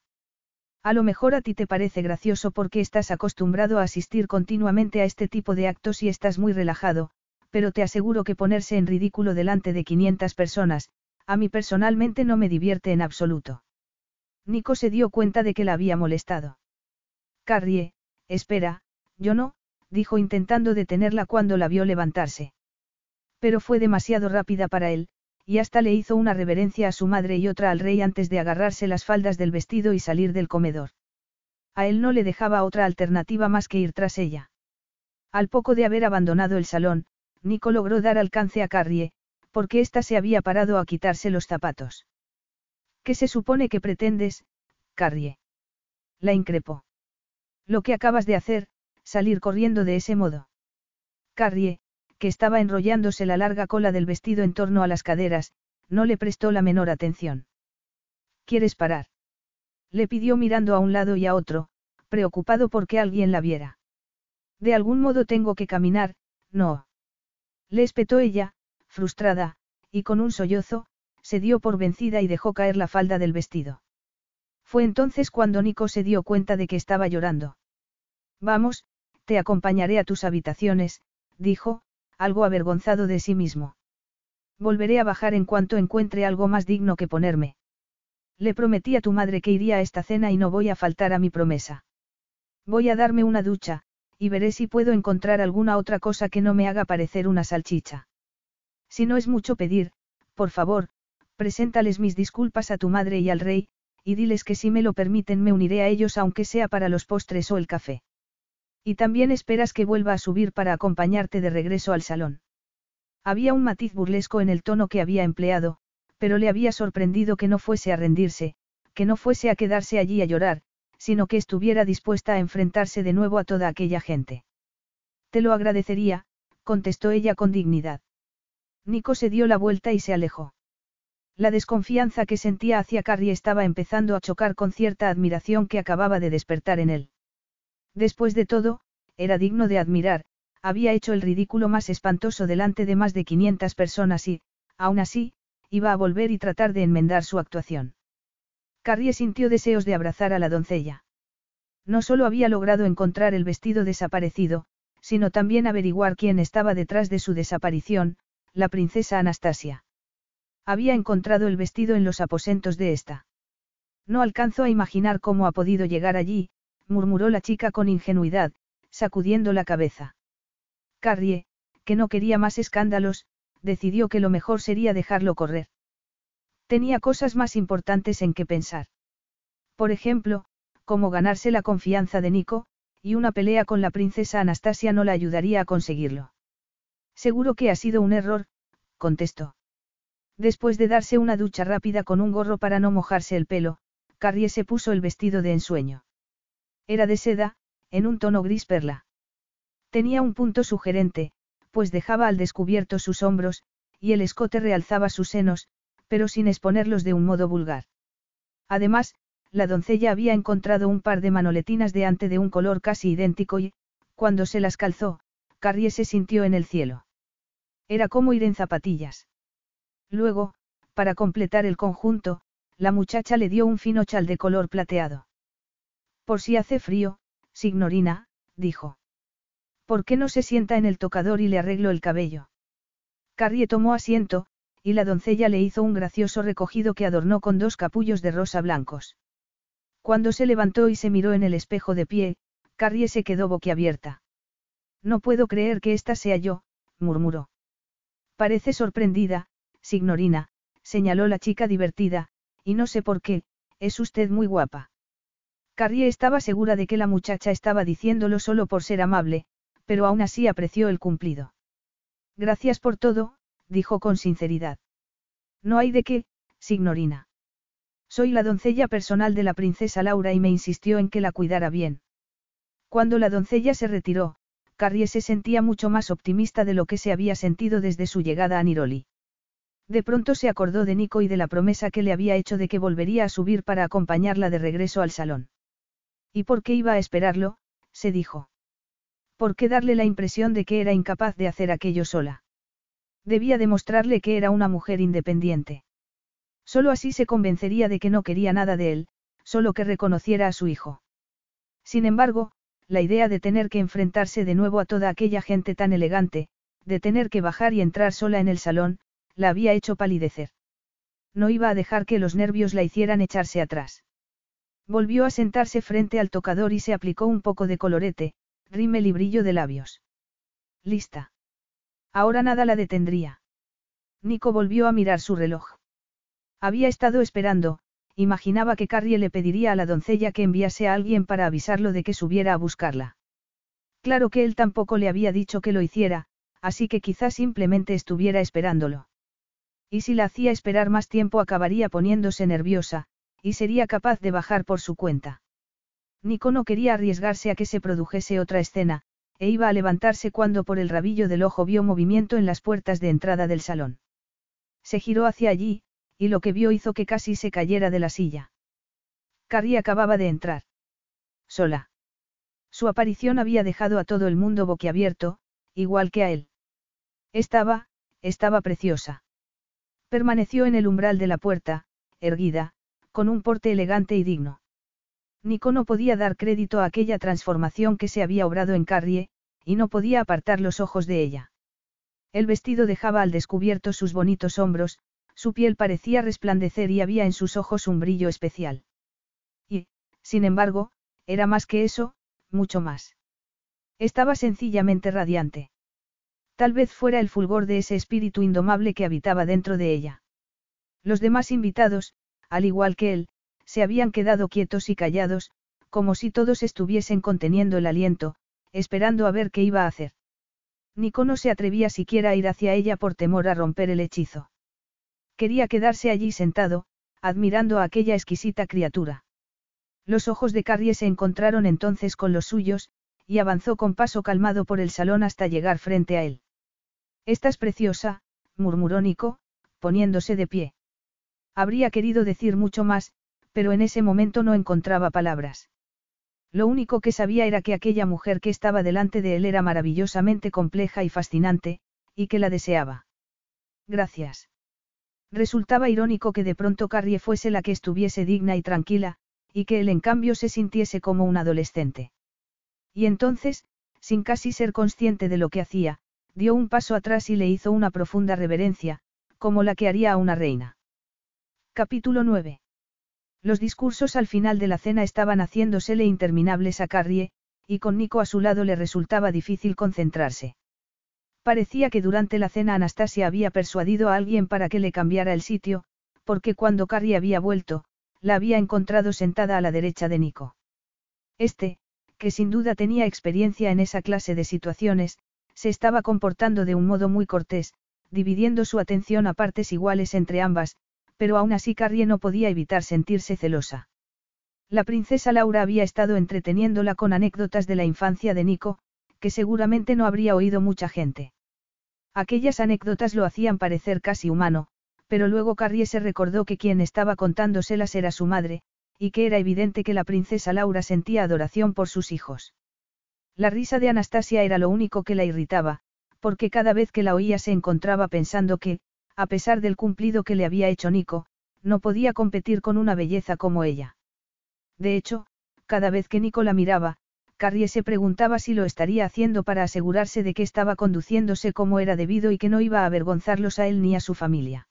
A lo mejor a ti te parece gracioso porque estás acostumbrado a asistir continuamente a este tipo de actos y estás muy relajado, pero te aseguro que ponerse en ridículo delante de 500 personas, a mí personalmente no me divierte en absoluto. Nico se dio cuenta de que la había molestado. Carrie, espera, yo no, dijo intentando detenerla cuando la vio levantarse. Pero fue demasiado rápida para él, y hasta le hizo una reverencia a su madre y otra al rey antes de agarrarse las faldas del vestido y salir del comedor. A él no le dejaba otra alternativa más que ir tras ella. Al poco de haber abandonado el salón, Nico logró dar alcance a Carrie, porque ésta se había parado a quitarse los zapatos. ¿Qué se supone que pretendes, Carrie? La increpó. Lo que acabas de hacer, salir corriendo de ese modo. Carrie, que estaba enrollándose la larga cola del vestido en torno a las caderas, no le prestó la menor atención. ¿Quieres parar? Le pidió mirando a un lado y a otro, preocupado por que alguien la viera. De algún modo tengo que caminar, no. Le espetó ella, frustrada, y con un sollozo, se dio por vencida y dejó caer la falda del vestido. Fue entonces cuando Nico se dio cuenta de que estaba llorando. Vamos, te acompañaré a tus habitaciones, dijo, algo avergonzado de sí mismo. Volveré a bajar en cuanto encuentre algo más digno que ponerme. Le prometí a tu madre que iría a esta cena y no voy a faltar a mi promesa. Voy a darme una ducha, y veré si puedo encontrar alguna otra cosa que no me haga parecer una salchicha. Si no es mucho pedir, por favor, preséntales mis disculpas a tu madre y al rey, y diles que si me lo permiten me uniré a ellos aunque sea para los postres o el café. Y también esperas que vuelva a subir para acompañarte de regreso al salón. Había un matiz burlesco en el tono que había empleado, pero le había sorprendido que no fuese a rendirse, que no fuese a quedarse allí a llorar, sino que estuviera dispuesta a enfrentarse de nuevo a toda aquella gente. Te lo agradecería, contestó ella con dignidad. Nico se dio la vuelta y se alejó. La desconfianza que sentía hacia Carrie estaba empezando a chocar con cierta admiración que acababa de despertar en él. Después de todo, era digno de admirar, había hecho el ridículo más espantoso delante de más de 500 personas y, aún así, iba a volver y tratar de enmendar su actuación. Carrie sintió deseos de abrazar a la doncella. No solo había logrado encontrar el vestido desaparecido, sino también averiguar quién estaba detrás de su desaparición, la princesa Anastasia. Había encontrado el vestido en los aposentos de esta. No alcanzó a imaginar cómo ha podido llegar allí, murmuró la chica con ingenuidad, sacudiendo la cabeza. Carrie, que no quería más escándalos, decidió que lo mejor sería dejarlo correr. Tenía cosas más importantes en que pensar. Por ejemplo, cómo ganarse la confianza de Nico, y una pelea con la princesa Anastasia no la ayudaría a conseguirlo. Seguro que ha sido un error, contestó. Después de darse una ducha rápida con un gorro para no mojarse el pelo, Carrie se puso el vestido de ensueño. Era de seda, en un tono gris perla. Tenía un punto sugerente, pues dejaba al descubierto sus hombros, y el escote realzaba sus senos, pero sin exponerlos de un modo vulgar. Además, la doncella había encontrado un par de manoletinas de ante de un color casi idéntico y, cuando se las calzó, Carrie se sintió en el cielo. Era como ir en zapatillas. Luego, para completar el conjunto, la muchacha le dio un fino chal de color plateado. Por si hace frío, signorina, dijo. ¿Por qué no se sienta en el tocador y le arreglo el cabello? Carrie tomó asiento, y la doncella le hizo un gracioso recogido que adornó con dos capullos de rosa blancos. Cuando se levantó y se miró en el espejo de pie, Carrie se quedó boquiabierta. No puedo creer que esta sea yo, murmuró. Parece sorprendida, signorina, señaló la chica divertida, y no sé por qué, es usted muy guapa. Carrie estaba segura de que la muchacha estaba diciéndolo solo por ser amable, pero aún así apreció el cumplido. Gracias por todo, dijo con sinceridad. No hay de qué, signorina. Soy la doncella personal de la princesa Laura y me insistió en que la cuidara bien. Cuando la doncella se retiró, Carrie se sentía mucho más optimista de lo que se había sentido desde su llegada a Niroli. De pronto se acordó de Nico y de la promesa que le había hecho de que volvería a subir para acompañarla de regreso al salón. ¿Y por qué iba a esperarlo? se dijo. ¿Por qué darle la impresión de que era incapaz de hacer aquello sola? Debía demostrarle que era una mujer independiente. Solo así se convencería de que no quería nada de él, solo que reconociera a su hijo. Sin embargo, la idea de tener que enfrentarse de nuevo a toda aquella gente tan elegante, de tener que bajar y entrar sola en el salón, la había hecho palidecer. No iba a dejar que los nervios la hicieran echarse atrás. Volvió a sentarse frente al tocador y se aplicó un poco de colorete, rímel y brillo de labios. Lista. Ahora nada la detendría. Nico volvió a mirar su reloj. Había estado esperando, imaginaba que Carrie le pediría a la doncella que enviase a alguien para avisarlo de que subiera a buscarla. Claro que él tampoco le había dicho que lo hiciera, así que quizás simplemente estuviera esperándolo. Y si la hacía esperar más tiempo acabaría poniéndose nerviosa, y sería capaz de bajar por su cuenta. Nico no quería arriesgarse a que se produjese otra escena, e iba a levantarse cuando por el rabillo del ojo vio movimiento en las puertas de entrada del salón. Se giró hacia allí, y lo que vio hizo que casi se cayera de la silla. Carrie acababa de entrar. Sola. Su aparición había dejado a todo el mundo boquiabierto, igual que a él. Estaba, estaba preciosa. Permaneció en el umbral de la puerta, erguida, con un porte elegante y digno. Nico no podía dar crédito a aquella transformación que se había obrado en Carrie, y no podía apartar los ojos de ella. El vestido dejaba al descubierto sus bonitos hombros, su piel parecía resplandecer y había en sus ojos un brillo especial. Y, sin embargo, era más que eso, mucho más. Estaba sencillamente radiante. Tal vez fuera el fulgor de ese espíritu indomable que habitaba dentro de ella. Los demás invitados, al igual que él, se habían quedado quietos y callados, como si todos estuviesen conteniendo el aliento, esperando a ver qué iba a hacer. Nico no se atrevía siquiera a ir hacia ella por temor a romper el hechizo. Quería quedarse allí sentado, admirando a aquella exquisita criatura. Los ojos de Carrie se encontraron entonces con los suyos, y avanzó con paso calmado por el salón hasta llegar frente a él. Estás preciosa, murmuró Nico, poniéndose de pie. Habría querido decir mucho más, pero en ese momento no encontraba palabras. Lo único que sabía era que aquella mujer que estaba delante de él era maravillosamente compleja y fascinante, y que la deseaba. Gracias. Resultaba irónico que de pronto Carrie fuese la que estuviese digna y tranquila, y que él en cambio se sintiese como un adolescente. Y entonces, sin casi ser consciente de lo que hacía, dio un paso atrás y le hizo una profunda reverencia, como la que haría a una reina. Capítulo 9. Los discursos al final de la cena estaban haciéndosele interminables a Carrie, y con Nico a su lado le resultaba difícil concentrarse. Parecía que durante la cena Anastasia había persuadido a alguien para que le cambiara el sitio, porque cuando Carrie había vuelto, la había encontrado sentada a la derecha de Nico. Este, que sin duda tenía experiencia en esa clase de situaciones, se estaba comportando de un modo muy cortés, dividiendo su atención a partes iguales entre ambas, pero aún así Carrie no podía evitar sentirse celosa. La princesa Laura había estado entreteniéndola con anécdotas de la infancia de Nico, que seguramente no habría oído mucha gente. Aquellas anécdotas lo hacían parecer casi humano, pero luego Carrie se recordó que quien estaba contándoselas era su madre, y que era evidente que la princesa Laura sentía adoración por sus hijos. La risa de Anastasia era lo único que la irritaba, porque cada vez que la oía se encontraba pensando que, a pesar del cumplido que le había hecho Nico, no podía competir con una belleza como ella. De hecho, cada vez que Nico la miraba, Carrie se preguntaba si lo estaría haciendo para asegurarse de que estaba conduciéndose como era debido y que no iba a avergonzarlos a él ni a su familia.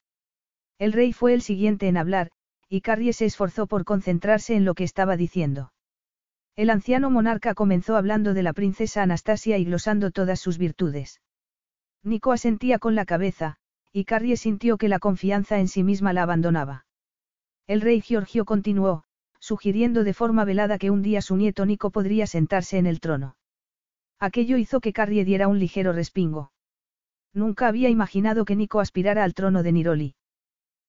El rey fue el siguiente en hablar, y Carrie se esforzó por concentrarse en lo que estaba diciendo. El anciano monarca comenzó hablando de la princesa Anastasia y glosando todas sus virtudes. Nico asentía con la cabeza, y Carrie sintió que la confianza en sí misma la abandonaba. El rey Giorgio continuó, sugiriendo de forma velada que un día su nieto Nico podría sentarse en el trono. Aquello hizo que Carrie diera un ligero respingo. Nunca había imaginado que Nico aspirara al trono de Niroli.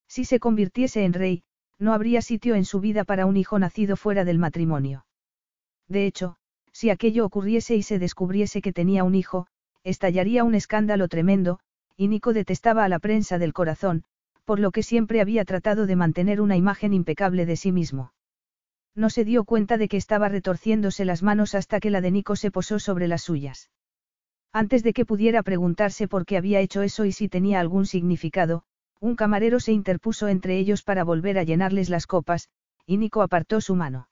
Si se convirtiese en rey, no habría sitio en su vida para un hijo nacido fuera del matrimonio. De hecho, si aquello ocurriese y se descubriese que tenía un hijo, estallaría un escándalo tremendo, y Nico detestaba a la prensa del corazón, por lo que siempre había tratado de mantener una imagen impecable de sí mismo. No se dio cuenta de que estaba retorciéndose las manos hasta que la de Nico se posó sobre las suyas. Antes de que pudiera preguntarse por qué había hecho eso y si tenía algún significado, un camarero se interpuso entre ellos para volver a llenarles las copas, y Nico apartó su mano.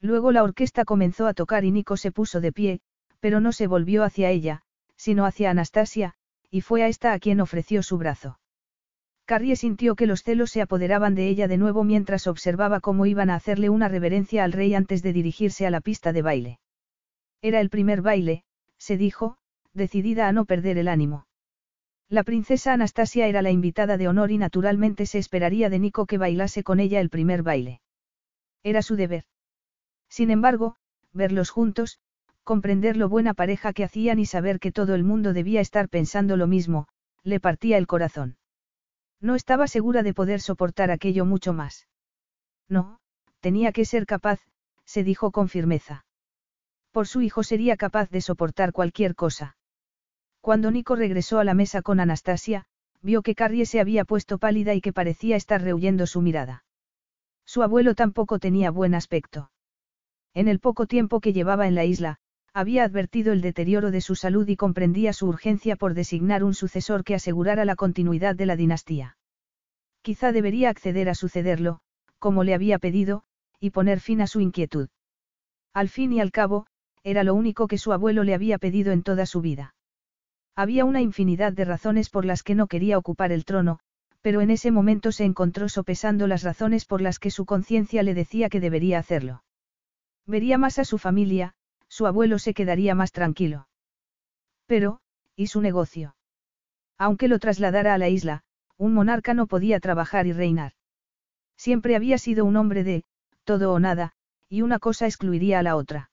Luego la orquesta comenzó a tocar y Nico se puso de pie, pero no se volvió hacia ella, sino hacia Anastasia, y fue a esta a quien ofreció su brazo. Carrie sintió que los celos se apoderaban de ella de nuevo mientras observaba cómo iban a hacerle una reverencia al rey antes de dirigirse a la pista de baile. Era el primer baile, se dijo, decidida a no perder el ánimo. La princesa Anastasia era la invitada de honor y naturalmente se esperaría de Nico que bailase con ella el primer baile. Era su deber. Sin embargo, verlos juntos, comprender lo buena pareja que hacían y saber que todo el mundo debía estar pensando lo mismo, le partía el corazón. No estaba segura de poder soportar aquello mucho más. No, tenía que ser capaz, se dijo con firmeza. Por su hijo sería capaz de soportar cualquier cosa. Cuando Nico regresó a la mesa con Anastasia, vio que Carrie se había puesto pálida y que parecía estar rehuyendo su mirada. Su abuelo tampoco tenía buen aspecto. En el poco tiempo que llevaba en la isla, había advertido el deterioro de su salud y comprendía su urgencia por designar un sucesor que asegurara la continuidad de la dinastía. Quizá debería acceder a sucederlo, como le había pedido, y poner fin a su inquietud. Al fin y al cabo, era lo único que su abuelo le había pedido en toda su vida. Había una infinidad de razones por las que no quería ocupar el trono, pero en ese momento se encontró sopesando las razones por las que su conciencia le decía que debería hacerlo. Vería más a su familia, su abuelo se quedaría más tranquilo. Pero, ¿y su negocio? Aunque lo trasladara a la isla, un monarca no podía trabajar y reinar. Siempre había sido un hombre de, todo o nada, y una cosa excluiría a la otra.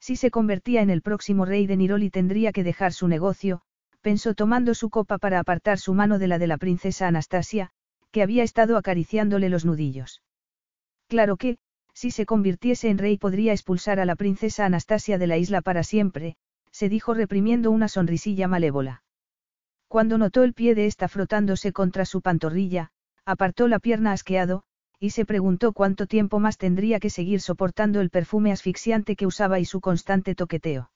Si se convertía en el próximo rey de Niroli tendría que dejar su negocio, pensó tomando su copa para apartar su mano de la de la princesa Anastasia, que había estado acariciándole los nudillos. Claro que, si se convirtiese en rey podría expulsar a la princesa Anastasia de la isla para siempre, se dijo reprimiendo una sonrisilla malévola. Cuando notó el pie de ésta frotándose contra su pantorrilla, apartó la pierna asqueado, y se preguntó cuánto tiempo más tendría que seguir soportando el perfume asfixiante que usaba y su constante toqueteo.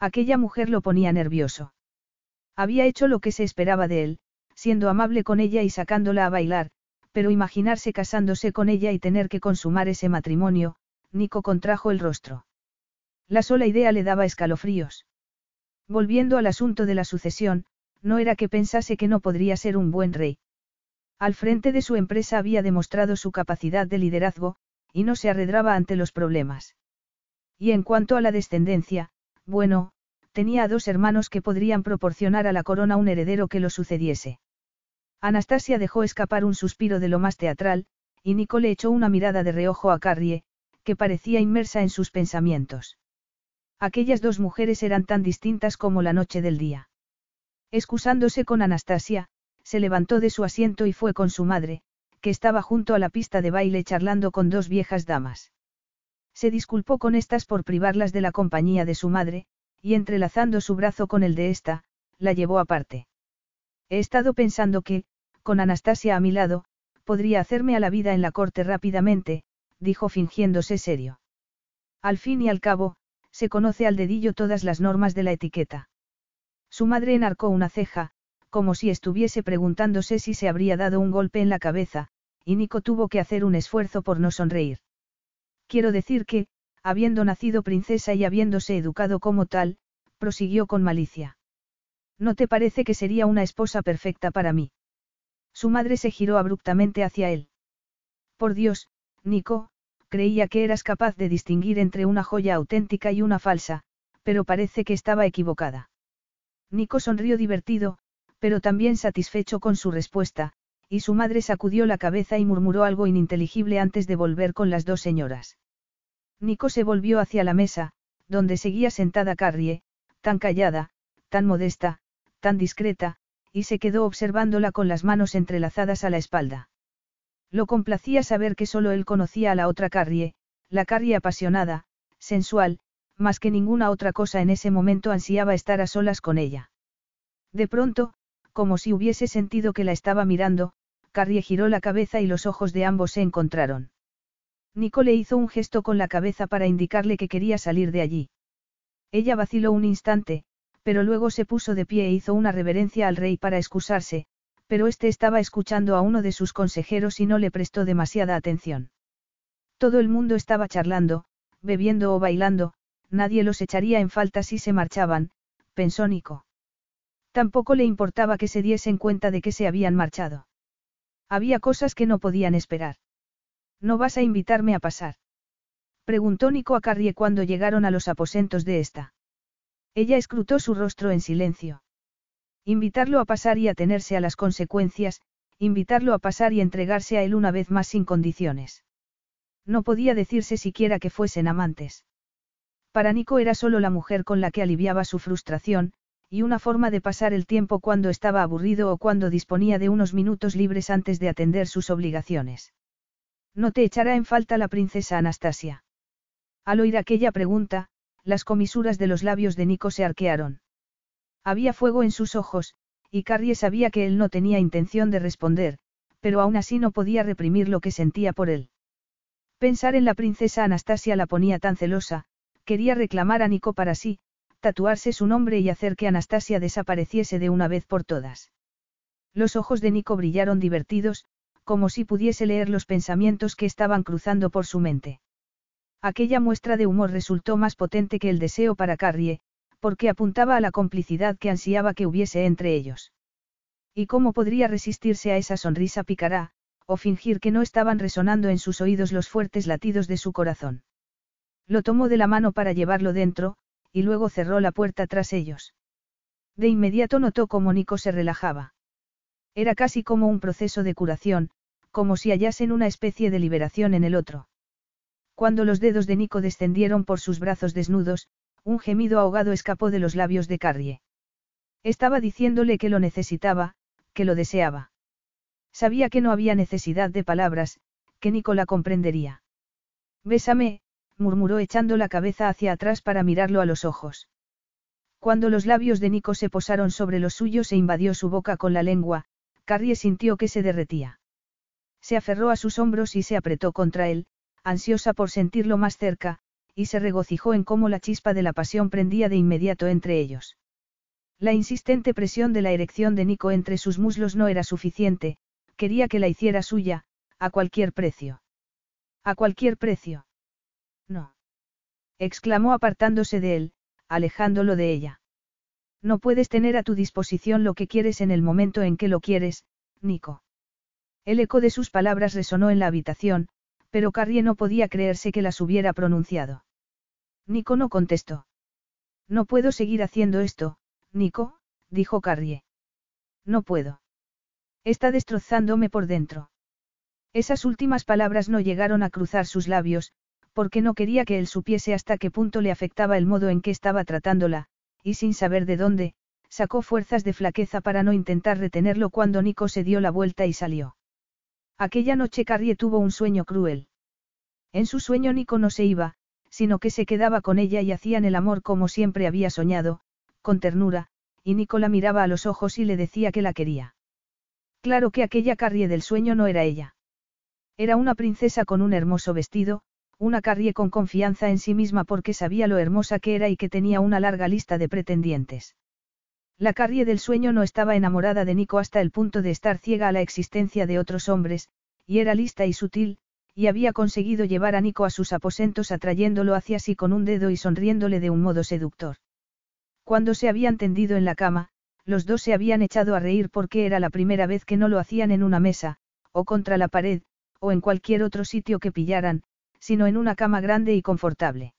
Aquella mujer lo ponía nervioso. Había hecho lo que se esperaba de él, siendo amable con ella y sacándola a bailar, pero imaginarse casándose con ella y tener que consumar ese matrimonio, Nico contrajo el rostro. La sola idea le daba escalofríos. Volviendo al asunto de la sucesión, no era que pensase que no podría ser un buen rey. Al frente de su empresa había demostrado su capacidad de liderazgo, y no se arredraba ante los problemas. Y en cuanto a la descendencia, bueno, tenía a dos hermanos que podrían proporcionar a la corona un heredero que lo sucediese. Anastasia dejó escapar un suspiro de lo más teatral, y Nicole echó una mirada de reojo a Carrie, que parecía inmersa en sus pensamientos. Aquellas dos mujeres eran tan distintas como la noche del día. Excusándose con Anastasia, se levantó de su asiento y fue con su madre, que estaba junto a la pista de baile charlando con dos viejas damas. Se disculpó con estas por privarlas de la compañía de su madre, y entrelazando su brazo con el de ésta, la llevó aparte. He estado pensando que, con Anastasia a mi lado, podría hacerme a la vida en la corte rápidamente, dijo fingiéndose serio. Al fin y al cabo, se conoce al dedillo todas las normas de la etiqueta. Su madre enarcó una ceja, como si estuviese preguntándose si se habría dado un golpe en la cabeza, y Nico tuvo que hacer un esfuerzo por no sonreír. Quiero decir que, habiendo nacido princesa y habiéndose educado como tal, prosiguió con malicia. ¿No te parece que sería una esposa perfecta para mí? Su madre se giró abruptamente hacia él. Por Dios, Nico, creía que eras capaz de distinguir entre una joya auténtica y una falsa, pero parece que estaba equivocada. Nico sonrió divertido, pero también satisfecho con su respuesta, y su madre sacudió la cabeza y murmuró algo ininteligible antes de volver con las dos señoras. Nico se volvió hacia la mesa, donde seguía sentada Carrie, tan callada, tan modesta, tan discreta, y se quedó observándola con las manos entrelazadas a la espalda. Lo complacía saber que solo él conocía a la otra Carrie, la Carrie apasionada, sensual, más que ninguna otra cosa en ese momento ansiaba estar a solas con ella. De pronto, como si hubiese sentido que la estaba mirando, Carrie giró la cabeza y los ojos de ambos se encontraron. Nicole hizo un gesto con la cabeza para indicarle que quería salir de allí. Ella vaciló un instante, pero luego se puso de pie e hizo una reverencia al rey para excusarse, pero éste estaba escuchando a uno de sus consejeros y no le prestó demasiada atención. Todo el mundo estaba charlando, bebiendo o bailando, nadie los echaría en falta si se marchaban, pensó Nico. Tampoco le importaba que se diesen cuenta de que se habían marchado. Había cosas que no podían esperar. ¿No vas a invitarme a pasar? Preguntó Nico a Carrie cuando llegaron a los aposentos de esta. Ella escrutó su rostro en silencio. Invitarlo a pasar y atenerse a las consecuencias, invitarlo a pasar y entregarse a él una vez más sin condiciones. No podía decirse siquiera que fuesen amantes. Para Nico era solo la mujer con la que aliviaba su frustración, y una forma de pasar el tiempo cuando estaba aburrido o cuando disponía de unos minutos libres antes de atender sus obligaciones. No te echará en falta la princesa Anastasia. Al oír aquella pregunta, las comisuras de los labios de Nico se arquearon. Había fuego en sus ojos, y Carrie sabía que él no tenía intención de responder, pero aún así no podía reprimir lo que sentía por él. Pensar en la princesa Anastasia la ponía tan celosa, quería reclamar a Nico para sí, tatuarse su nombre y hacer que Anastasia desapareciese de una vez por todas. Los ojos de Nico brillaron divertidos, como si pudiese leer los pensamientos que estaban cruzando por su mente. Aquella muestra de humor resultó más potente que el deseo para Carrie, porque apuntaba a la complicidad que ansiaba que hubiese entre ellos. ¿Y cómo podría resistirse a esa sonrisa picará, o fingir que no estaban resonando en sus oídos los fuertes latidos de su corazón? Lo tomó de la mano para llevarlo dentro, y luego cerró la puerta tras ellos. De inmediato notó cómo Nico se relajaba. Era casi como un proceso de curación, como si hallasen una especie de liberación en el otro. Cuando los dedos de Nico descendieron por sus brazos desnudos, un gemido ahogado escapó de los labios de Carrie. Estaba diciéndole que lo necesitaba, que lo deseaba. Sabía que no había necesidad de palabras, que Nico la comprendería. Bésame, murmuró echando la cabeza hacia atrás para mirarlo a los ojos. Cuando los labios de Nico se posaron sobre los suyos e invadió su boca con la lengua, Carrie sintió que se derretía. Se aferró a sus hombros y se apretó contra él, ansiosa por sentirlo más cerca, y se regocijó en cómo la chispa de la pasión prendía de inmediato entre ellos. La insistente presión de la erección de Nico entre sus muslos no era suficiente, quería que la hiciera suya, a cualquier precio. A cualquier precio. No. exclamó apartándose de él, alejándolo de ella. No puedes tener a tu disposición lo que quieres en el momento en que lo quieres, Nico. El eco de sus palabras resonó en la habitación, pero Carrie no podía creerse que las hubiera pronunciado. Nico no contestó. No puedo seguir haciendo esto, Nico, dijo Carrie. No puedo. Está destrozándome por dentro. Esas últimas palabras no llegaron a cruzar sus labios, porque no quería que él supiese hasta qué punto le afectaba el modo en que estaba tratándola, y sin saber de dónde, sacó fuerzas de flaqueza para no intentar retenerlo cuando Nico se dio la vuelta y salió. Aquella noche Carrie tuvo un sueño cruel. En su sueño Nico no se iba, sino que se quedaba con ella y hacían el amor como siempre había soñado, con ternura, y Nico la miraba a los ojos y le decía que la quería. Claro que aquella Carrie del sueño no era ella. Era una princesa con un hermoso vestido, una Carrie con confianza en sí misma porque sabía lo hermosa que era y que tenía una larga lista de pretendientes. La Carrie del sueño no estaba enamorada de Nico hasta el punto de estar ciega a la existencia de otros hombres, y era lista y sutil, y había conseguido llevar a Nico a sus aposentos atrayéndolo hacia sí con un dedo y sonriéndole de un modo seductor. Cuando se habían tendido en la cama, los dos se habían echado a reír porque era la primera vez que no lo hacían en una mesa, o contra la pared, o en cualquier otro sitio que pillaran, sino en una cama grande y confortable.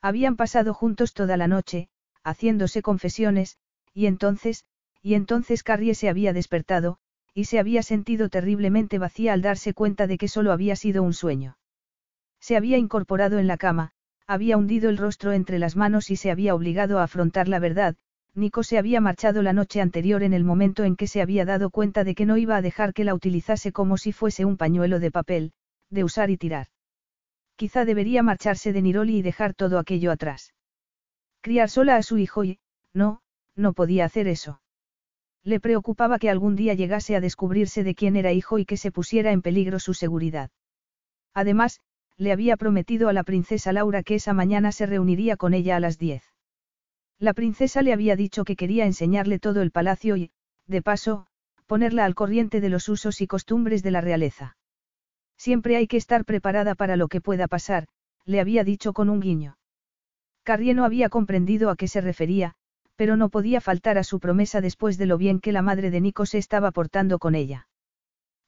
Habían pasado juntos toda la noche, haciéndose confesiones, y entonces, y entonces Carrie se había despertado, y se había sentido terriblemente vacía al darse cuenta de que solo había sido un sueño. Se había incorporado en la cama, había hundido el rostro entre las manos y se había obligado a afrontar la verdad, Nico se había marchado la noche anterior en el momento en que se había dado cuenta de que no iba a dejar que la utilizase como si fuese un pañuelo de papel, de usar y tirar. Quizá debería marcharse de Niroli y dejar todo aquello atrás. Criar sola a su hijo y, no, no podía hacer eso. Le preocupaba que algún día llegase a descubrirse de quién era hijo y que se pusiera en peligro su seguridad. Además, le había prometido a la princesa Laura que esa mañana se reuniría con ella a las diez. La princesa le había dicho que quería enseñarle todo el palacio y, de paso, ponerla al corriente de los usos y costumbres de la realeza. Siempre hay que estar preparada para lo que pueda pasar, le había dicho con un guiño. Carrie no había comprendido a qué se refería, pero no podía faltar a su promesa después de lo bien que la madre de Nico se estaba portando con ella.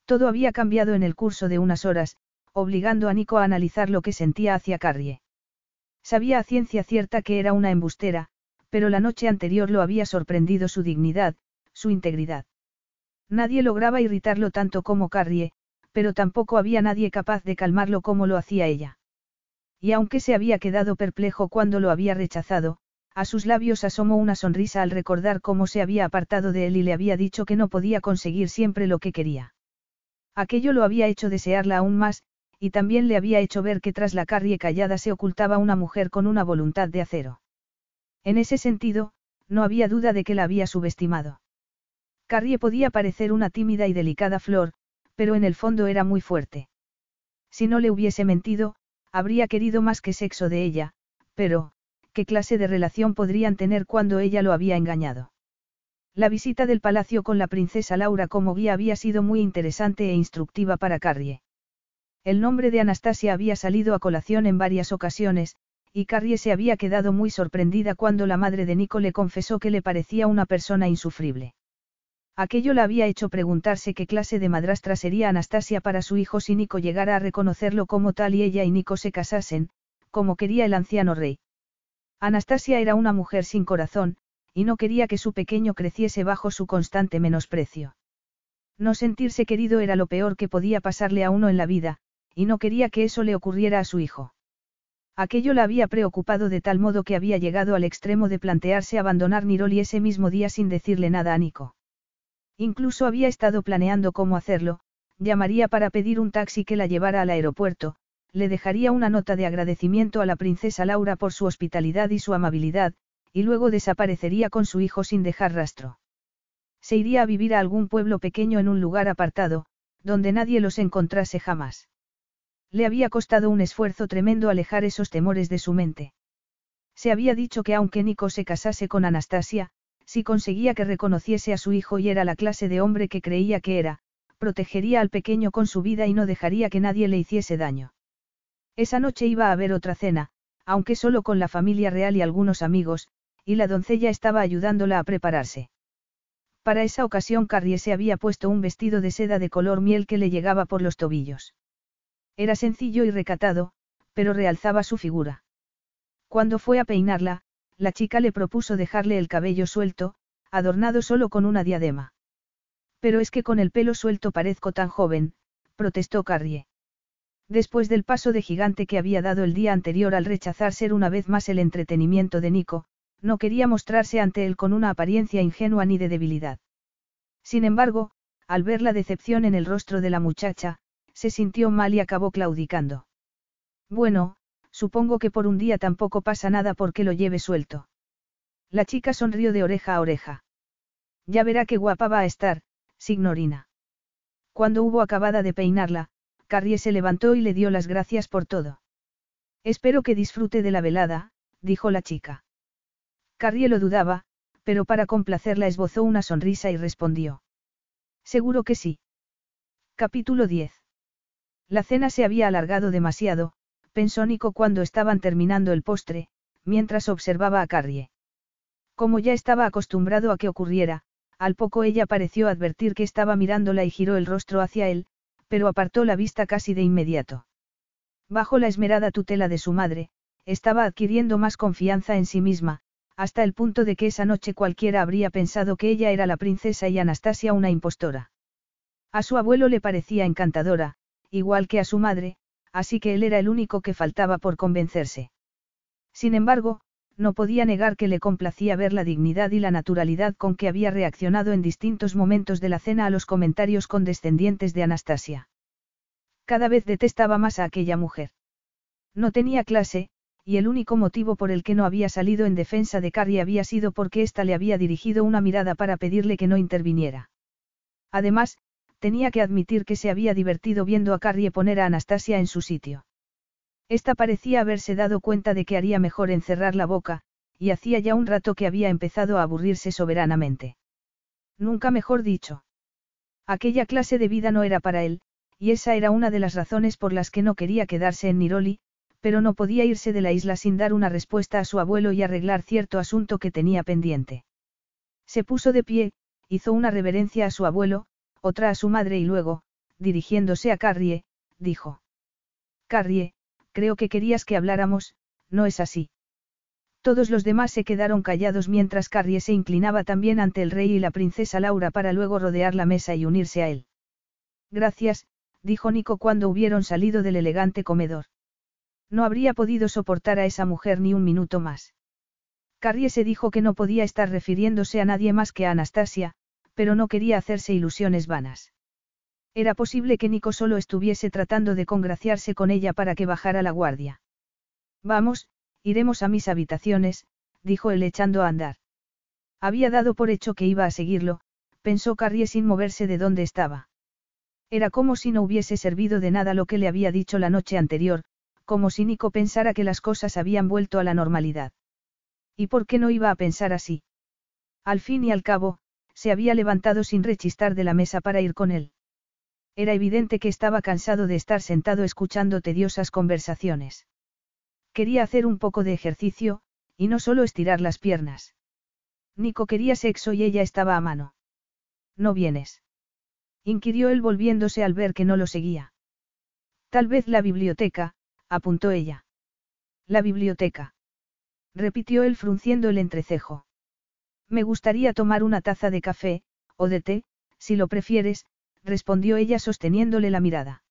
Todo había cambiado en el curso de unas horas, obligando a Nico a analizar lo que sentía hacia Carrie. Sabía a ciencia cierta que era una embustera, pero la noche anterior lo había sorprendido su dignidad, su integridad. Nadie lograba irritarlo tanto como Carrie, pero tampoco había nadie capaz de calmarlo como lo hacía ella. Y aunque se había quedado perplejo cuando lo había rechazado, a sus labios asomó una sonrisa al recordar cómo se había apartado de él y le había dicho que no podía conseguir siempre lo que quería. Aquello lo había hecho desearla aún más, y también le había hecho ver que tras la carrie callada se ocultaba una mujer con una voluntad de acero. En ese sentido, no había duda de que la había subestimado. Carrie podía parecer una tímida y delicada flor, pero en el fondo era muy fuerte. Si no le hubiese mentido, habría querido más que sexo de ella, pero, qué clase de relación podrían tener cuando ella lo había engañado. La visita del palacio con la princesa Laura como guía había sido muy interesante e instructiva para Carrie. El nombre de Anastasia había salido a colación en varias ocasiones, y Carrie se había quedado muy sorprendida cuando la madre de Nico le confesó que le parecía una persona insufrible. Aquello la había hecho preguntarse qué clase de madrastra sería Anastasia para su hijo si Nico llegara a reconocerlo como tal y ella y Nico se casasen, como quería el anciano rey. Anastasia era una mujer sin corazón, y no quería que su pequeño creciese bajo su constante menosprecio. No sentirse querido era lo peor que podía pasarle a uno en la vida, y no quería que eso le ocurriera a su hijo. Aquello la había preocupado de tal modo que había llegado al extremo de plantearse abandonar Niroli ese mismo día sin decirle nada a Nico. Incluso había estado planeando cómo hacerlo, llamaría para pedir un taxi que la llevara al aeropuerto, le dejaría una nota de agradecimiento a la princesa Laura por su hospitalidad y su amabilidad, y luego desaparecería con su hijo sin dejar rastro. Se iría a vivir a algún pueblo pequeño en un lugar apartado, donde nadie los encontrase jamás. Le había costado un esfuerzo tremendo alejar esos temores de su mente. Se había dicho que aunque Nico se casase con Anastasia, si conseguía que reconociese a su hijo y era la clase de hombre que creía que era, protegería al pequeño con su vida y no dejaría que nadie le hiciese daño. Esa noche iba a haber otra cena, aunque solo con la familia real y algunos amigos, y la doncella estaba ayudándola a prepararse. Para esa ocasión Carrie se había puesto un vestido de seda de color miel que le llegaba por los tobillos. Era sencillo y recatado, pero realzaba su figura. Cuando fue a peinarla, la chica le propuso dejarle el cabello suelto, adornado solo con una diadema. Pero es que con el pelo suelto parezco tan joven, protestó Carrie. Después del paso de gigante que había dado el día anterior al rechazar ser una vez más el entretenimiento de Nico, no quería mostrarse ante él con una apariencia ingenua ni de debilidad. Sin embargo, al ver la decepción en el rostro de la muchacha, se sintió mal y acabó claudicando. Bueno, supongo que por un día tampoco pasa nada porque lo lleve suelto. La chica sonrió de oreja a oreja. Ya verá qué guapa va a estar, signorina. Cuando hubo acabada de peinarla, Carrie se levantó y le dio las gracias por todo. Espero que disfrute de la velada, dijo la chica. Carrie lo dudaba, pero para complacerla esbozó una sonrisa y respondió. Seguro que sí. Capítulo 10. La cena se había alargado demasiado, pensó Nico cuando estaban terminando el postre, mientras observaba a Carrie. Como ya estaba acostumbrado a que ocurriera, al poco ella pareció advertir que estaba mirándola y giró el rostro hacia él, pero apartó la vista casi de inmediato. Bajo la esmerada tutela de su madre, estaba adquiriendo más confianza en sí misma, hasta el punto de que esa noche cualquiera habría pensado que ella era la princesa y Anastasia una impostora. A su abuelo le parecía encantadora, igual que a su madre, así que él era el único que faltaba por convencerse. Sin embargo, no podía negar que le complacía ver la dignidad y la naturalidad con que había reaccionado en distintos momentos de la cena a los comentarios condescendientes de Anastasia. Cada vez detestaba más a aquella mujer. No tenía clase, y el único motivo por el que no había salido en defensa de Carrie había sido porque ésta le había dirigido una mirada para pedirle que no interviniera. Además, tenía que admitir que se había divertido viendo a Carrie poner a Anastasia en su sitio. Esta parecía haberse dado cuenta de que haría mejor encerrar la boca, y hacía ya un rato que había empezado a aburrirse soberanamente. Nunca mejor dicho. Aquella clase de vida no era para él, y esa era una de las razones por las que no quería quedarse en Niroli, pero no podía irse de la isla sin dar una respuesta a su abuelo y arreglar cierto asunto que tenía pendiente. Se puso de pie, hizo una reverencia a su abuelo, otra a su madre y luego, dirigiéndose a Carrie, dijo. Carrie, creo que querías que habláramos, ¿no es así? Todos los demás se quedaron callados mientras Carrie se inclinaba también ante el rey y la princesa Laura para luego rodear la mesa y unirse a él. Gracias, dijo Nico cuando hubieron salido del elegante comedor. No habría podido soportar a esa mujer ni un minuto más. Carrie se dijo que no podía estar refiriéndose a nadie más que a Anastasia, pero no quería hacerse ilusiones vanas. Era posible que Nico solo estuviese tratando de congraciarse con ella para que bajara la guardia. Vamos, iremos a mis habitaciones, dijo él echando a andar. Había dado por hecho que iba a seguirlo, pensó Carrie sin moverse de donde estaba. Era como si no hubiese servido de nada lo que le había dicho la noche anterior, como si Nico pensara que las cosas habían vuelto a la normalidad. ¿Y por qué no iba a pensar así? Al fin y al cabo, se había levantado sin rechistar de la mesa para ir con él. Era evidente que estaba cansado de estar sentado escuchando tediosas conversaciones. Quería hacer un poco de ejercicio, y no solo estirar las piernas. Nico quería sexo y ella estaba a mano. ¿No vienes? inquirió él volviéndose al ver que no lo seguía. Tal vez la biblioteca, apuntó ella. La biblioteca. Repitió él frunciendo el entrecejo. Me gustaría tomar una taza de café, o de té, si lo prefieres, respondió ella sosteniéndole la mirada.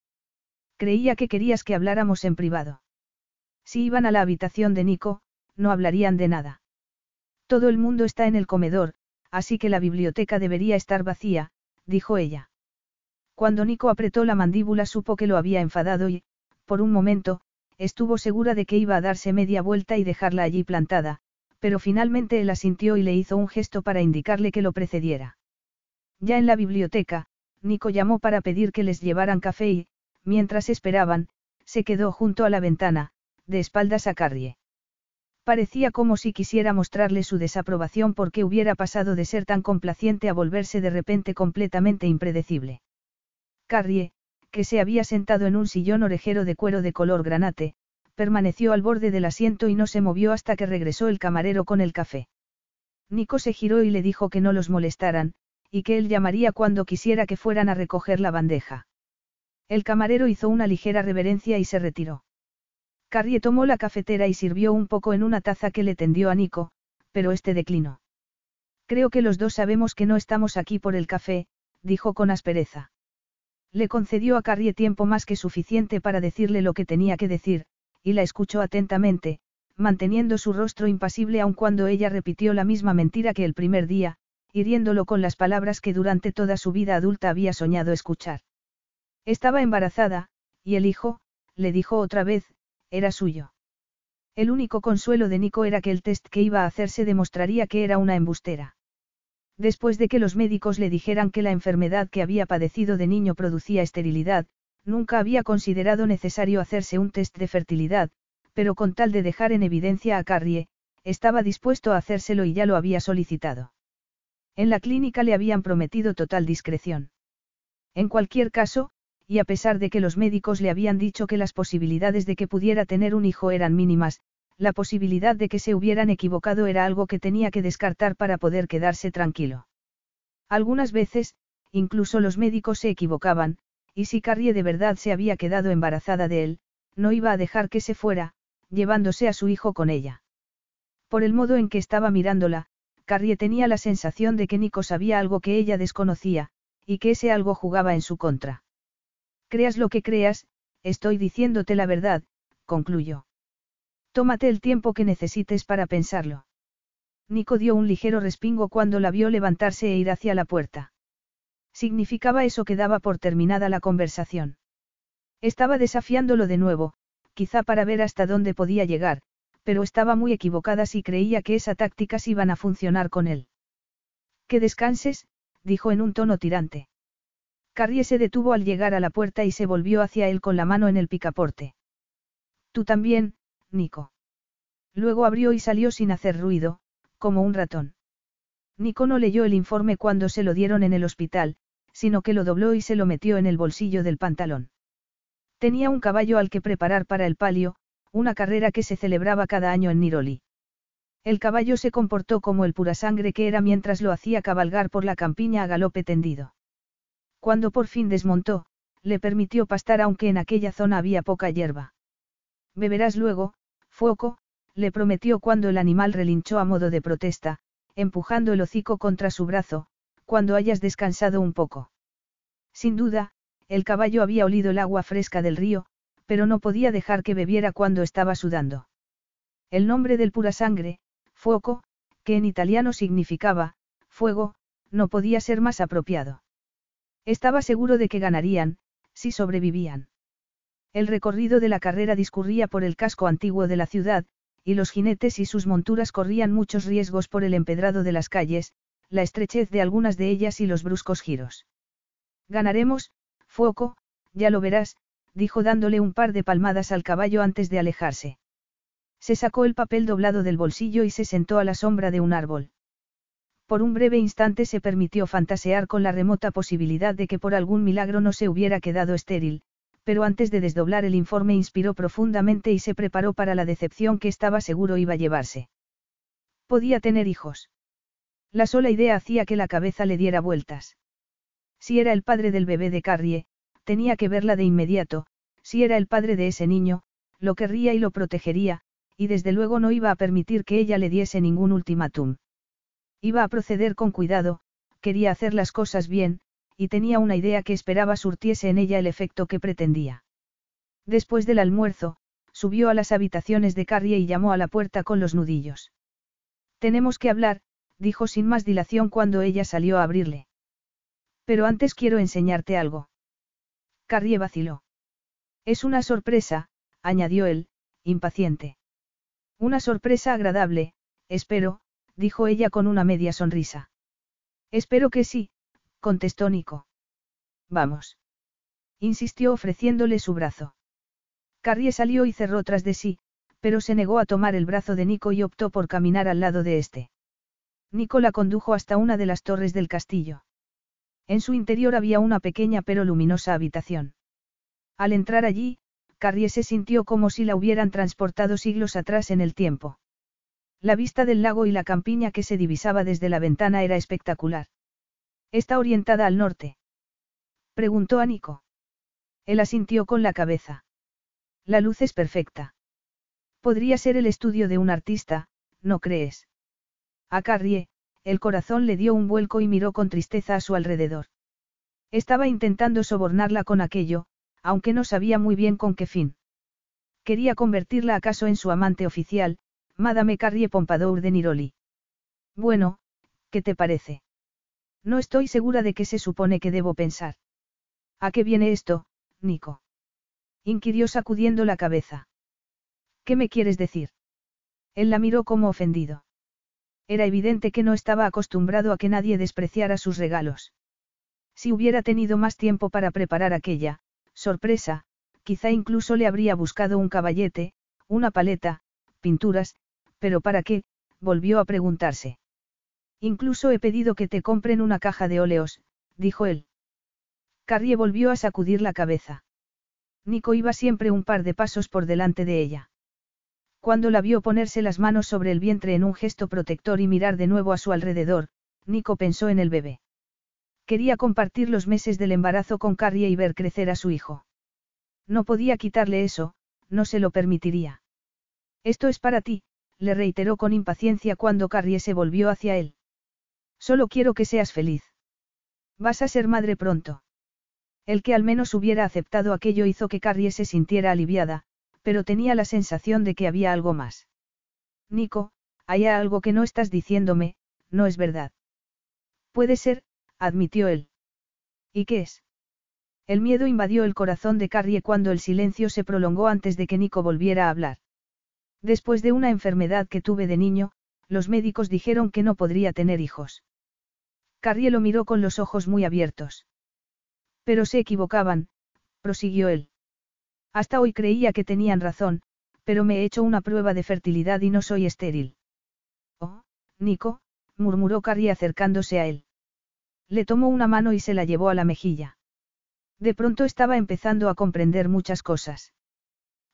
Creía que querías que habláramos en privado. Si iban a la habitación de Nico, no hablarían de nada. Todo el mundo está en el comedor, así que la biblioteca debería estar vacía, dijo ella. Cuando Nico apretó la mandíbula supo que lo había enfadado y, por un momento, estuvo segura de que iba a darse media vuelta y dejarla allí plantada, pero finalmente él asintió y le hizo un gesto para indicarle que lo precediera. Ya en la biblioteca, Nico llamó para pedir que les llevaran café y, mientras esperaban, se quedó junto a la ventana, de espaldas a Carrie. Parecía como si quisiera mostrarle su desaprobación porque hubiera pasado de ser tan complaciente a volverse de repente completamente impredecible. Carrie, que se había sentado en un sillón orejero de cuero de color granate, permaneció al borde del asiento y no se movió hasta que regresó el camarero con el café. Nico se giró y le dijo que no los molestaran, y que él llamaría cuando quisiera que fueran a recoger la bandeja. El camarero hizo una ligera reverencia y se retiró. Carrie tomó la cafetera y sirvió un poco en una taza que le tendió a Nico, pero este declinó. Creo que los dos sabemos que no estamos aquí por el café, dijo con aspereza. Le concedió a Carrie tiempo más que suficiente para decirle lo que tenía que decir, y la escuchó atentamente, manteniendo su rostro impasible aun cuando ella repitió la misma mentira que el primer día, hiriéndolo con las palabras que durante toda su vida adulta había soñado escuchar. Estaba embarazada, y el hijo, le dijo otra vez, era suyo. El único consuelo de Nico era que el test que iba a hacerse demostraría que era una embustera. Después de que los médicos le dijeran que la enfermedad que había padecido de niño producía esterilidad, nunca había considerado necesario hacerse un test de fertilidad, pero con tal de dejar en evidencia a Carrie, estaba dispuesto a hacérselo y ya lo había solicitado. En la clínica le habían prometido total discreción. En cualquier caso, y a pesar de que los médicos le habían dicho que las posibilidades de que pudiera tener un hijo eran mínimas, la posibilidad de que se hubieran equivocado era algo que tenía que descartar para poder quedarse tranquilo. Algunas veces, incluso los médicos se equivocaban, y si Carrie de verdad se había quedado embarazada de él, no iba a dejar que se fuera, llevándose a su hijo con ella. Por el modo en que estaba mirándola, Carrie tenía la sensación de que Nico sabía algo que ella desconocía, y que ese algo jugaba en su contra. Creas lo que creas, estoy diciéndote la verdad, concluyó. Tómate el tiempo que necesites para pensarlo. Nico dio un ligero respingo cuando la vio levantarse e ir hacia la puerta. Significaba eso que daba por terminada la conversación. Estaba desafiándolo de nuevo, quizá para ver hasta dónde podía llegar, pero estaba muy equivocada si creía que esa tácticas iban a funcionar con él. Que descanses, dijo en un tono tirante. Carrie se detuvo al llegar a la puerta y se volvió hacia él con la mano en el picaporte. Tú también, Nico. Luego abrió y salió sin hacer ruido, como un ratón. Nico no leyó el informe cuando se lo dieron en el hospital, sino que lo dobló y se lo metió en el bolsillo del pantalón. Tenía un caballo al que preparar para el palio, una carrera que se celebraba cada año en Niroli. El caballo se comportó como el pura sangre que era mientras lo hacía cabalgar por la campiña a galope tendido. Cuando por fin desmontó, le permitió pastar aunque en aquella zona había poca hierba. Beberás luego, Fuoco, le prometió cuando el animal relinchó a modo de protesta, empujando el hocico contra su brazo, cuando hayas descansado un poco. Sin duda, el caballo había olido el agua fresca del río, pero no podía dejar que bebiera cuando estaba sudando. El nombre del pura sangre, Fuoco, que en italiano significaba, fuego, no podía ser más apropiado. Estaba seguro de que ganarían, si sobrevivían. El recorrido de la carrera discurría por el casco antiguo de la ciudad, y los jinetes y sus monturas corrían muchos riesgos por el empedrado de las calles, la estrechez de algunas de ellas y los bruscos giros. Ganaremos, Fuoco, ya lo verás, dijo dándole un par de palmadas al caballo antes de alejarse. Se sacó el papel doblado del bolsillo y se sentó a la sombra de un árbol. Por un breve instante se permitió fantasear con la remota posibilidad de que por algún milagro no se hubiera quedado estéril, pero antes de desdoblar el informe inspiró profundamente y se preparó para la decepción que estaba seguro iba a llevarse. Podía tener hijos. La sola idea hacía que la cabeza le diera vueltas. Si era el padre del bebé de Carrie, tenía que verla de inmediato, si era el padre de ese niño, lo querría y lo protegería, y desde luego no iba a permitir que ella le diese ningún ultimátum. Iba a proceder con cuidado, quería hacer las cosas bien, y tenía una idea que esperaba surtiese en ella el efecto que pretendía. Después del almuerzo, subió a las habitaciones de Carrie y llamó a la puerta con los nudillos. Tenemos que hablar, dijo sin más dilación cuando ella salió a abrirle. Pero antes quiero enseñarte algo. Carrie vaciló. Es una sorpresa, añadió él, impaciente. Una sorpresa agradable, espero, dijo ella con una media sonrisa. Espero que sí, contestó Nico. Vamos. Insistió ofreciéndole su brazo. Carrie salió y cerró tras de sí, pero se negó a tomar el brazo de Nico y optó por caminar al lado de este. Nico la condujo hasta una de las torres del castillo. En su interior había una pequeña pero luminosa habitación. Al entrar allí, Carrie se sintió como si la hubieran transportado siglos atrás en el tiempo. La vista del lago y la campiña que se divisaba desde la ventana era espectacular. ¿Está orientada al norte? Preguntó a Nico. Él asintió con la cabeza. La luz es perfecta. Podría ser el estudio de un artista, ¿no crees? A Carrie, el corazón le dio un vuelco y miró con tristeza a su alrededor. Estaba intentando sobornarla con aquello, aunque no sabía muy bien con qué fin. Quería convertirla acaso en su amante oficial, Madame Carrie Pompadour de Niroli. Bueno, ¿qué te parece? No estoy segura de qué se supone que debo pensar. ¿A qué viene esto, Nico? inquirió sacudiendo la cabeza. ¿Qué me quieres decir? Él la miró como ofendido. Era evidente que no estaba acostumbrado a que nadie despreciara sus regalos. Si hubiera tenido más tiempo para preparar aquella, sorpresa, quizá incluso le habría buscado un caballete, una paleta, pinturas, pero ¿para qué? volvió a preguntarse. Incluso he pedido que te compren una caja de óleos, dijo él. Carrie volvió a sacudir la cabeza. Nico iba siempre un par de pasos por delante de ella. Cuando la vio ponerse las manos sobre el vientre en un gesto protector y mirar de nuevo a su alrededor, Nico pensó en el bebé. Quería compartir los meses del embarazo con Carrie y ver crecer a su hijo. No podía quitarle eso, no se lo permitiría. Esto es para ti, le reiteró con impaciencia cuando Carrie se volvió hacia él. Solo quiero que seas feliz. Vas a ser madre pronto. El que al menos hubiera aceptado aquello hizo que Carrie se sintiera aliviada, pero tenía la sensación de que había algo más. Nico, hay algo que no estás diciéndome, no es verdad. Puede ser, admitió él. ¿Y qué es? El miedo invadió el corazón de Carrie cuando el silencio se prolongó antes de que Nico volviera a hablar. Después de una enfermedad que tuve de niño, los médicos dijeron que no podría tener hijos. Carrie lo miró con los ojos muy abiertos. Pero se equivocaban, prosiguió él. Hasta hoy creía que tenían razón, pero me he hecho una prueba de fertilidad y no soy estéril. Oh, Nico, murmuró Carrie acercándose a él. Le tomó una mano y se la llevó a la mejilla. De pronto estaba empezando a comprender muchas cosas.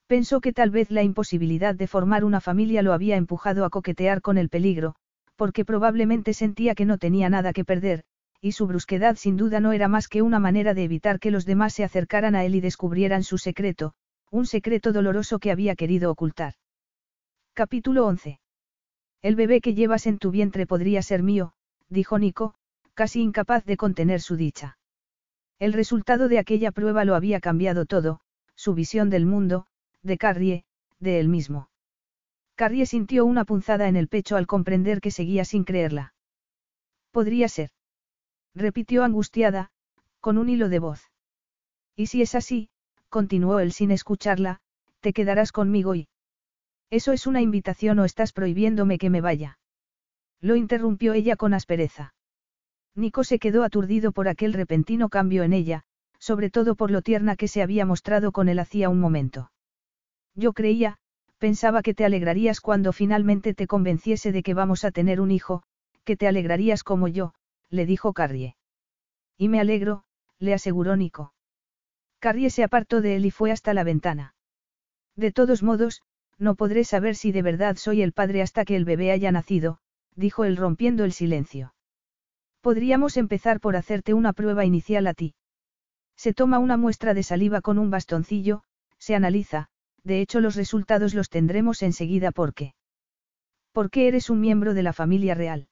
Pensó que tal vez la imposibilidad de formar una familia lo había empujado a coquetear con el peligro, porque probablemente sentía que no tenía nada que perder, y su brusquedad sin duda no era más que una manera de evitar que los demás se acercaran a él y descubrieran su secreto, un secreto doloroso que había querido ocultar. Capítulo 11. El bebé que llevas en tu vientre podría ser mío, dijo Nico, casi incapaz de contener su dicha. El resultado de aquella prueba lo había cambiado todo, su visión del mundo, de Carrie, de él mismo. Carrie sintió una punzada en el pecho al comprender que seguía sin creerla. Podría ser repitió angustiada, con un hilo de voz. Y si es así, continuó él sin escucharla, te quedarás conmigo y... ¿Eso es una invitación o estás prohibiéndome que me vaya? Lo interrumpió ella con aspereza. Nico se quedó aturdido por aquel repentino cambio en ella, sobre todo por lo tierna que se había mostrado con él hacía un momento. Yo creía, pensaba que te alegrarías cuando finalmente te convenciese de que vamos a tener un hijo, que te alegrarías como yo, le dijo Carrie. Y me alegro, le aseguró Nico. Carrie se apartó de él y fue hasta la ventana. De todos modos, no podré saber si de verdad soy el padre hasta que el bebé haya nacido, dijo él rompiendo el silencio. Podríamos empezar por hacerte una prueba inicial a ti. Se toma una muestra de saliva con un bastoncillo, se analiza, de hecho los resultados los tendremos enseguida porque. Porque eres un miembro de la familia real.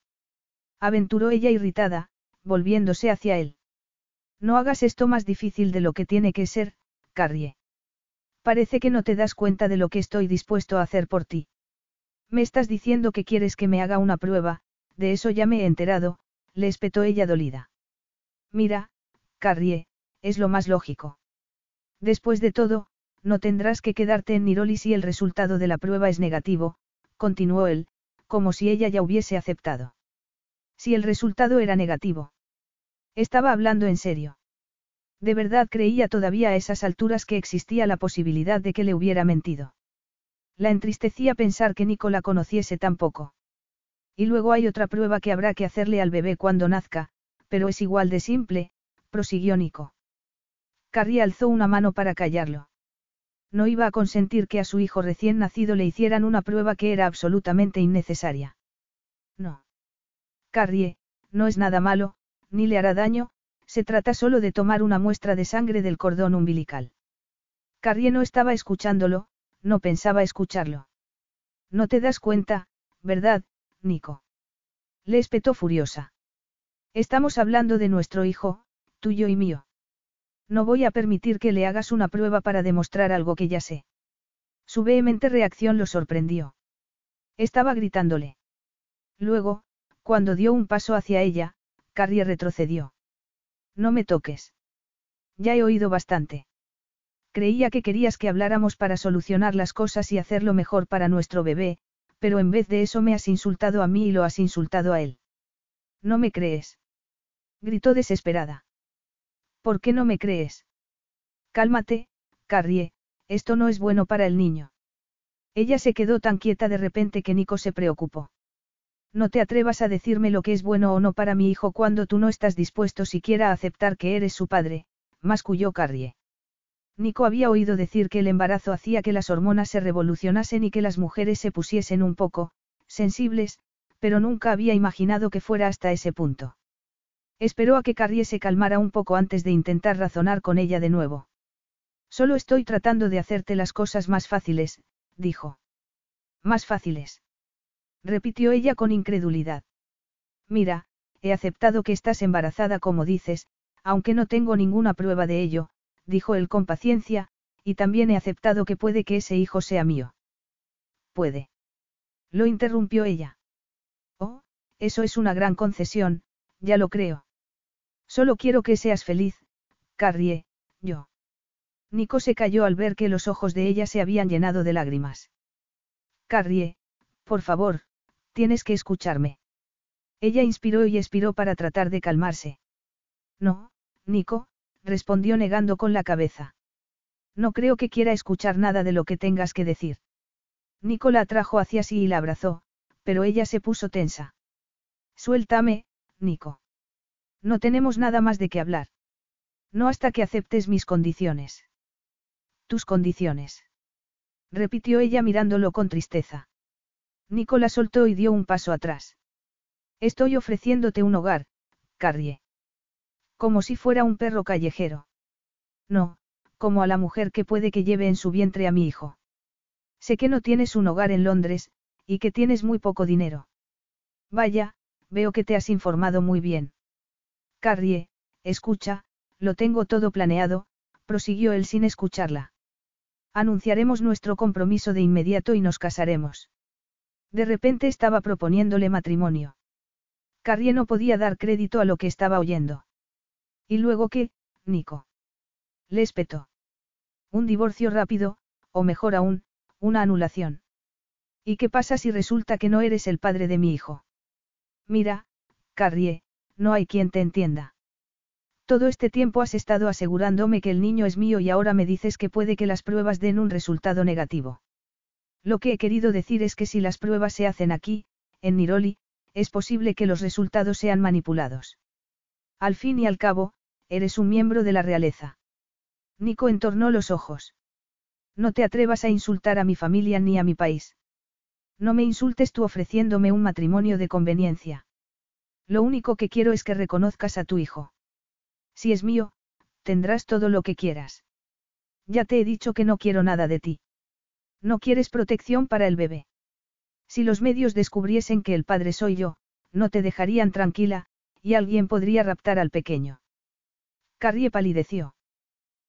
Aventuró ella irritada, volviéndose hacia él. No hagas esto más difícil de lo que tiene que ser, Carrie. Parece que no te das cuenta de lo que estoy dispuesto a hacer por ti. Me estás diciendo que quieres que me haga una prueba, de eso ya me he enterado, le espetó ella dolida. Mira, Carrie, es lo más lógico. Después de todo, no tendrás que quedarte en Niroli si el resultado de la prueba es negativo, continuó él, como si ella ya hubiese aceptado. Si el resultado era negativo. Estaba hablando en serio. De verdad creía todavía a esas alturas que existía la posibilidad de que le hubiera mentido. La entristecía pensar que Nico la conociese tan poco. Y luego hay otra prueba que habrá que hacerle al bebé cuando nazca, pero es igual de simple, prosiguió Nico. Carrie alzó una mano para callarlo. No iba a consentir que a su hijo recién nacido le hicieran una prueba que era absolutamente innecesaria. No. Carrie, no es nada malo, ni le hará daño, se trata solo de tomar una muestra de sangre del cordón umbilical. Carrie no estaba escuchándolo, no pensaba escucharlo. No te das cuenta, ¿verdad, Nico? Le espetó furiosa. Estamos hablando de nuestro hijo, tuyo y mío. No voy a permitir que le hagas una prueba para demostrar algo que ya sé. Su vehemente reacción lo sorprendió. Estaba gritándole. Luego, cuando dio un paso hacia ella, Carrie retrocedió. No me toques. Ya he oído bastante. Creía que querías que habláramos para solucionar las cosas y hacerlo mejor para nuestro bebé, pero en vez de eso me has insultado a mí y lo has insultado a él. ¿No me crees? Gritó desesperada. ¿Por qué no me crees? Cálmate, Carrie, esto no es bueno para el niño. Ella se quedó tan quieta de repente que Nico se preocupó. No te atrevas a decirme lo que es bueno o no para mi hijo cuando tú no estás dispuesto siquiera a aceptar que eres su padre, masculló Carrie. Nico había oído decir que el embarazo hacía que las hormonas se revolucionasen y que las mujeres se pusiesen un poco, sensibles, pero nunca había imaginado que fuera hasta ese punto. Esperó a que Carrie se calmara un poco antes de intentar razonar con ella de nuevo. Solo estoy tratando de hacerte las cosas más fáciles, dijo. Más fáciles. Repitió ella con incredulidad. Mira, he aceptado que estás embarazada como dices, aunque no tengo ninguna prueba de ello, dijo él con paciencia, y también he aceptado que puede que ese hijo sea mío. Puede. Lo interrumpió ella. Oh, eso es una gran concesión, ya lo creo. Solo quiero que seas feliz, Carrie, yo. Nico se cayó al ver que los ojos de ella se habían llenado de lágrimas. Carrie, por favor, tienes que escucharme. Ella inspiró y expiró para tratar de calmarse. No, Nico, respondió negando con la cabeza. No creo que quiera escuchar nada de lo que tengas que decir. Nico la atrajo hacia sí y la abrazó, pero ella se puso tensa. Suéltame, Nico. No tenemos nada más de qué hablar. No hasta que aceptes mis condiciones. Tus condiciones. Repitió ella mirándolo con tristeza. Nicola soltó y dio un paso atrás. Estoy ofreciéndote un hogar, Carrie. Como si fuera un perro callejero. No, como a la mujer que puede que lleve en su vientre a mi hijo. Sé que no tienes un hogar en Londres, y que tienes muy poco dinero. Vaya, veo que te has informado muy bien. Carrie, escucha, lo tengo todo planeado, prosiguió él sin escucharla. Anunciaremos nuestro compromiso de inmediato y nos casaremos. De repente estaba proponiéndole matrimonio. Carrie no podía dar crédito a lo que estaba oyendo. ¿Y luego qué, Nico? Le espetó. Un divorcio rápido, o mejor aún, una anulación. ¿Y qué pasa si resulta que no eres el padre de mi hijo? Mira, Carrie, no hay quien te entienda. Todo este tiempo has estado asegurándome que el niño es mío y ahora me dices que puede que las pruebas den un resultado negativo. Lo que he querido decir es que si las pruebas se hacen aquí, en Niroli, es posible que los resultados sean manipulados. Al fin y al cabo, eres un miembro de la realeza. Nico entornó los ojos. No te atrevas a insultar a mi familia ni a mi país. No me insultes tú ofreciéndome un matrimonio de conveniencia. Lo único que quiero es que reconozcas a tu hijo. Si es mío, tendrás todo lo que quieras. Ya te he dicho que no quiero nada de ti. No quieres protección para el bebé. Si los medios descubriesen que el padre soy yo, no te dejarían tranquila, y alguien podría raptar al pequeño. Carrie palideció.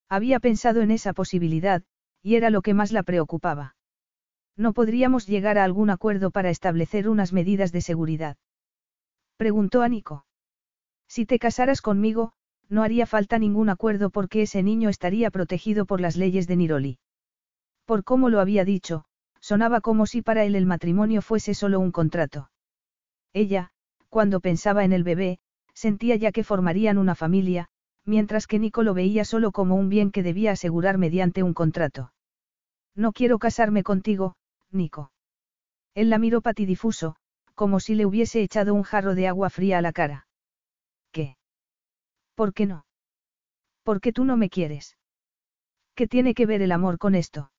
Había pensado en esa posibilidad, y era lo que más la preocupaba. No podríamos llegar a algún acuerdo para establecer unas medidas de seguridad. Preguntó a Nico. Si te casaras conmigo, no haría falta ningún acuerdo porque ese niño estaría protegido por las leyes de Niroli. Por cómo lo había dicho, sonaba como si para él el matrimonio fuese solo un contrato. Ella, cuando pensaba en el bebé, sentía ya que formarían una familia, mientras que Nico lo veía solo como un bien que debía asegurar mediante un contrato. No quiero casarme contigo, Nico. Él la miró patidifuso, como si le hubiese echado un jarro de agua fría a la cara. ¿Qué? ¿Por qué no? ¿Por qué tú no me quieres? ¿Qué tiene que ver el amor con esto?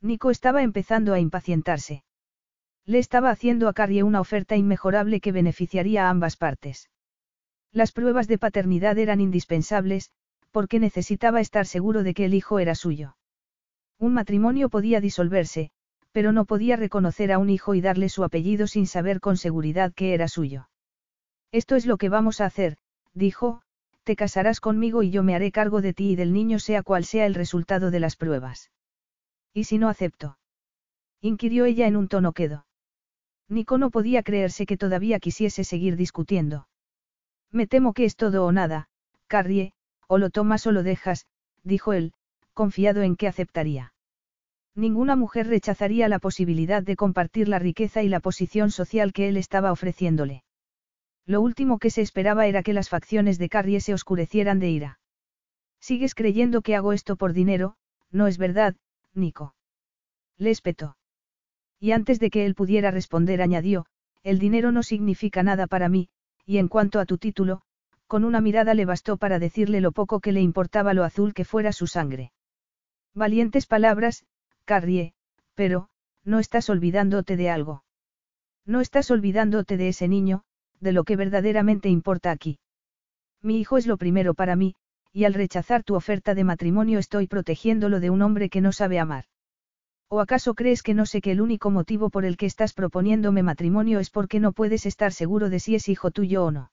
Nico estaba empezando a impacientarse. Le estaba haciendo a Carrie una oferta inmejorable que beneficiaría a ambas partes. Las pruebas de paternidad eran indispensables, porque necesitaba estar seguro de que el hijo era suyo. Un matrimonio podía disolverse, pero no podía reconocer a un hijo y darle su apellido sin saber con seguridad que era suyo. Esto es lo que vamos a hacer, dijo, te casarás conmigo y yo me haré cargo de ti y del niño sea cual sea el resultado de las pruebas. ¿Y si no acepto? inquirió ella en un tono quedo. Nico no podía creerse que todavía quisiese seguir discutiendo. Me temo que es todo o nada, Carrie, o lo tomas o lo dejas, dijo él, confiado en que aceptaría. Ninguna mujer rechazaría la posibilidad de compartir la riqueza y la posición social que él estaba ofreciéndole. Lo último que se esperaba era que las facciones de Carrie se oscurecieran de ira. Sigues creyendo que hago esto por dinero, no es verdad, Nico. Le espetó. Y antes de que él pudiera responder añadió, el dinero no significa nada para mí, y en cuanto a tu título, con una mirada le bastó para decirle lo poco que le importaba lo azul que fuera su sangre. Valientes palabras, Carrie, pero, no estás olvidándote de algo. No estás olvidándote de ese niño, de lo que verdaderamente importa aquí. Mi hijo es lo primero para mí, y al rechazar tu oferta de matrimonio estoy protegiéndolo de un hombre que no sabe amar. ¿O acaso crees que no sé que el único motivo por el que estás proponiéndome matrimonio es porque no puedes estar seguro de si es hijo tuyo o no?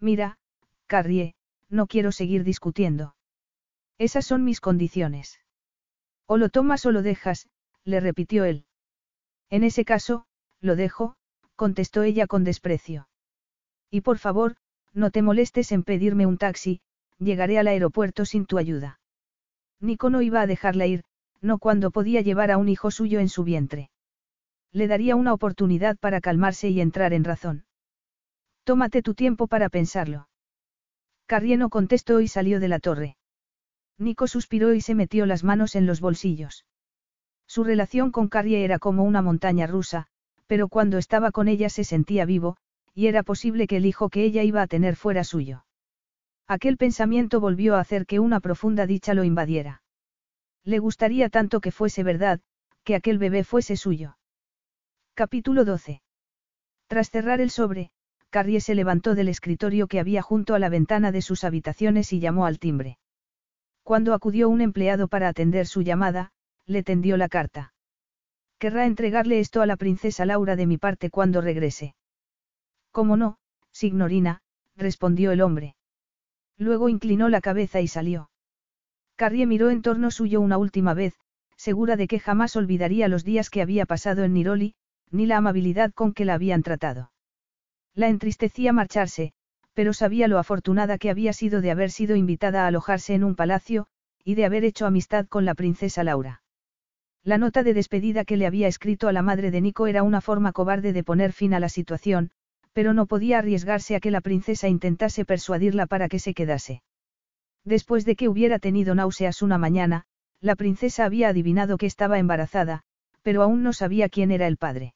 Mira, Carrie, no quiero seguir discutiendo. Esas son mis condiciones. O lo tomas o lo dejas, le repitió él. En ese caso, lo dejo, contestó ella con desprecio. Y por favor, no te molestes en pedirme un taxi, llegaré al aeropuerto sin tu ayuda. Nico no iba a dejarla ir, no cuando podía llevar a un hijo suyo en su vientre. Le daría una oportunidad para calmarse y entrar en razón. Tómate tu tiempo para pensarlo. Carrieno contestó y salió de la torre. Nico suspiró y se metió las manos en los bolsillos. Su relación con Carrie era como una montaña rusa, pero cuando estaba con ella se sentía vivo, y era posible que el hijo que ella iba a tener fuera suyo. Aquel pensamiento volvió a hacer que una profunda dicha lo invadiera. Le gustaría tanto que fuese verdad, que aquel bebé fuese suyo. Capítulo 12. Tras cerrar el sobre, Carrie se levantó del escritorio que había junto a la ventana de sus habitaciones y llamó al timbre. Cuando acudió un empleado para atender su llamada, le tendió la carta. Querrá entregarle esto a la princesa Laura de mi parte cuando regrese. ¿Cómo no, signorina? respondió el hombre. Luego inclinó la cabeza y salió. Carrie miró en torno suyo una última vez, segura de que jamás olvidaría los días que había pasado en Niroli, ni la amabilidad con que la habían tratado. La entristecía marcharse, pero sabía lo afortunada que había sido de haber sido invitada a alojarse en un palacio, y de haber hecho amistad con la princesa Laura. La nota de despedida que le había escrito a la madre de Nico era una forma cobarde de poner fin a la situación, pero no podía arriesgarse a que la princesa intentase persuadirla para que se quedase. Después de que hubiera tenido náuseas una mañana, la princesa había adivinado que estaba embarazada, pero aún no sabía quién era el padre.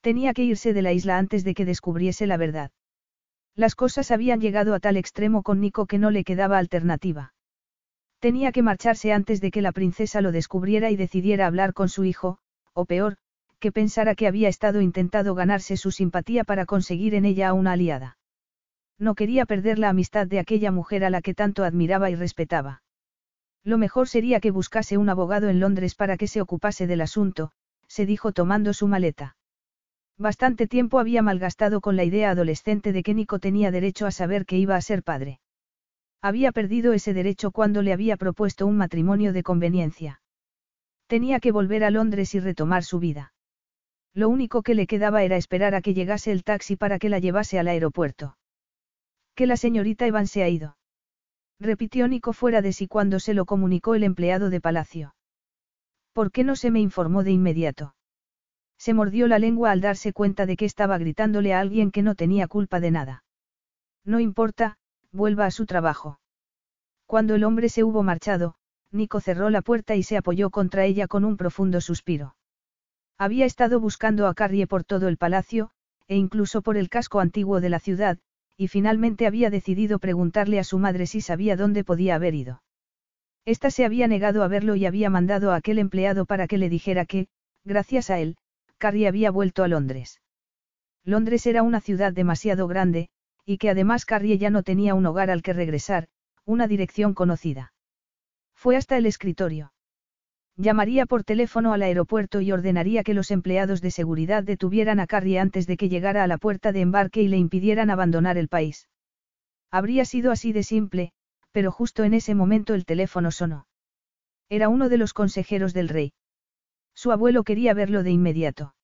Tenía que irse de la isla antes de que descubriese la verdad. Las cosas habían llegado a tal extremo con Nico que no le quedaba alternativa. Tenía que marcharse antes de que la princesa lo descubriera y decidiera hablar con su hijo, o peor, que pensara que había estado intentando ganarse su simpatía para conseguir en ella a una aliada. No quería perder la amistad de aquella mujer a la que tanto admiraba y respetaba. Lo mejor sería que buscase un abogado en Londres para que se ocupase del asunto, se dijo tomando su maleta. Bastante tiempo había malgastado con la idea adolescente de que Nico tenía derecho a saber que iba a ser padre. Había perdido ese derecho cuando le había propuesto un matrimonio de conveniencia. Tenía que volver a Londres y retomar su vida. Lo único que le quedaba era esperar a que llegase el taxi para que la llevase al aeropuerto. Que la señorita Evan se ha ido. Repitió Nico fuera de sí cuando se lo comunicó el empleado de palacio. ¿Por qué no se me informó de inmediato? Se mordió la lengua al darse cuenta de que estaba gritándole a alguien que no tenía culpa de nada. No importa, vuelva a su trabajo. Cuando el hombre se hubo marchado, Nico cerró la puerta y se apoyó contra ella con un profundo suspiro. Había estado buscando a Carrie por todo el palacio, e incluso por el casco antiguo de la ciudad, y finalmente había decidido preguntarle a su madre si sabía dónde podía haber ido. Esta se había negado a verlo y había mandado a aquel empleado para que le dijera que, gracias a él, Carrie había vuelto a Londres. Londres era una ciudad demasiado grande, y que además Carrie ya no tenía un hogar al que regresar, una dirección conocida. Fue hasta el escritorio. Llamaría por teléfono al aeropuerto y ordenaría que los empleados de seguridad detuvieran a Carrie antes de que llegara a la puerta de embarque y le impidieran abandonar el país. Habría sido así de simple, pero justo en ese momento el teléfono sonó. Era uno de los consejeros del rey. Su abuelo quería verlo de inmediato.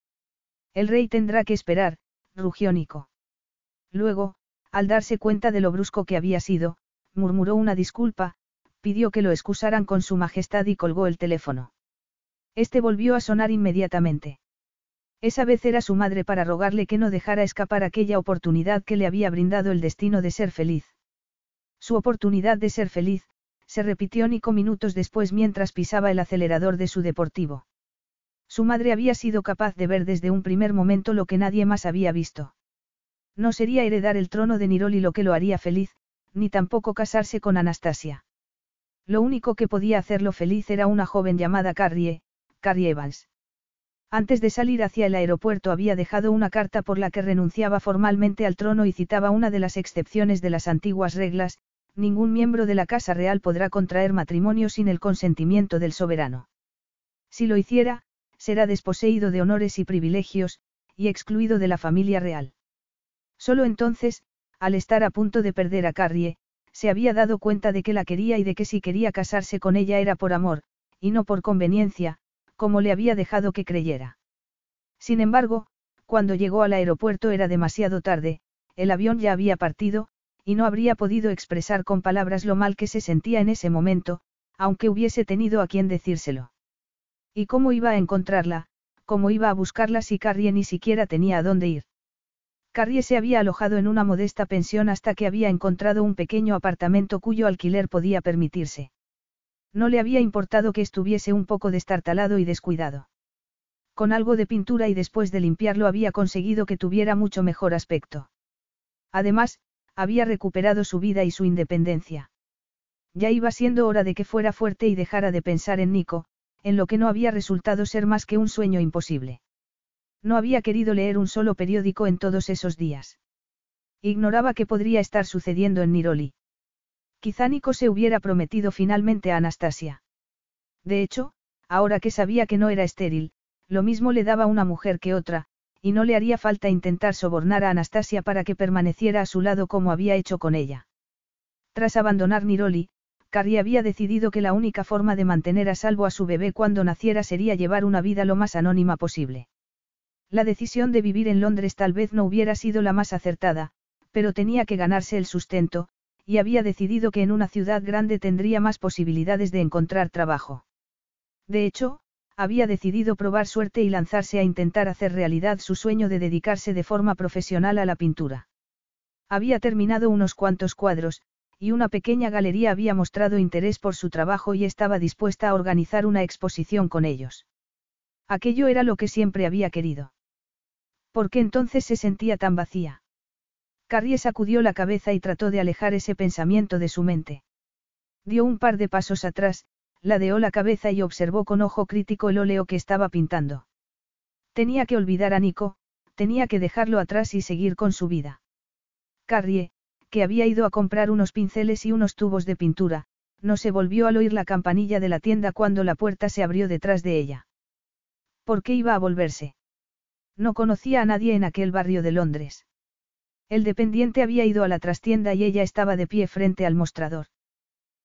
El rey tendrá que esperar, rugió Nico. Luego, al darse cuenta de lo brusco que había sido, murmuró una disculpa, pidió que lo excusaran con su majestad y colgó el teléfono. Este volvió a sonar inmediatamente. Esa vez era su madre para rogarle que no dejara escapar aquella oportunidad que le había brindado el destino de ser feliz. Su oportunidad de ser feliz, se repitió Nico minutos después mientras pisaba el acelerador de su deportivo. Su madre había sido capaz de ver desde un primer momento lo que nadie más había visto. No sería heredar el trono de Niroli lo que lo haría feliz, ni tampoco casarse con Anastasia. Lo único que podía hacerlo feliz era una joven llamada Carrie, Carrie Evans. Antes de salir hacia el aeropuerto había dejado una carta por la que renunciaba formalmente al trono y citaba una de las excepciones de las antiguas reglas, ningún miembro de la Casa Real podrá contraer matrimonio sin el consentimiento del soberano. Si lo hiciera, será desposeído de honores y privilegios, y excluido de la familia real. Solo entonces, al estar a punto de perder a Carrie, se había dado cuenta de que la quería y de que si quería casarse con ella era por amor, y no por conveniencia, como le había dejado que creyera. Sin embargo, cuando llegó al aeropuerto era demasiado tarde, el avión ya había partido, y no habría podido expresar con palabras lo mal que se sentía en ese momento, aunque hubiese tenido a quien decírselo. ¿Y cómo iba a encontrarla? ¿Cómo iba a buscarla si Carrie ni siquiera tenía a dónde ir? Carrie se había alojado en una modesta pensión hasta que había encontrado un pequeño apartamento cuyo alquiler podía permitirse. No le había importado que estuviese un poco destartalado y descuidado. Con algo de pintura y después de limpiarlo había conseguido que tuviera mucho mejor aspecto. Además, había recuperado su vida y su independencia. Ya iba siendo hora de que fuera fuerte y dejara de pensar en Nico, en lo que no había resultado ser más que un sueño imposible. No había querido leer un solo periódico en todos esos días. Ignoraba qué podría estar sucediendo en Niroli. Quizá Nico se hubiera prometido finalmente a Anastasia. De hecho, ahora que sabía que no era estéril, lo mismo le daba una mujer que otra, y no le haría falta intentar sobornar a Anastasia para que permaneciera a su lado como había hecho con ella. Tras abandonar Niroli, Carrie había decidido que la única forma de mantener a salvo a su bebé cuando naciera sería llevar una vida lo más anónima posible. La decisión de vivir en Londres tal vez no hubiera sido la más acertada, pero tenía que ganarse el sustento, y había decidido que en una ciudad grande tendría más posibilidades de encontrar trabajo. De hecho, había decidido probar suerte y lanzarse a intentar hacer realidad su sueño de dedicarse de forma profesional a la pintura. Había terminado unos cuantos cuadros, y una pequeña galería había mostrado interés por su trabajo y estaba dispuesta a organizar una exposición con ellos. Aquello era lo que siempre había querido. ¿Por qué entonces se sentía tan vacía? Carrie sacudió la cabeza y trató de alejar ese pensamiento de su mente. Dio un par de pasos atrás, ladeó la cabeza y observó con ojo crítico el óleo que estaba pintando. Tenía que olvidar a Nico, tenía que dejarlo atrás y seguir con su vida. Carrie, que había ido a comprar unos pinceles y unos tubos de pintura, no se volvió al oír la campanilla de la tienda cuando la puerta se abrió detrás de ella. ¿Por qué iba a volverse? No conocía a nadie en aquel barrio de Londres. El dependiente había ido a la trastienda y ella estaba de pie frente al mostrador.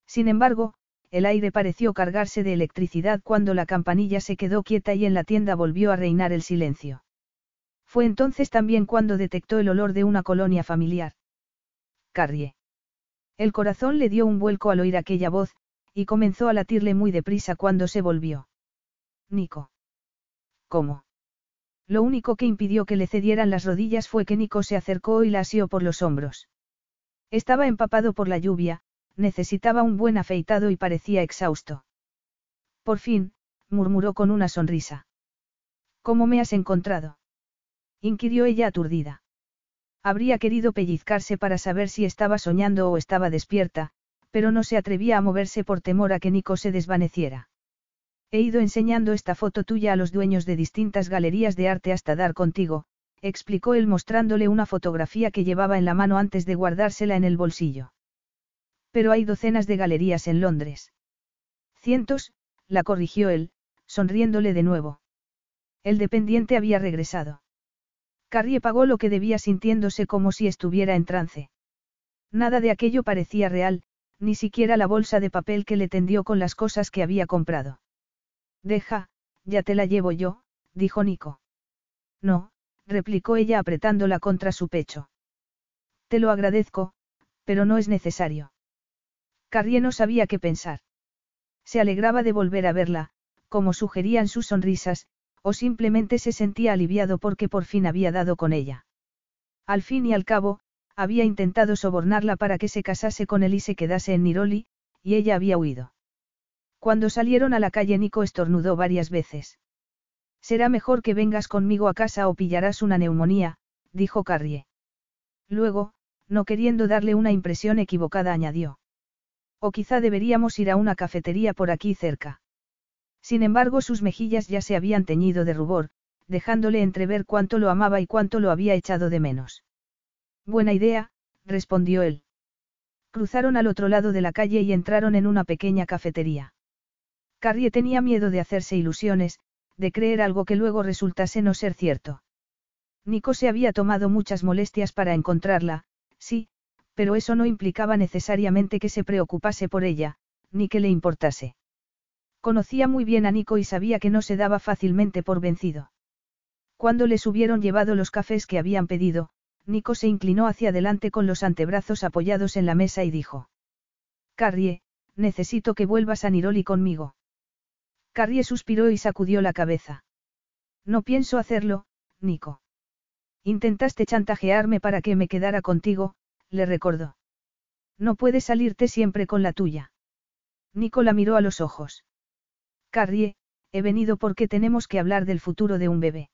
Sin embargo, el aire pareció cargarse de electricidad cuando la campanilla se quedó quieta y en la tienda volvió a reinar el silencio. Fue entonces también cuando detectó el olor de una colonia familiar. Carrie. El corazón le dio un vuelco al oír aquella voz, y comenzó a latirle muy deprisa cuando se volvió. Nico. ¿Cómo? Lo único que impidió que le cedieran las rodillas fue que Nico se acercó y la asió por los hombros. Estaba empapado por la lluvia, necesitaba un buen afeitado y parecía exhausto. Por fin, murmuró con una sonrisa. ¿Cómo me has encontrado? inquirió ella aturdida. Habría querido pellizcarse para saber si estaba soñando o estaba despierta, pero no se atrevía a moverse por temor a que Nico se desvaneciera. He ido enseñando esta foto tuya a los dueños de distintas galerías de arte hasta dar contigo, explicó él mostrándole una fotografía que llevaba en la mano antes de guardársela en el bolsillo. Pero hay docenas de galerías en Londres. Cientos, la corrigió él, sonriéndole de nuevo. El dependiente había regresado. Carrie pagó lo que debía sintiéndose como si estuviera en trance. Nada de aquello parecía real, ni siquiera la bolsa de papel que le tendió con las cosas que había comprado. Deja, ya te la llevo yo, dijo Nico. No, replicó ella apretándola contra su pecho. Te lo agradezco, pero no es necesario. Carrie no sabía qué pensar. Se alegraba de volver a verla, como sugerían sus sonrisas, o simplemente se sentía aliviado porque por fin había dado con ella. Al fin y al cabo, había intentado sobornarla para que se casase con él y se quedase en Niroli, y ella había huido. Cuando salieron a la calle Nico estornudó varias veces. Será mejor que vengas conmigo a casa o pillarás una neumonía, dijo Carrie. Luego, no queriendo darle una impresión equivocada, añadió. O quizá deberíamos ir a una cafetería por aquí cerca. Sin embargo, sus mejillas ya se habían teñido de rubor, dejándole entrever cuánto lo amaba y cuánto lo había echado de menos. Buena idea, respondió él. Cruzaron al otro lado de la calle y entraron en una pequeña cafetería. Carrie tenía miedo de hacerse ilusiones, de creer algo que luego resultase no ser cierto. Nico se había tomado muchas molestias para encontrarla, sí, pero eso no implicaba necesariamente que se preocupase por ella, ni que le importase. Conocía muy bien a Nico y sabía que no se daba fácilmente por vencido. Cuando les hubieron llevado los cafés que habían pedido, Nico se inclinó hacia adelante con los antebrazos apoyados en la mesa y dijo. Carrie, necesito que vuelvas a Niroli conmigo. Carrie suspiró y sacudió la cabeza. No pienso hacerlo, Nico. Intentaste chantajearme para que me quedara contigo, le recordó. No puedes salirte siempre con la tuya. Nico la miró a los ojos. Carrie, he venido porque tenemos que hablar del futuro de un bebé.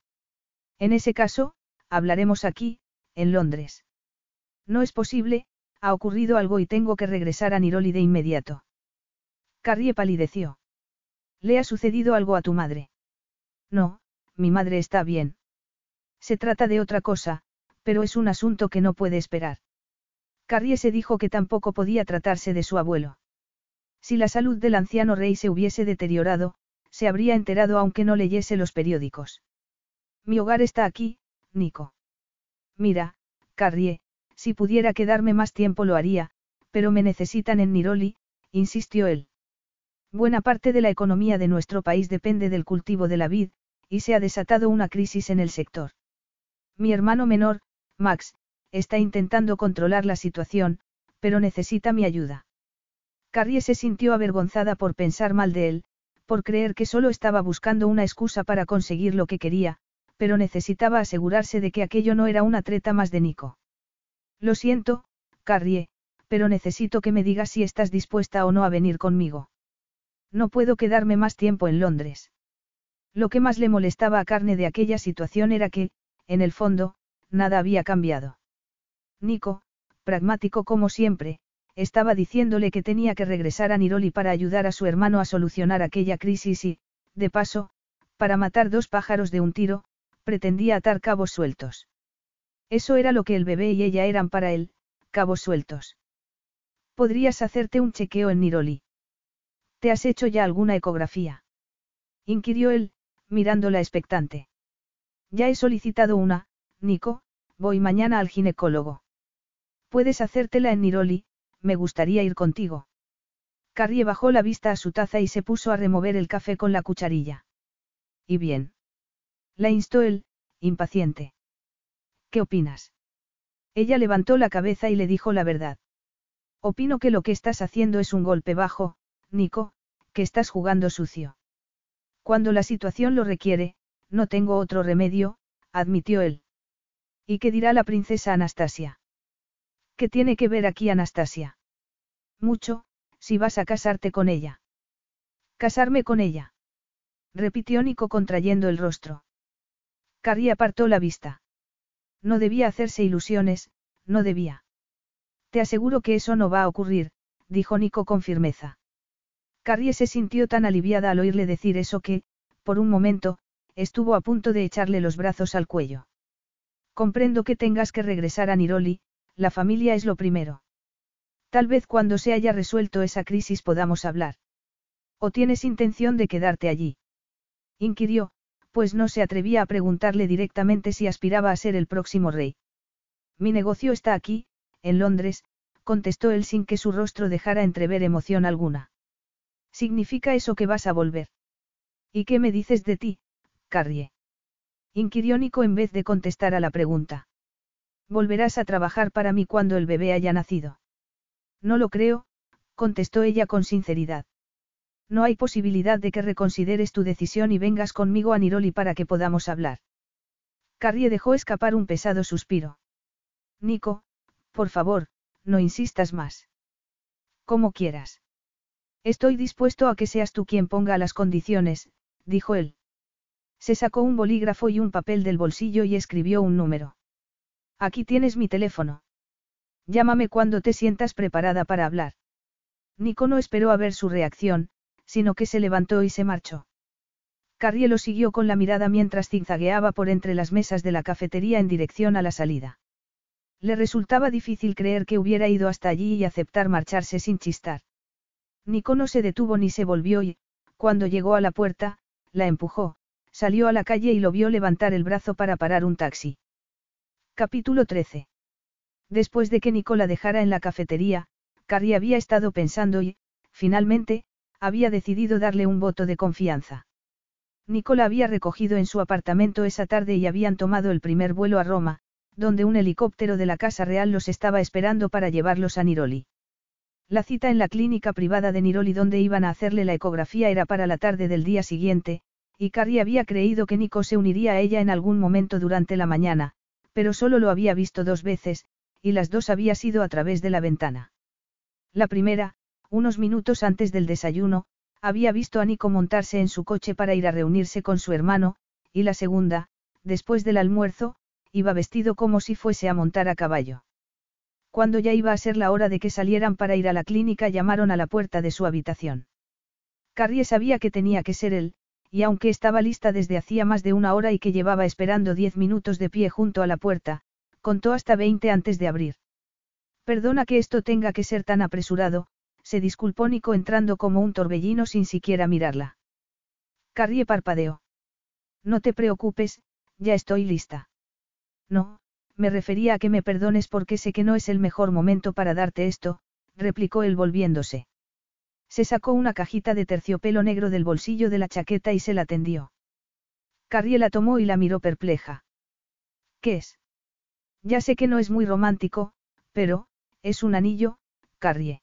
En ese caso, hablaremos aquí, en Londres. No es posible, ha ocurrido algo y tengo que regresar a Niroli de inmediato. Carrie palideció. ¿Le ha sucedido algo a tu madre? No, mi madre está bien. Se trata de otra cosa, pero es un asunto que no puede esperar. Carrie se dijo que tampoco podía tratarse de su abuelo. Si la salud del anciano rey se hubiese deteriorado, se habría enterado aunque no leyese los periódicos. Mi hogar está aquí, Nico. Mira, Carrie, si pudiera quedarme más tiempo lo haría, pero me necesitan en Niroli, insistió él. Buena parte de la economía de nuestro país depende del cultivo de la vid, y se ha desatado una crisis en el sector. Mi hermano menor, Max, está intentando controlar la situación, pero necesita mi ayuda. Carrie se sintió avergonzada por pensar mal de él, por creer que solo estaba buscando una excusa para conseguir lo que quería, pero necesitaba asegurarse de que aquello no era una treta más de Nico. Lo siento, Carrie, pero necesito que me digas si estás dispuesta o no a venir conmigo. No puedo quedarme más tiempo en Londres. Lo que más le molestaba a Carne de aquella situación era que, en el fondo, nada había cambiado. Nico, pragmático como siempre, estaba diciéndole que tenía que regresar a Niroli para ayudar a su hermano a solucionar aquella crisis y, de paso, para matar dos pájaros de un tiro, pretendía atar cabos sueltos. Eso era lo que el bebé y ella eran para él, cabos sueltos. Podrías hacerte un chequeo en Niroli. ¿Te has hecho ya alguna ecografía? inquirió él, mirándola expectante. Ya he solicitado una, Nico, voy mañana al ginecólogo. Puedes hacértela en Niroli, me gustaría ir contigo. Carrie bajó la vista a su taza y se puso a remover el café con la cucharilla. ¿Y bien? La instó él, impaciente. ¿Qué opinas? Ella levantó la cabeza y le dijo la verdad. Opino que lo que estás haciendo es un golpe bajo, Nico, que estás jugando sucio. Cuando la situación lo requiere, no tengo otro remedio, admitió él. ¿Y qué dirá la princesa Anastasia? ¿Qué tiene que ver aquí Anastasia? Mucho, si vas a casarte con ella. ¿Casarme con ella? repitió Nico contrayendo el rostro. Carrie apartó la vista. No debía hacerse ilusiones, no debía. Te aseguro que eso no va a ocurrir, dijo Nico con firmeza. Carrie se sintió tan aliviada al oírle decir eso que, por un momento, estuvo a punto de echarle los brazos al cuello. Comprendo que tengas que regresar a Niroli, la familia es lo primero. Tal vez cuando se haya resuelto esa crisis podamos hablar. ¿O tienes intención de quedarte allí? Inquirió, pues no se atrevía a preguntarle directamente si aspiraba a ser el próximo rey. Mi negocio está aquí, en Londres, contestó él sin que su rostro dejara entrever emoción alguna. ¿Significa eso que vas a volver? ¿Y qué me dices de ti, Carrie? Inquirió Nico en vez de contestar a la pregunta. Volverás a trabajar para mí cuando el bebé haya nacido. No lo creo, contestó ella con sinceridad. No hay posibilidad de que reconsideres tu decisión y vengas conmigo a Niroli para que podamos hablar. Carrie dejó escapar un pesado suspiro. Nico, por favor, no insistas más. Como quieras. Estoy dispuesto a que seas tú quien ponga las condiciones, dijo él. Se sacó un bolígrafo y un papel del bolsillo y escribió un número. Aquí tienes mi teléfono. Llámame cuando te sientas preparada para hablar. Nico no esperó a ver su reacción, sino que se levantó y se marchó. Carrie lo siguió con la mirada mientras zigzagueaba por entre las mesas de la cafetería en dirección a la salida. Le resultaba difícil creer que hubiera ido hasta allí y aceptar marcharse sin chistar. Nico no se detuvo ni se volvió y, cuando llegó a la puerta, la empujó, salió a la calle y lo vio levantar el brazo para parar un taxi. Capítulo 13. Después de que Nico la dejara en la cafetería, Carrie había estado pensando y, finalmente, había decidido darle un voto de confianza. Nicola había recogido en su apartamento esa tarde y habían tomado el primer vuelo a Roma, donde un helicóptero de la Casa Real los estaba esperando para llevarlos a Niroli. La cita en la clínica privada de Niroli donde iban a hacerle la ecografía era para la tarde del día siguiente, y Carrie había creído que Nico se uniría a ella en algún momento durante la mañana, pero solo lo había visto dos veces, y las dos había sido a través de la ventana. La primera, unos minutos antes del desayuno, había visto a Nico montarse en su coche para ir a reunirse con su hermano, y la segunda, después del almuerzo, iba vestido como si fuese a montar a caballo. Cuando ya iba a ser la hora de que salieran para ir a la clínica llamaron a la puerta de su habitación. Carrie sabía que tenía que ser él, y aunque estaba lista desde hacía más de una hora y que llevaba esperando diez minutos de pie junto a la puerta, contó hasta veinte antes de abrir. Perdona que esto tenga que ser tan apresurado, se disculpó Nico entrando como un torbellino sin siquiera mirarla. Carrie parpadeó. No te preocupes, ya estoy lista. No, me refería a que me perdones porque sé que no es el mejor momento para darte esto, replicó él volviéndose. Se sacó una cajita de terciopelo negro del bolsillo de la chaqueta y se la tendió. Carrie la tomó y la miró perpleja. ¿Qué es? Ya sé que no es muy romántico, pero, es un anillo, Carrie.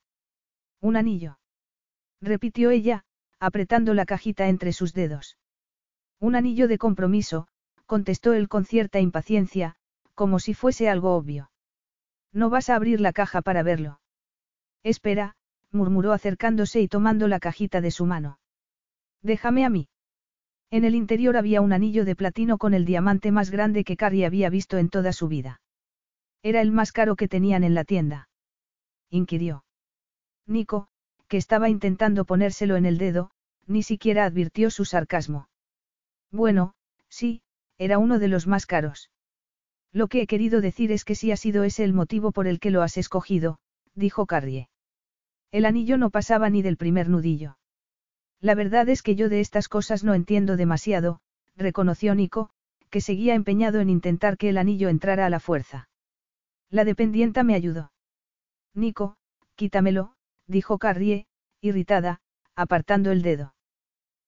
Un anillo. Repitió ella, apretando la cajita entre sus dedos. Un anillo de compromiso, contestó él con cierta impaciencia, como si fuese algo obvio. No vas a abrir la caja para verlo. Espera, murmuró acercándose y tomando la cajita de su mano. Déjame a mí. En el interior había un anillo de platino con el diamante más grande que Carrie había visto en toda su vida. Era el más caro que tenían en la tienda. Inquirió. Nico, que estaba intentando ponérselo en el dedo, ni siquiera advirtió su sarcasmo. Bueno, sí, era uno de los más caros. Lo que he querido decir es que si ha sido ese el motivo por el que lo has escogido, dijo Carrie. El anillo no pasaba ni del primer nudillo. La verdad es que yo de estas cosas no entiendo demasiado, reconoció Nico, que seguía empeñado en intentar que el anillo entrara a la fuerza. La dependienta me ayudó. Nico, quítamelo, dijo Carrie, irritada, apartando el dedo.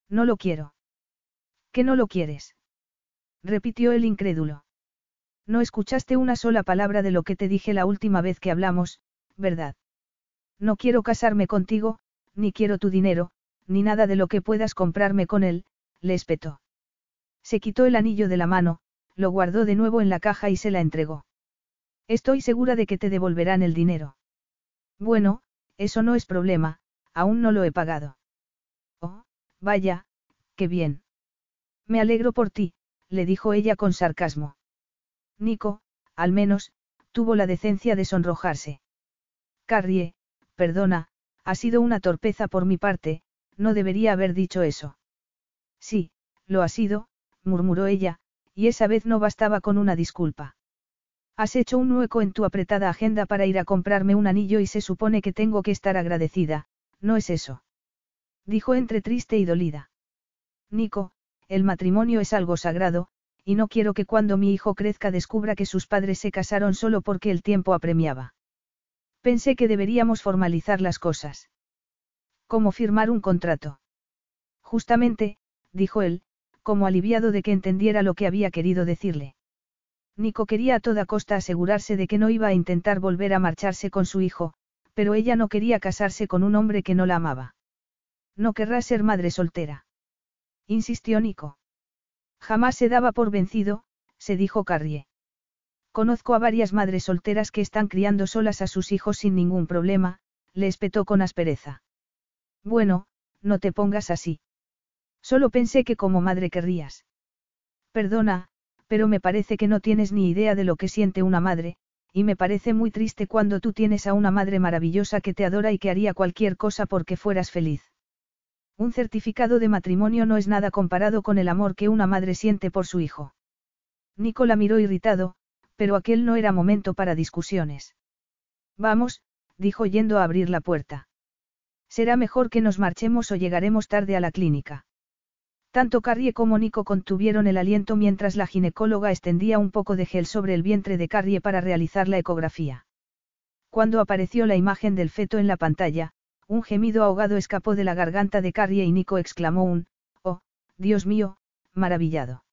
No lo quiero. ¿Qué no lo quieres? repitió el incrédulo. No escuchaste una sola palabra de lo que te dije la última vez que hablamos, ¿verdad? No quiero casarme contigo, ni quiero tu dinero, ni nada de lo que puedas comprarme con él, le espetó. Se quitó el anillo de la mano, lo guardó de nuevo en la caja y se la entregó. Estoy segura de que te devolverán el dinero. Bueno, eso no es problema, aún no lo he pagado. Oh, vaya, qué bien. Me alegro por ti, le dijo ella con sarcasmo. Nico, al menos, tuvo la decencia de sonrojarse. Carrie, perdona, ha sido una torpeza por mi parte, no debería haber dicho eso. Sí, lo ha sido, murmuró ella, y esa vez no bastaba con una disculpa. Has hecho un hueco en tu apretada agenda para ir a comprarme un anillo y se supone que tengo que estar agradecida, ¿no es eso? Dijo entre triste y dolida. Nico, el matrimonio es algo sagrado, y no quiero que cuando mi hijo crezca descubra que sus padres se casaron solo porque el tiempo apremiaba. Pensé que deberíamos formalizar las cosas. ¿Cómo firmar un contrato? Justamente, dijo él, como aliviado de que entendiera lo que había querido decirle. Nico quería a toda costa asegurarse de que no iba a intentar volver a marcharse con su hijo, pero ella no quería casarse con un hombre que no la amaba. No querrá ser madre soltera. Insistió Nico. Jamás se daba por vencido, se dijo Carrie. Conozco a varias madres solteras que están criando solas a sus hijos sin ningún problema, le espetó con aspereza. Bueno, no te pongas así. Solo pensé que como madre querrías. Perdona, pero me parece que no tienes ni idea de lo que siente una madre, y me parece muy triste cuando tú tienes a una madre maravillosa que te adora y que haría cualquier cosa porque fueras feliz. Un certificado de matrimonio no es nada comparado con el amor que una madre siente por su hijo. Nicola miró irritado, pero aquel no era momento para discusiones. Vamos, dijo yendo a abrir la puerta. Será mejor que nos marchemos o llegaremos tarde a la clínica. Tanto Carrie como Nico contuvieron el aliento mientras la ginecóloga extendía un poco de gel sobre el vientre de Carrie para realizar la ecografía. Cuando apareció la imagen del feto en la pantalla, un gemido ahogado escapó de la garganta de Carrie y Nico exclamó un, oh, Dios mío, maravillado.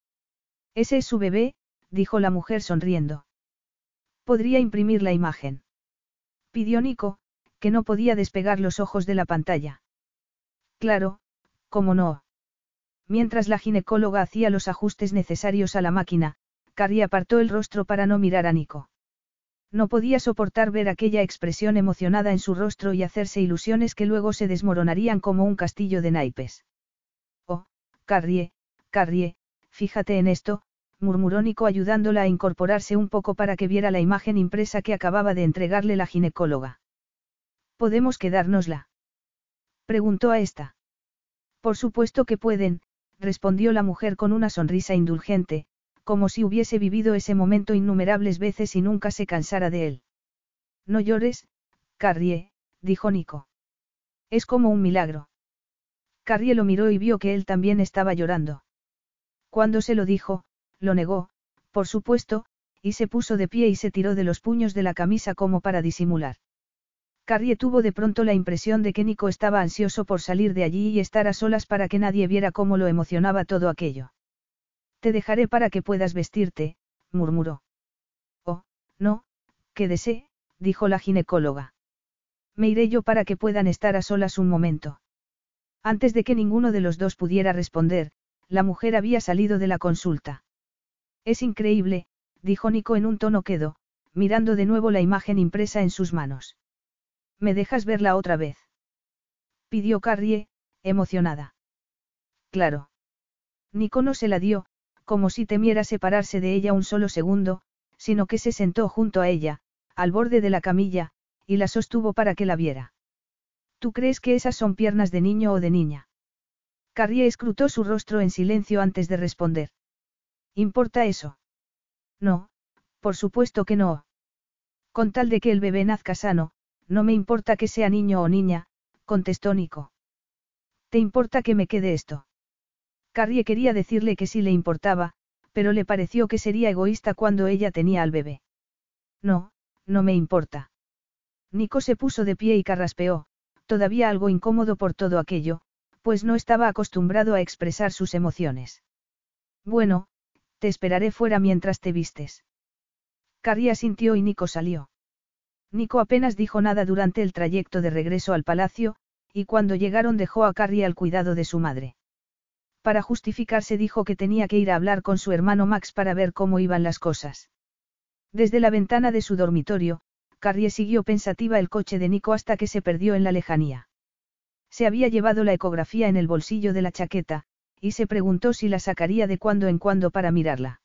Ese es su bebé, dijo la mujer sonriendo. Podría imprimir la imagen. Pidió Nico, que no podía despegar los ojos de la pantalla. Claro, cómo no. Mientras la ginecóloga hacía los ajustes necesarios a la máquina, Carrie apartó el rostro para no mirar a Nico. No podía soportar ver aquella expresión emocionada en su rostro y hacerse ilusiones que luego se desmoronarían como un castillo de naipes. Oh, Carrie, Carrie, fíjate en esto, murmuró Nico ayudándola a incorporarse un poco para que viera la imagen impresa que acababa de entregarle la ginecóloga. ¿Podemos quedárnosla? Preguntó a esta. Por supuesto que pueden, respondió la mujer con una sonrisa indulgente, como si hubiese vivido ese momento innumerables veces y nunca se cansara de él. No llores, Carrie, dijo Nico. Es como un milagro. Carrie lo miró y vio que él también estaba llorando. Cuando se lo dijo, lo negó, por supuesto, y se puso de pie y se tiró de los puños de la camisa como para disimular. Carrie tuvo de pronto la impresión de que Nico estaba ansioso por salir de allí y estar a solas para que nadie viera cómo lo emocionaba todo aquello. Te dejaré para que puedas vestirte, murmuró. Oh, no, quédese, dijo la ginecóloga. Me iré yo para que puedan estar a solas un momento. Antes de que ninguno de los dos pudiera responder, la mujer había salido de la consulta. Es increíble, dijo Nico en un tono quedo, mirando de nuevo la imagen impresa en sus manos. ¿Me dejas verla otra vez? Pidió Carrie, emocionada. Claro. Nico no se la dio, como si temiera separarse de ella un solo segundo, sino que se sentó junto a ella, al borde de la camilla, y la sostuvo para que la viera. ¿Tú crees que esas son piernas de niño o de niña? Carrie escrutó su rostro en silencio antes de responder. ¿Importa eso? No, por supuesto que no. Con tal de que el bebé nazca sano, no me importa que sea niño o niña, contestó Nico. ¿Te importa que me quede esto? Carrie quería decirle que sí le importaba, pero le pareció que sería egoísta cuando ella tenía al bebé. No, no me importa. Nico se puso de pie y carraspeó, todavía algo incómodo por todo aquello, pues no estaba acostumbrado a expresar sus emociones. Bueno, te esperaré fuera mientras te vistes. Carrie asintió y Nico salió. Nico apenas dijo nada durante el trayecto de regreso al palacio, y cuando llegaron dejó a Carrie al cuidado de su madre. Para justificarse dijo que tenía que ir a hablar con su hermano Max para ver cómo iban las cosas. Desde la ventana de su dormitorio, Carrie siguió pensativa el coche de Nico hasta que se perdió en la lejanía. Se había llevado la ecografía en el bolsillo de la chaqueta, y se preguntó si la sacaría de cuando en cuando para mirarla.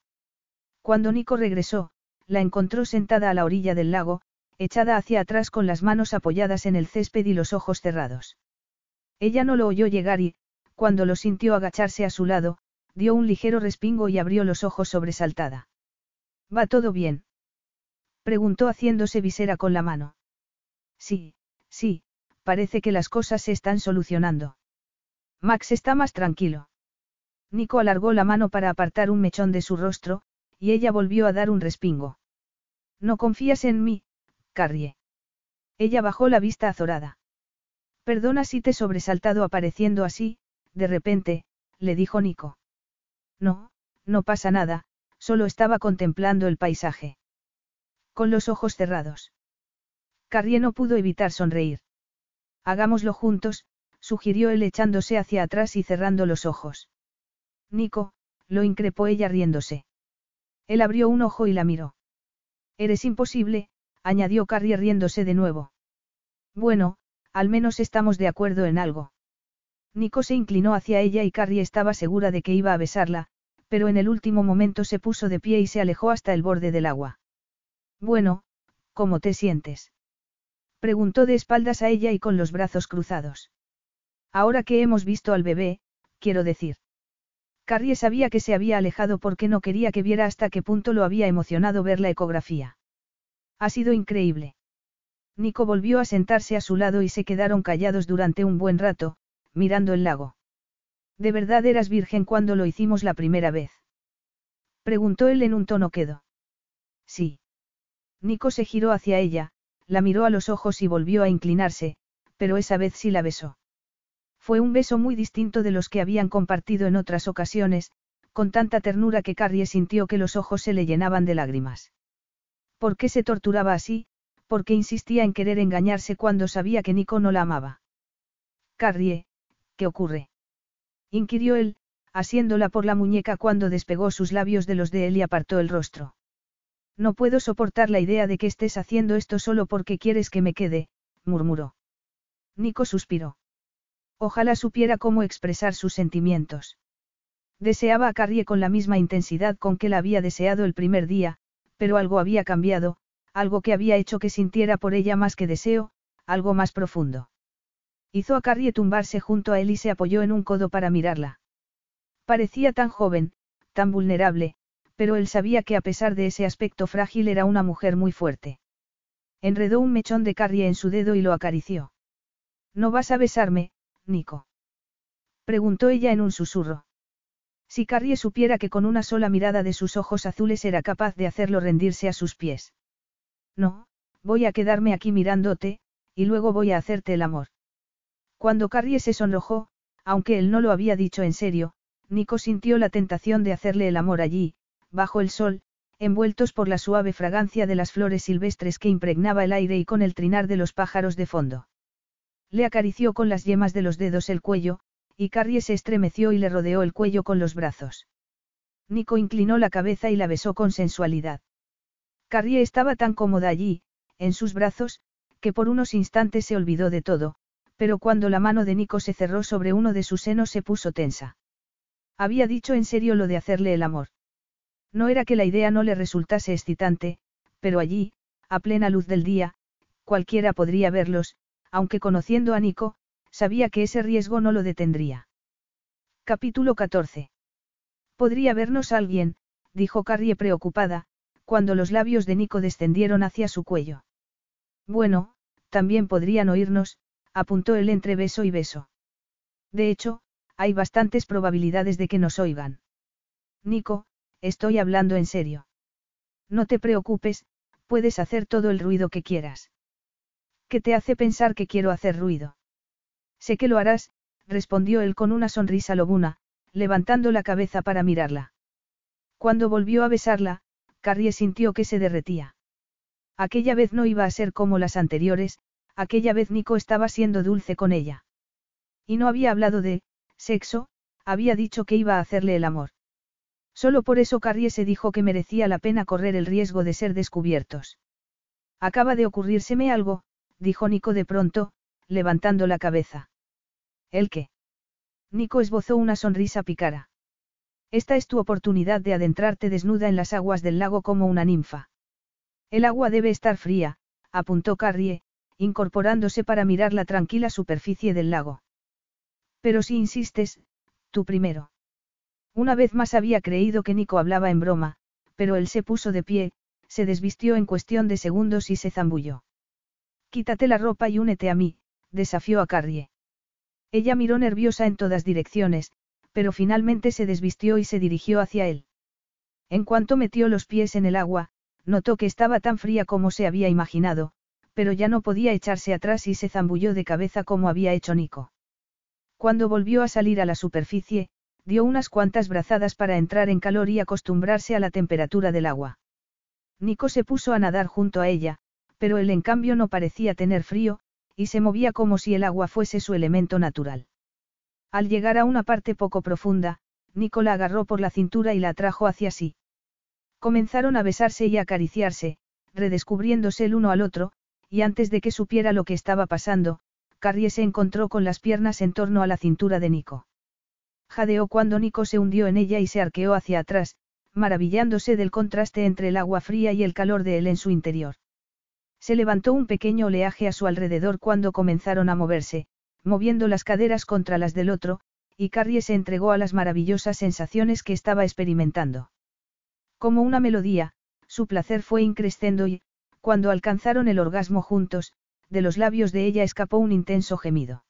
Cuando Nico regresó, la encontró sentada a la orilla del lago, echada hacia atrás con las manos apoyadas en el césped y los ojos cerrados. Ella no lo oyó llegar y, cuando lo sintió agacharse a su lado, dio un ligero respingo y abrió los ojos sobresaltada. ¿Va todo bien? Preguntó haciéndose visera con la mano. Sí, sí, parece que las cosas se están solucionando. Max está más tranquilo. Nico alargó la mano para apartar un mechón de su rostro, y ella volvió a dar un respingo. No confías en mí, Carrie. Ella bajó la vista azorada. Perdona si te he sobresaltado apareciendo así, de repente, le dijo Nico. No, no pasa nada, solo estaba contemplando el paisaje. Con los ojos cerrados. Carrie no pudo evitar sonreír. Hagámoslo juntos, sugirió él echándose hacia atrás y cerrando los ojos. Nico, lo increpó ella riéndose. Él abrió un ojo y la miró. Eres imposible, añadió Carrie riéndose de nuevo. Bueno, al menos estamos de acuerdo en algo. Nico se inclinó hacia ella y Carrie estaba segura de que iba a besarla, pero en el último momento se puso de pie y se alejó hasta el borde del agua. Bueno, ¿cómo te sientes? Preguntó de espaldas a ella y con los brazos cruzados. Ahora que hemos visto al bebé, quiero decir. Carrie sabía que se había alejado porque no quería que viera hasta qué punto lo había emocionado ver la ecografía. Ha sido increíble. Nico volvió a sentarse a su lado y se quedaron callados durante un buen rato, mirando el lago. ¿De verdad eras virgen cuando lo hicimos la primera vez? Preguntó él en un tono quedo. Sí. Nico se giró hacia ella, la miró a los ojos y volvió a inclinarse, pero esa vez sí la besó. Fue un beso muy distinto de los que habían compartido en otras ocasiones, con tanta ternura que Carrie sintió que los ojos se le llenaban de lágrimas. ¿Por qué se torturaba así? ¿Por qué insistía en querer engañarse cuando sabía que Nico no la amaba? Carrie, ¿qué ocurre? inquirió él, asiéndola por la muñeca cuando despegó sus labios de los de él y apartó el rostro. No puedo soportar la idea de que estés haciendo esto solo porque quieres que me quede, murmuró. Nico suspiró. Ojalá supiera cómo expresar sus sentimientos. Deseaba a Carrie con la misma intensidad con que la había deseado el primer día, pero algo había cambiado, algo que había hecho que sintiera por ella más que deseo, algo más profundo. Hizo a Carrie tumbarse junto a él y se apoyó en un codo para mirarla. Parecía tan joven, tan vulnerable, pero él sabía que a pesar de ese aspecto frágil era una mujer muy fuerte. Enredó un mechón de Carrie en su dedo y lo acarició. ¿No vas a besarme, Nico? Preguntó ella en un susurro. Si Carrie supiera que con una sola mirada de sus ojos azules era capaz de hacerlo rendirse a sus pies. No, voy a quedarme aquí mirándote, y luego voy a hacerte el amor. Cuando Carrie se sonrojó, aunque él no lo había dicho en serio, Nico sintió la tentación de hacerle el amor allí, bajo el sol, envueltos por la suave fragancia de las flores silvestres que impregnaba el aire y con el trinar de los pájaros de fondo. Le acarició con las yemas de los dedos el cuello, y Carrie se estremeció y le rodeó el cuello con los brazos. Nico inclinó la cabeza y la besó con sensualidad. Carrie estaba tan cómoda allí, en sus brazos, que por unos instantes se olvidó de todo, pero cuando la mano de Nico se cerró sobre uno de sus senos se puso tensa. Había dicho en serio lo de hacerle el amor. No era que la idea no le resultase excitante, pero allí, a plena luz del día, cualquiera podría verlos, aunque conociendo a Nico, sabía que ese riesgo no lo detendría. Capítulo 14. Podría vernos alguien, dijo Carrie preocupada, cuando los labios de Nico descendieron hacia su cuello. Bueno, también podrían oírnos, apuntó él entre beso y beso. De hecho, hay bastantes probabilidades de que nos oigan. Nico, estoy hablando en serio. No te preocupes, puedes hacer todo el ruido que quieras. ¿Qué te hace pensar que quiero hacer ruido? Sé que lo harás, respondió él con una sonrisa lobuna, levantando la cabeza para mirarla. Cuando volvió a besarla, Carrie sintió que se derretía. Aquella vez no iba a ser como las anteriores, aquella vez Nico estaba siendo dulce con ella. Y no había hablado de, sexo, había dicho que iba a hacerle el amor. Solo por eso Carrie se dijo que merecía la pena correr el riesgo de ser descubiertos. Acaba de ocurrírseme algo, dijo Nico de pronto, levantando la cabeza. ¿El qué? Nico esbozó una sonrisa pícara. Esta es tu oportunidad de adentrarte desnuda en las aguas del lago como una ninfa. El agua debe estar fría, apuntó Carrie, incorporándose para mirar la tranquila superficie del lago. Pero si insistes, tú primero. Una vez más había creído que Nico hablaba en broma, pero él se puso de pie, se desvistió en cuestión de segundos y se zambulló. Quítate la ropa y únete a mí, desafió a Carrie. Ella miró nerviosa en todas direcciones, pero finalmente se desvistió y se dirigió hacia él. En cuanto metió los pies en el agua, notó que estaba tan fría como se había imaginado, pero ya no podía echarse atrás y se zambulló de cabeza como había hecho Nico. Cuando volvió a salir a la superficie, dio unas cuantas brazadas para entrar en calor y acostumbrarse a la temperatura del agua. Nico se puso a nadar junto a ella, pero él en cambio no parecía tener frío, y se movía como si el agua fuese su elemento natural. Al llegar a una parte poco profunda, Nico la agarró por la cintura y la atrajo hacia sí. Comenzaron a besarse y a acariciarse, redescubriéndose el uno al otro, y antes de que supiera lo que estaba pasando, Carrie se encontró con las piernas en torno a la cintura de Nico. Jadeó cuando Nico se hundió en ella y se arqueó hacia atrás, maravillándose del contraste entre el agua fría y el calor de él en su interior. Se levantó un pequeño oleaje a su alrededor cuando comenzaron a moverse, moviendo las caderas contra las del otro, y Carrie se entregó a las maravillosas sensaciones que estaba experimentando. Como una melodía, su placer fue increscendo y, cuando alcanzaron el orgasmo juntos, de los labios de ella escapó un intenso gemido.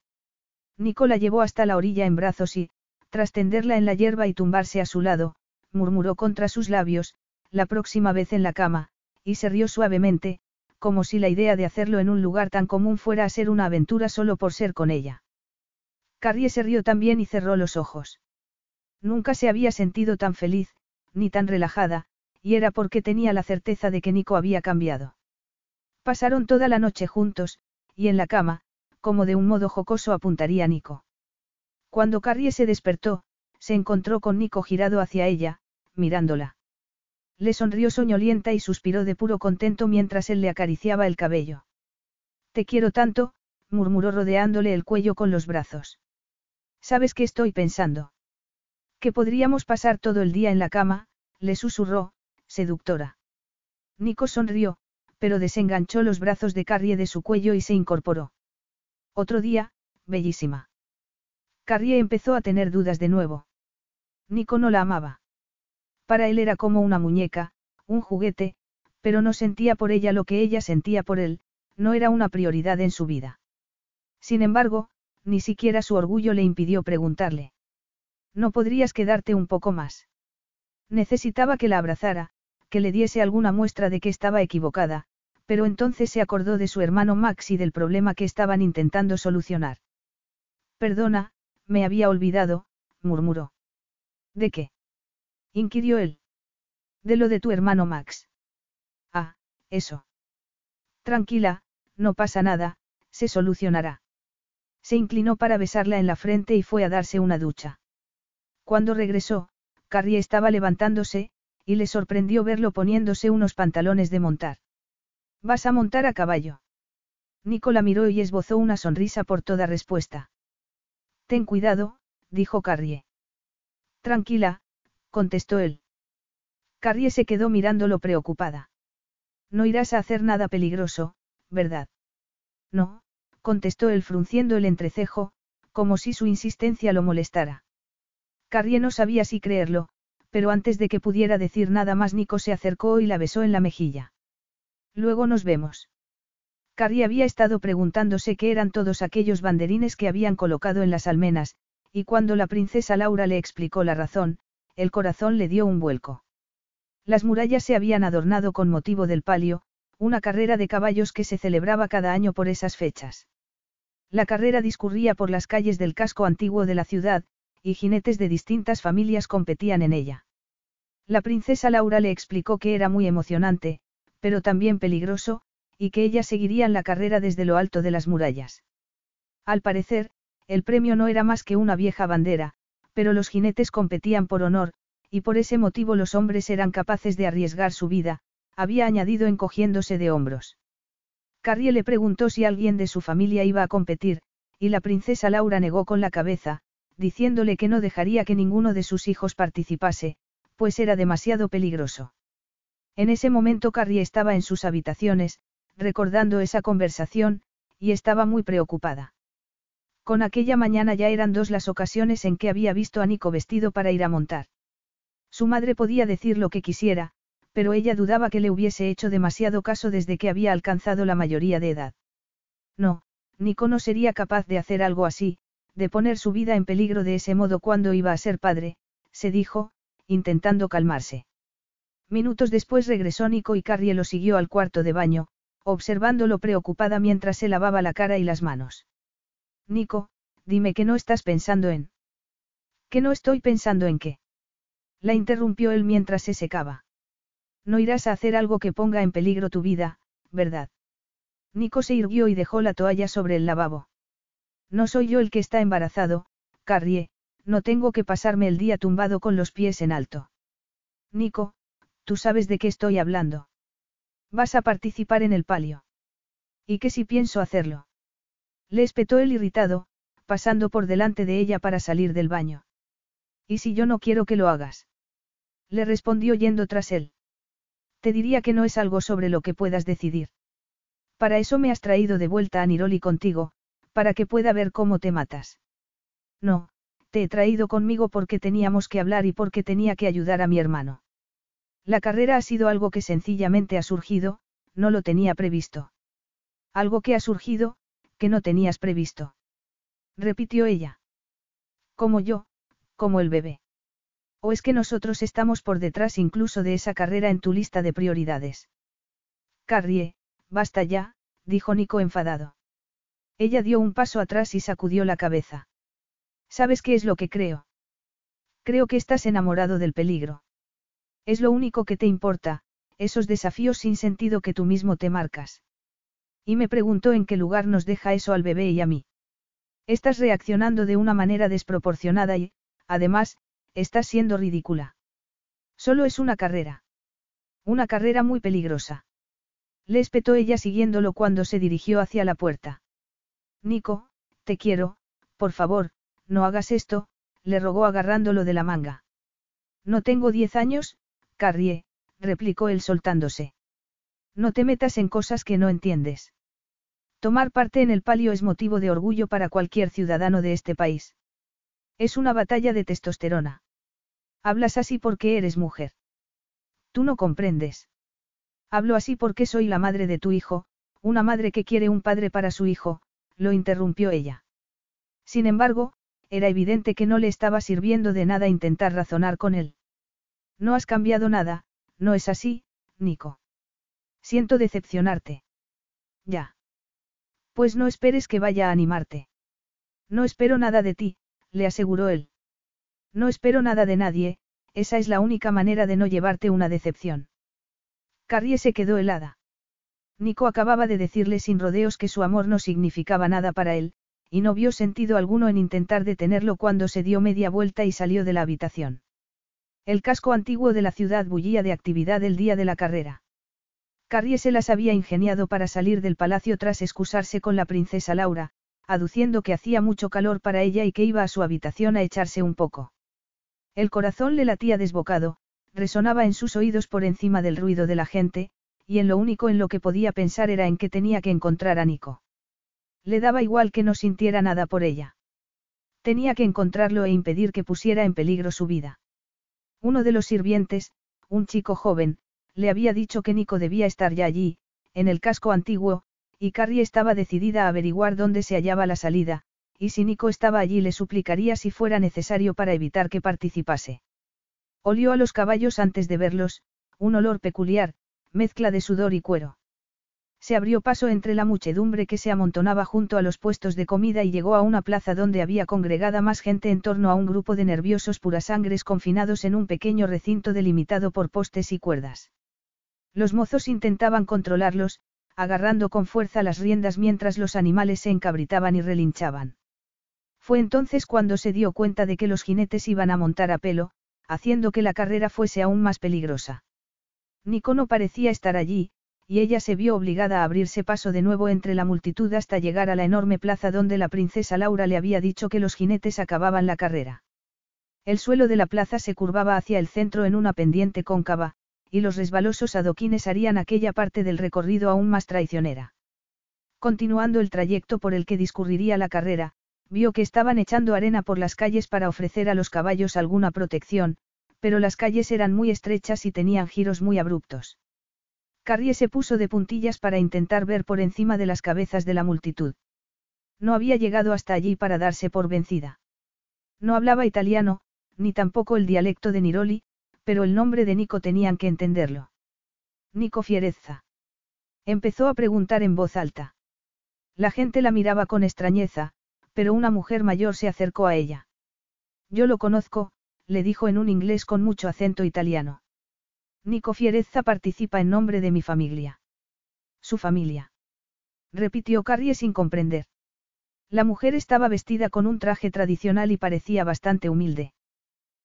Nico la llevó hasta la orilla en brazos y, tras tenderla en la hierba y tumbarse a su lado, murmuró contra sus labios, la próxima vez en la cama, y se rió suavemente, como si la idea de hacerlo en un lugar tan común fuera a ser una aventura solo por ser con ella. Carrie se rió también y cerró los ojos. Nunca se había sentido tan feliz, ni tan relajada, y era porque tenía la certeza de que Nico había cambiado. Pasaron toda la noche juntos, y en la cama, como de un modo jocoso apuntaría Nico. Cuando Carrie se despertó, se encontró con Nico girado hacia ella, mirándola. Le sonrió soñolienta y suspiró de puro contento mientras él le acariciaba el cabello. Te quiero tanto, murmuró rodeándole el cuello con los brazos. ¿Sabes qué estoy pensando? Que podríamos pasar todo el día en la cama, le susurró, seductora. Nico sonrió, pero desenganchó los brazos de Carrie de su cuello y se incorporó. Otro día, bellísima. Carrie empezó a tener dudas de nuevo. Nico no la amaba. Para él era como una muñeca, un juguete, pero no sentía por ella lo que ella sentía por él, no era una prioridad en su vida. Sin embargo, ni siquiera su orgullo le impidió preguntarle. ¿No podrías quedarte un poco más? Necesitaba que la abrazara, que le diese alguna muestra de que estaba equivocada, pero entonces se acordó de su hermano Max y del problema que estaban intentando solucionar. Perdona, me había olvidado, murmuró. ¿De qué? inquirió él. De lo de tu hermano Max. Ah, eso. Tranquila, no pasa nada, se solucionará. Se inclinó para besarla en la frente y fue a darse una ducha. Cuando regresó, Carrie estaba levantándose, y le sorprendió verlo poniéndose unos pantalones de montar. ¿Vas a montar a caballo? Nicola miró y esbozó una sonrisa por toda respuesta. Ten cuidado, dijo Carrie. Tranquila, contestó él. Carrie se quedó mirándolo preocupada. No irás a hacer nada peligroso, ¿verdad? No, contestó él frunciendo el entrecejo, como si su insistencia lo molestara. Carrie no sabía si creerlo, pero antes de que pudiera decir nada más Nico se acercó y la besó en la mejilla. Luego nos vemos. Carrie había estado preguntándose qué eran todos aquellos banderines que habían colocado en las almenas, y cuando la princesa Laura le explicó la razón, el corazón le dio un vuelco. Las murallas se habían adornado con motivo del palio, una carrera de caballos que se celebraba cada año por esas fechas. La carrera discurría por las calles del casco antiguo de la ciudad, y jinetes de distintas familias competían en ella. La princesa Laura le explicó que era muy emocionante, pero también peligroso, y que ella seguiría la carrera desde lo alto de las murallas. Al parecer, el premio no era más que una vieja bandera, pero los jinetes competían por honor, y por ese motivo los hombres eran capaces de arriesgar su vida, había añadido encogiéndose de hombros. Carrie le preguntó si alguien de su familia iba a competir, y la princesa Laura negó con la cabeza, diciéndole que no dejaría que ninguno de sus hijos participase, pues era demasiado peligroso. En ese momento Carrie estaba en sus habitaciones, recordando esa conversación, y estaba muy preocupada. Con aquella mañana ya eran dos las ocasiones en que había visto a Nico vestido para ir a montar. Su madre podía decir lo que quisiera, pero ella dudaba que le hubiese hecho demasiado caso desde que había alcanzado la mayoría de edad. No, Nico no sería capaz de hacer algo así, de poner su vida en peligro de ese modo cuando iba a ser padre, se dijo, intentando calmarse. Minutos después regresó Nico y Carrie lo siguió al cuarto de baño, observándolo preocupada mientras se lavaba la cara y las manos. Nico, dime que no estás pensando en. ¿Que no estoy pensando en qué? La interrumpió él mientras se secaba. No irás a hacer algo que ponga en peligro tu vida, ¿verdad? Nico se irguió y dejó la toalla sobre el lavabo. No soy yo el que está embarazado, Carrie, no tengo que pasarme el día tumbado con los pies en alto. Nico, tú sabes de qué estoy hablando. Vas a participar en el palio. ¿Y qué si pienso hacerlo? Le espetó el irritado, pasando por delante de ella para salir del baño. ¿Y si yo no quiero que lo hagas? Le respondió yendo tras él. Te diría que no es algo sobre lo que puedas decidir. Para eso me has traído de vuelta a Niroli contigo, para que pueda ver cómo te matas. No, te he traído conmigo porque teníamos que hablar y porque tenía que ayudar a mi hermano. La carrera ha sido algo que sencillamente ha surgido, no lo tenía previsto. Algo que ha surgido, que no tenías previsto. Repitió ella. Como yo, como el bebé. ¿O es que nosotros estamos por detrás incluso de esa carrera en tu lista de prioridades? Carrie, basta ya, dijo Nico enfadado. Ella dio un paso atrás y sacudió la cabeza. ¿Sabes qué es lo que creo? Creo que estás enamorado del peligro. Es lo único que te importa, esos desafíos sin sentido que tú mismo te marcas. Y me preguntó en qué lugar nos deja eso al bebé y a mí. Estás reaccionando de una manera desproporcionada y, además, Estás siendo ridícula. Solo es una carrera. Una carrera muy peligrosa. Le espetó ella siguiéndolo cuando se dirigió hacia la puerta. Nico, te quiero, por favor, no hagas esto, le rogó agarrándolo de la manga. No tengo diez años, Carrie, replicó él soltándose. No te metas en cosas que no entiendes. Tomar parte en el palio es motivo de orgullo para cualquier ciudadano de este país. Es una batalla de testosterona. Hablas así porque eres mujer. Tú no comprendes. Hablo así porque soy la madre de tu hijo, una madre que quiere un padre para su hijo, lo interrumpió ella. Sin embargo, era evidente que no le estaba sirviendo de nada intentar razonar con él. No has cambiado nada, no es así, Nico. Siento decepcionarte. Ya. Pues no esperes que vaya a animarte. No espero nada de ti, le aseguró él. No espero nada de nadie, esa es la única manera de no llevarte una decepción. Carrie se quedó helada. Nico acababa de decirle sin rodeos que su amor no significaba nada para él, y no vio sentido alguno en intentar detenerlo cuando se dio media vuelta y salió de la habitación. El casco antiguo de la ciudad bullía de actividad el día de la carrera. Carrie se las había ingeniado para salir del palacio tras excusarse con la princesa Laura, aduciendo que hacía mucho calor para ella y que iba a su habitación a echarse un poco. El corazón le latía desbocado, resonaba en sus oídos por encima del ruido de la gente, y en lo único en lo que podía pensar era en que tenía que encontrar a Nico. Le daba igual que no sintiera nada por ella. Tenía que encontrarlo e impedir que pusiera en peligro su vida. Uno de los sirvientes, un chico joven, le había dicho que Nico debía estar ya allí, en el casco antiguo, y Carrie estaba decidida a averiguar dónde se hallaba la salida, y si Nico estaba allí le suplicaría si fuera necesario para evitar que participase. Olió a los caballos antes de verlos, un olor peculiar, mezcla de sudor y cuero. Se abrió paso entre la muchedumbre que se amontonaba junto a los puestos de comida y llegó a una plaza donde había congregada más gente en torno a un grupo de nerviosos purasangres confinados en un pequeño recinto delimitado por postes y cuerdas. Los mozos intentaban controlarlos, agarrando con fuerza las riendas mientras los animales se encabritaban y relinchaban. Fue entonces cuando se dio cuenta de que los jinetes iban a montar a pelo, haciendo que la carrera fuese aún más peligrosa. Nico no parecía estar allí, y ella se vio obligada a abrirse paso de nuevo entre la multitud hasta llegar a la enorme plaza donde la princesa Laura le había dicho que los jinetes acababan la carrera. El suelo de la plaza se curvaba hacia el centro en una pendiente cóncava, y los resbalosos adoquines harían aquella parte del recorrido aún más traicionera. Continuando el trayecto por el que discurriría la carrera, vio que estaban echando arena por las calles para ofrecer a los caballos alguna protección, pero las calles eran muy estrechas y tenían giros muy abruptos. Carrie se puso de puntillas para intentar ver por encima de las cabezas de la multitud. No había llegado hasta allí para darse por vencida. No hablaba italiano, ni tampoco el dialecto de Niroli, pero el nombre de Nico tenían que entenderlo. Nico Fierezza. Empezó a preguntar en voz alta. La gente la miraba con extrañeza, pero una mujer mayor se acercó a ella. Yo lo conozco, le dijo en un inglés con mucho acento italiano. Nico Fierezza participa en nombre de mi familia. Su familia. Repitió Carrie sin comprender. La mujer estaba vestida con un traje tradicional y parecía bastante humilde.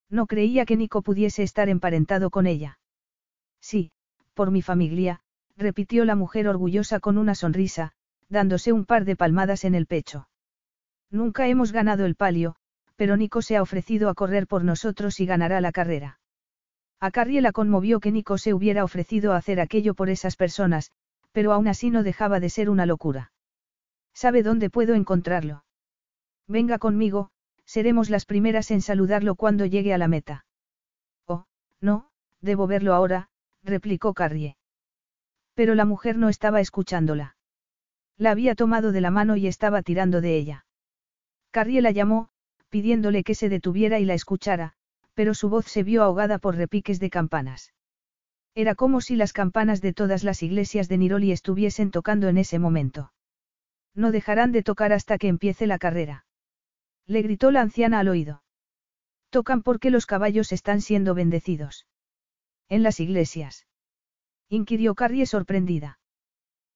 No creía que Nico pudiese estar emparentado con ella. Sí, por mi familia, repitió la mujer orgullosa con una sonrisa, dándose un par de palmadas en el pecho. Nunca hemos ganado el palio, pero Nico se ha ofrecido a correr por nosotros y ganará la carrera. A Carrie la conmovió que Nico se hubiera ofrecido a hacer aquello por esas personas, pero aún así no dejaba de ser una locura. ¿Sabe dónde puedo encontrarlo? Venga conmigo, seremos las primeras en saludarlo cuando llegue a la meta. Oh, no, debo verlo ahora, replicó Carrie. Pero la mujer no estaba escuchándola. La había tomado de la mano y estaba tirando de ella. Carrie la llamó, pidiéndole que se detuviera y la escuchara, pero su voz se vio ahogada por repiques de campanas. Era como si las campanas de todas las iglesias de Niroli estuviesen tocando en ese momento. No dejarán de tocar hasta que empiece la carrera. Le gritó la anciana al oído. Tocan porque los caballos están siendo bendecidos. En las iglesias. Inquirió Carrie sorprendida.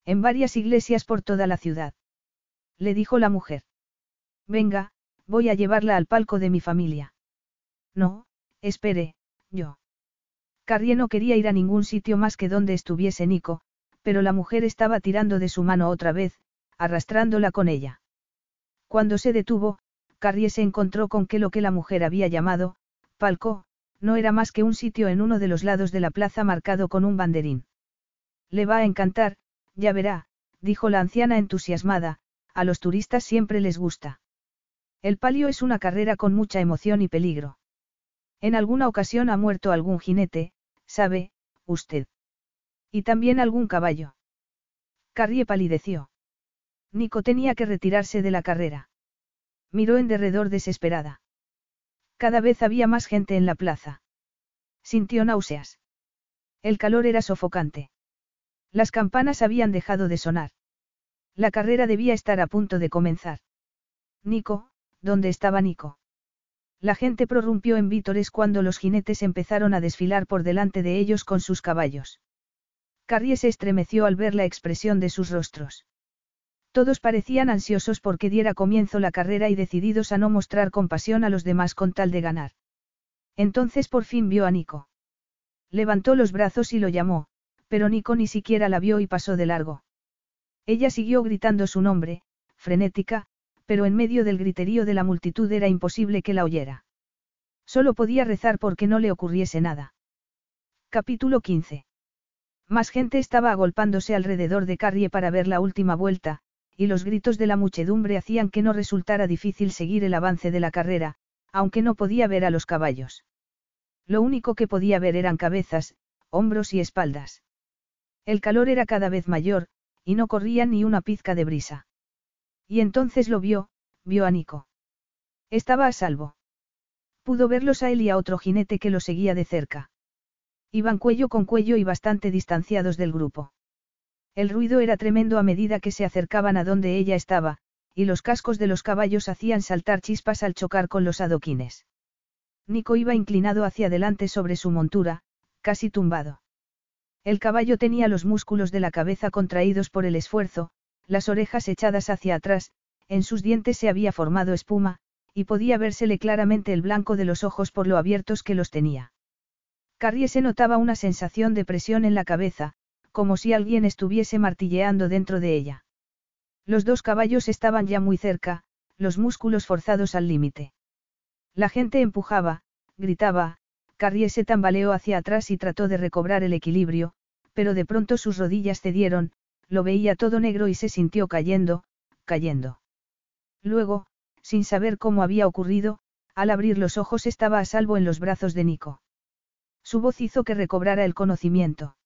En varias iglesias por toda la ciudad. Le dijo la mujer. Venga, voy a llevarla al palco de mi familia. No, Espere, yo. Carrie no quería ir a ningún sitio más que donde estuviese Nico, pero la mujer estaba tirando de su mano otra vez, arrastrándola con ella. Cuando se detuvo, Carrie se encontró con que lo que la mujer había llamado, palco, no era más que un sitio en uno de los lados de la plaza marcado con un banderín. Le va a encantar, ya verá, dijo la anciana entusiasmada, a los turistas siempre les gusta. El palio es una carrera con mucha emoción y peligro. En alguna ocasión ha muerto algún jinete, sabe, usted. Y también algún caballo. Carrie palideció. Nico tenía que retirarse de la carrera. Miró en derredor desesperada. Cada vez había más gente en la plaza. Sintió náuseas. El calor era sofocante. Las campanas habían dejado de sonar. La carrera debía estar a punto de comenzar. Nico, ¿dónde estaba Nico? La gente prorrumpió en vítores cuando los jinetes empezaron a desfilar por delante de ellos con sus caballos. Carrie se estremeció al ver la expresión de sus rostros. Todos parecían ansiosos porque diera comienzo la carrera y decididos a no mostrar compasión a los demás con tal de ganar. Entonces por fin vio a Nico. Levantó los brazos y lo llamó, pero Nico ni siquiera la vio y pasó de largo. Ella siguió gritando su nombre, frenética, pero en medio del griterío de la multitud era imposible que la oyera. Solo podía rezar porque no le ocurriese nada. Capítulo 15. Más gente estaba agolpándose alrededor de Carrie para ver la última vuelta, y los gritos de la muchedumbre hacían que no resultara difícil seguir el avance de la carrera, aunque no podía ver a los caballos. Lo único que podía ver eran cabezas, hombros y espaldas. El calor era cada vez mayor, y no corría ni una pizca de brisa. Y entonces lo vio, vio a Nico. Estaba a salvo. Pudo verlos a él y a otro jinete que lo seguía de cerca. Iban cuello con cuello y bastante distanciados del grupo. El ruido era tremendo a medida que se acercaban a donde ella estaba, y los cascos de los caballos hacían saltar chispas al chocar con los adoquines. Nico iba inclinado hacia adelante sobre su montura, casi tumbado. El caballo tenía los músculos de la cabeza contraídos por el esfuerzo, las orejas echadas hacia atrás, en sus dientes se había formado espuma, y podía vérsele claramente el blanco de los ojos por lo abiertos que los tenía. Carrie se notaba una sensación de presión en la cabeza, como si alguien estuviese martilleando dentro de ella. Los dos caballos estaban ya muy cerca, los músculos forzados al límite. La gente empujaba, gritaba, Carrie se tambaleó hacia atrás y trató de recobrar el equilibrio, pero de pronto sus rodillas cedieron, lo veía todo negro y se sintió cayendo, cayendo. Luego, sin saber cómo había ocurrido, al abrir los ojos estaba a salvo en los brazos de Nico. Su voz hizo que recobrara el conocimiento.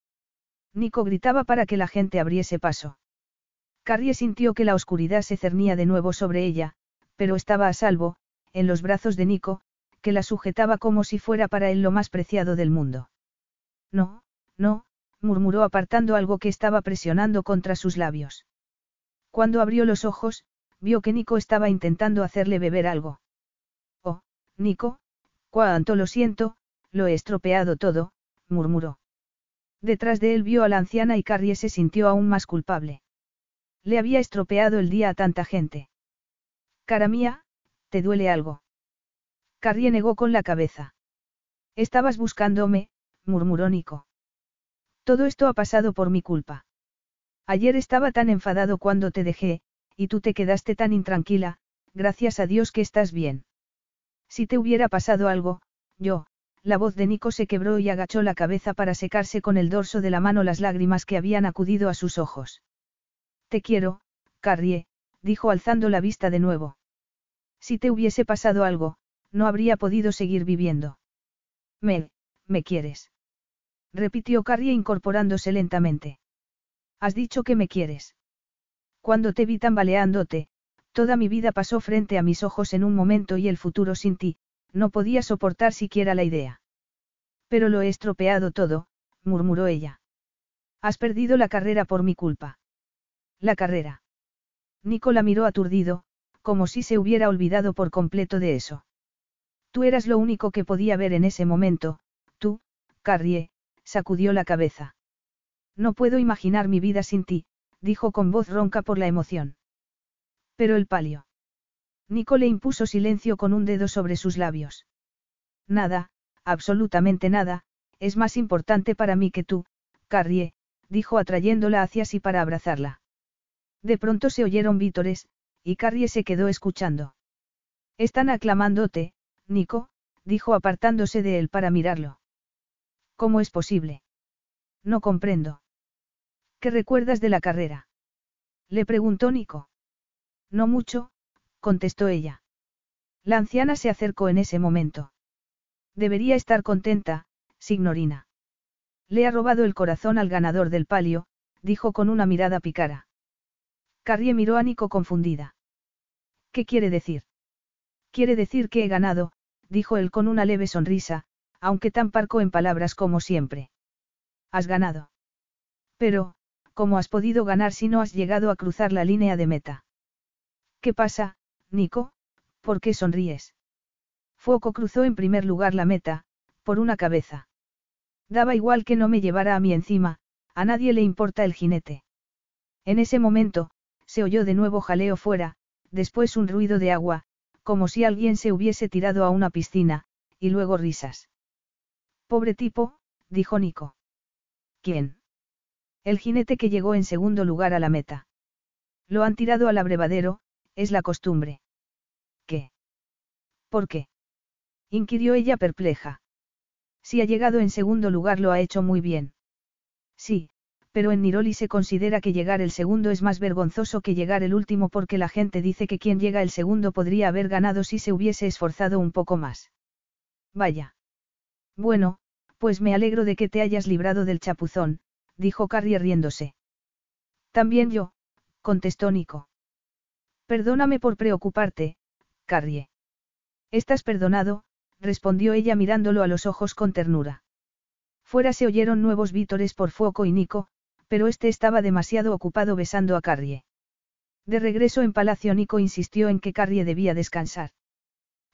Nico gritaba para que la gente abriese paso. Carrie sintió que la oscuridad se cernía de nuevo sobre ella, pero estaba a salvo, en los brazos de Nico, que la sujetaba como si fuera para él lo más preciado del mundo. No, no, murmuró apartando algo que estaba presionando contra sus labios. Cuando abrió los ojos, vio que Nico estaba intentando hacerle beber algo. Oh, Nico, cuánto lo siento, lo he estropeado todo, murmuró. Detrás de él vio a la anciana y Carrie se sintió aún más culpable. Le había estropeado el día a tanta gente. Cara mía, ¿te duele algo? Carrie negó con la cabeza. Estabas buscándome, murmuró Nico. Todo esto ha pasado por mi culpa. Ayer estaba tan enfadado cuando te dejé, y tú te quedaste tan intranquila, gracias a Dios que estás bien. Si te hubiera pasado algo, yo, la voz de Nico se quebró y agachó la cabeza para secarse con el dorso de la mano las lágrimas que habían acudido a sus ojos. Te quiero, Carrie, dijo alzando la vista de nuevo. Si te hubiese pasado algo, no habría podido seguir viviendo. Me, me quieres. Repitió Carrie incorporándose lentamente. Has dicho que me quieres. Cuando te vi tambaleándote, toda mi vida pasó frente a mis ojos en un momento y el futuro sin ti, no podía soportar siquiera la idea. Pero lo he estropeado todo, murmuró ella. Has perdido la carrera por mi culpa. La carrera. Nicola miró aturdido, como si se hubiera olvidado por completo de eso. Tú eras lo único que podía ver en ese momento, tú, Carrie, sacudió la cabeza. No puedo imaginar mi vida sin ti, dijo con voz ronca por la emoción. Pero el palio. Nico le impuso silencio con un dedo sobre sus labios. Nada, absolutamente nada, es más importante para mí que tú, Carrie, dijo atrayéndola hacia sí para abrazarla. De pronto se oyeron vítores, y Carrie se quedó escuchando. Están aclamándote, Nico, dijo apartándose de él para mirarlo. ¿Cómo es posible? No comprendo. ¿Qué recuerdas de la carrera? Le preguntó Nico. No mucho, contestó ella. La anciana se acercó en ese momento. Debería estar contenta, signorina. Le ha robado el corazón al ganador del palio, dijo con una mirada picara. Carrie miró a Nico confundida. ¿Qué quiere decir? Quiere decir que he ganado, dijo él con una leve sonrisa, aunque tan parco en palabras como siempre. Has ganado. Pero, ¿Cómo has podido ganar si no has llegado a cruzar la línea de meta? ¿Qué pasa, Nico? ¿Por qué sonríes? Fuoco cruzó en primer lugar la meta, por una cabeza. Daba igual que no me llevara a mí encima, a nadie le importa el jinete. En ese momento, se oyó de nuevo jaleo fuera, después un ruido de agua, como si alguien se hubiese tirado a una piscina, y luego risas. Pobre tipo, dijo Nico. ¿Quién? El jinete que llegó en segundo lugar a la meta. Lo han tirado al abrevadero, es la costumbre. ¿Qué? ¿Por qué? inquirió ella perpleja. Si ha llegado en segundo lugar lo ha hecho muy bien. Sí, pero en Niroli se considera que llegar el segundo es más vergonzoso que llegar el último porque la gente dice que quien llega el segundo podría haber ganado si se hubiese esforzado un poco más. Vaya. Bueno, pues me alegro de que te hayas librado del chapuzón, dijo Carrie riéndose. También yo, contestó Nico. Perdóname por preocuparte, Carrie. Estás perdonado, respondió ella mirándolo a los ojos con ternura. Fuera se oyeron nuevos vítores por Fuoco y Nico, Pero este estaba demasiado ocupado besando a Carrie. De regreso en Palacio Nico insistió en que Carrie debía descansar.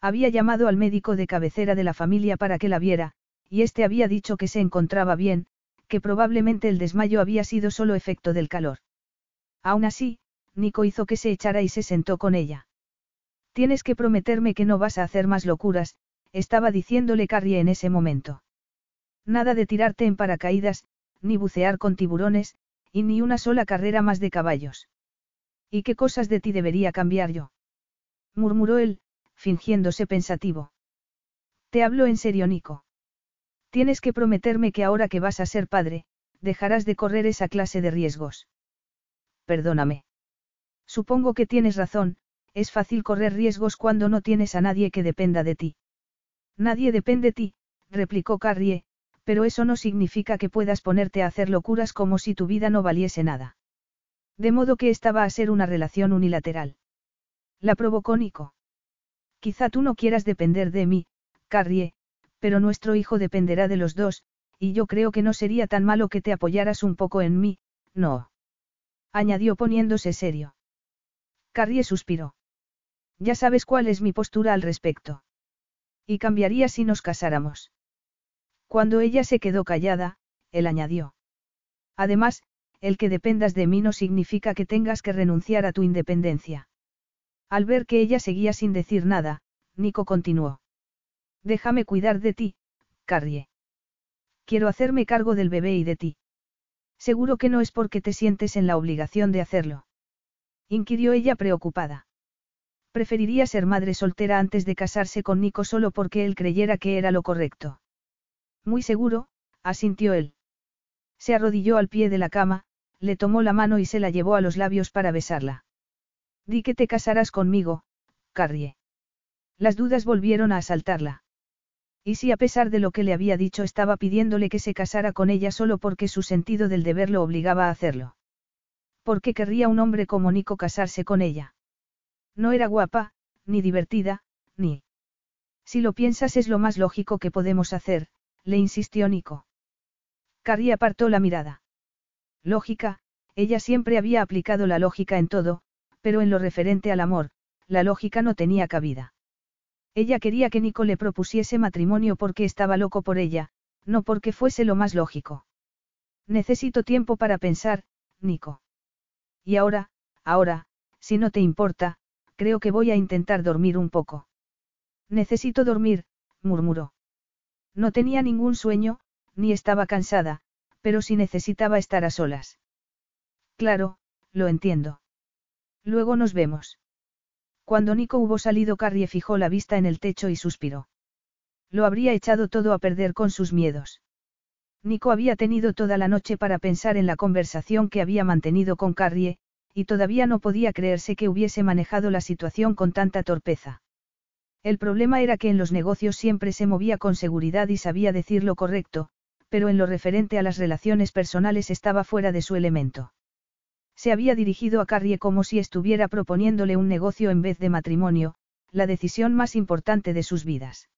Había llamado al médico de cabecera de la familia para que la viera, y este había dicho que se encontraba bien, que probablemente el desmayo había sido solo efecto del calor. Aún así, Nico hizo que se echara y se sentó con ella. Tienes que prometerme que no vas a hacer más locuras, estaba diciéndole Carrie en ese momento. Nada de tirarte en paracaídas, ni bucear con tiburones, y ni una sola carrera más de caballos. ¿Y qué cosas de ti debería cambiar yo? murmuró él, fingiéndose pensativo. Te hablo en serio, Nico. Tienes que prometerme que ahora que vas a ser padre, dejarás de correr esa clase de riesgos. Perdóname. Supongo que tienes razón, es fácil correr riesgos cuando no tienes a nadie que dependa de ti. Nadie depende de ti, replicó Carrie, pero eso no significa que puedas ponerte a hacer locuras como si tu vida no valiese nada. De modo que esta va a ser una relación unilateral. La provocó Nico. Quizá tú no quieras depender de mí, Carrie, pero nuestro hijo dependerá de los dos, y yo creo que no sería tan malo que te apoyaras un poco en mí, no. Añadió poniéndose serio. Carrie suspiró. Ya sabes cuál es mi postura al respecto. Y cambiaría si nos casáramos. Cuando ella se quedó callada, él añadió. Además, el que dependas de mí no significa que tengas que renunciar a tu independencia. Al ver que ella seguía sin decir nada, Nico continuó. Déjame cuidar de ti, Carrie. Quiero hacerme cargo del bebé y de ti. Seguro que no es porque te sientes en la obligación de hacerlo. Inquirió ella preocupada. Preferiría ser madre soltera antes de casarse con Nico solo porque él creyera que era lo correcto. Muy seguro, asintió él. Se arrodilló al pie de la cama, le tomó la mano y se la llevó a los labios para besarla. Di que te casarás conmigo, Carrie. Las dudas volvieron a asaltarla. Y si a pesar de lo que le había dicho estaba pidiéndole que se casara con ella solo porque su sentido del deber lo obligaba a hacerlo. ¿Por qué querría un hombre como Nico casarse con ella? No era guapa, ni divertida, ni... Si lo piensas es lo más lógico que podemos hacer, le insistió Nico. Carrie apartó la mirada. Lógica, ella siempre había aplicado la lógica en todo, pero en lo referente al amor, la lógica no tenía cabida. Ella quería que Nico le propusiese matrimonio porque estaba loco por ella, no porque fuese lo más lógico. Necesito tiempo para pensar, Nico. Y ahora, ahora, si no te importa, creo que voy a intentar dormir un poco. Necesito dormir, murmuró. No tenía ningún sueño, ni estaba cansada, pero sí necesitaba estar a solas. Claro, lo entiendo. Luego nos vemos. Cuando Nico hubo salido, Carrie fijó la vista en el techo y suspiró. Lo habría echado todo a perder con sus miedos. Nico había tenido toda la noche para pensar en la conversación que había mantenido con Carrie, y todavía no podía creerse que hubiese manejado la situación con tanta torpeza. El problema era que en los negocios siempre se movía con seguridad y sabía decir lo correcto, pero en lo referente a las relaciones personales estaba fuera de su elemento. Se había dirigido a Carrie como si estuviera proponiéndole un negocio en vez de matrimonio, la decisión más importante de sus vidas.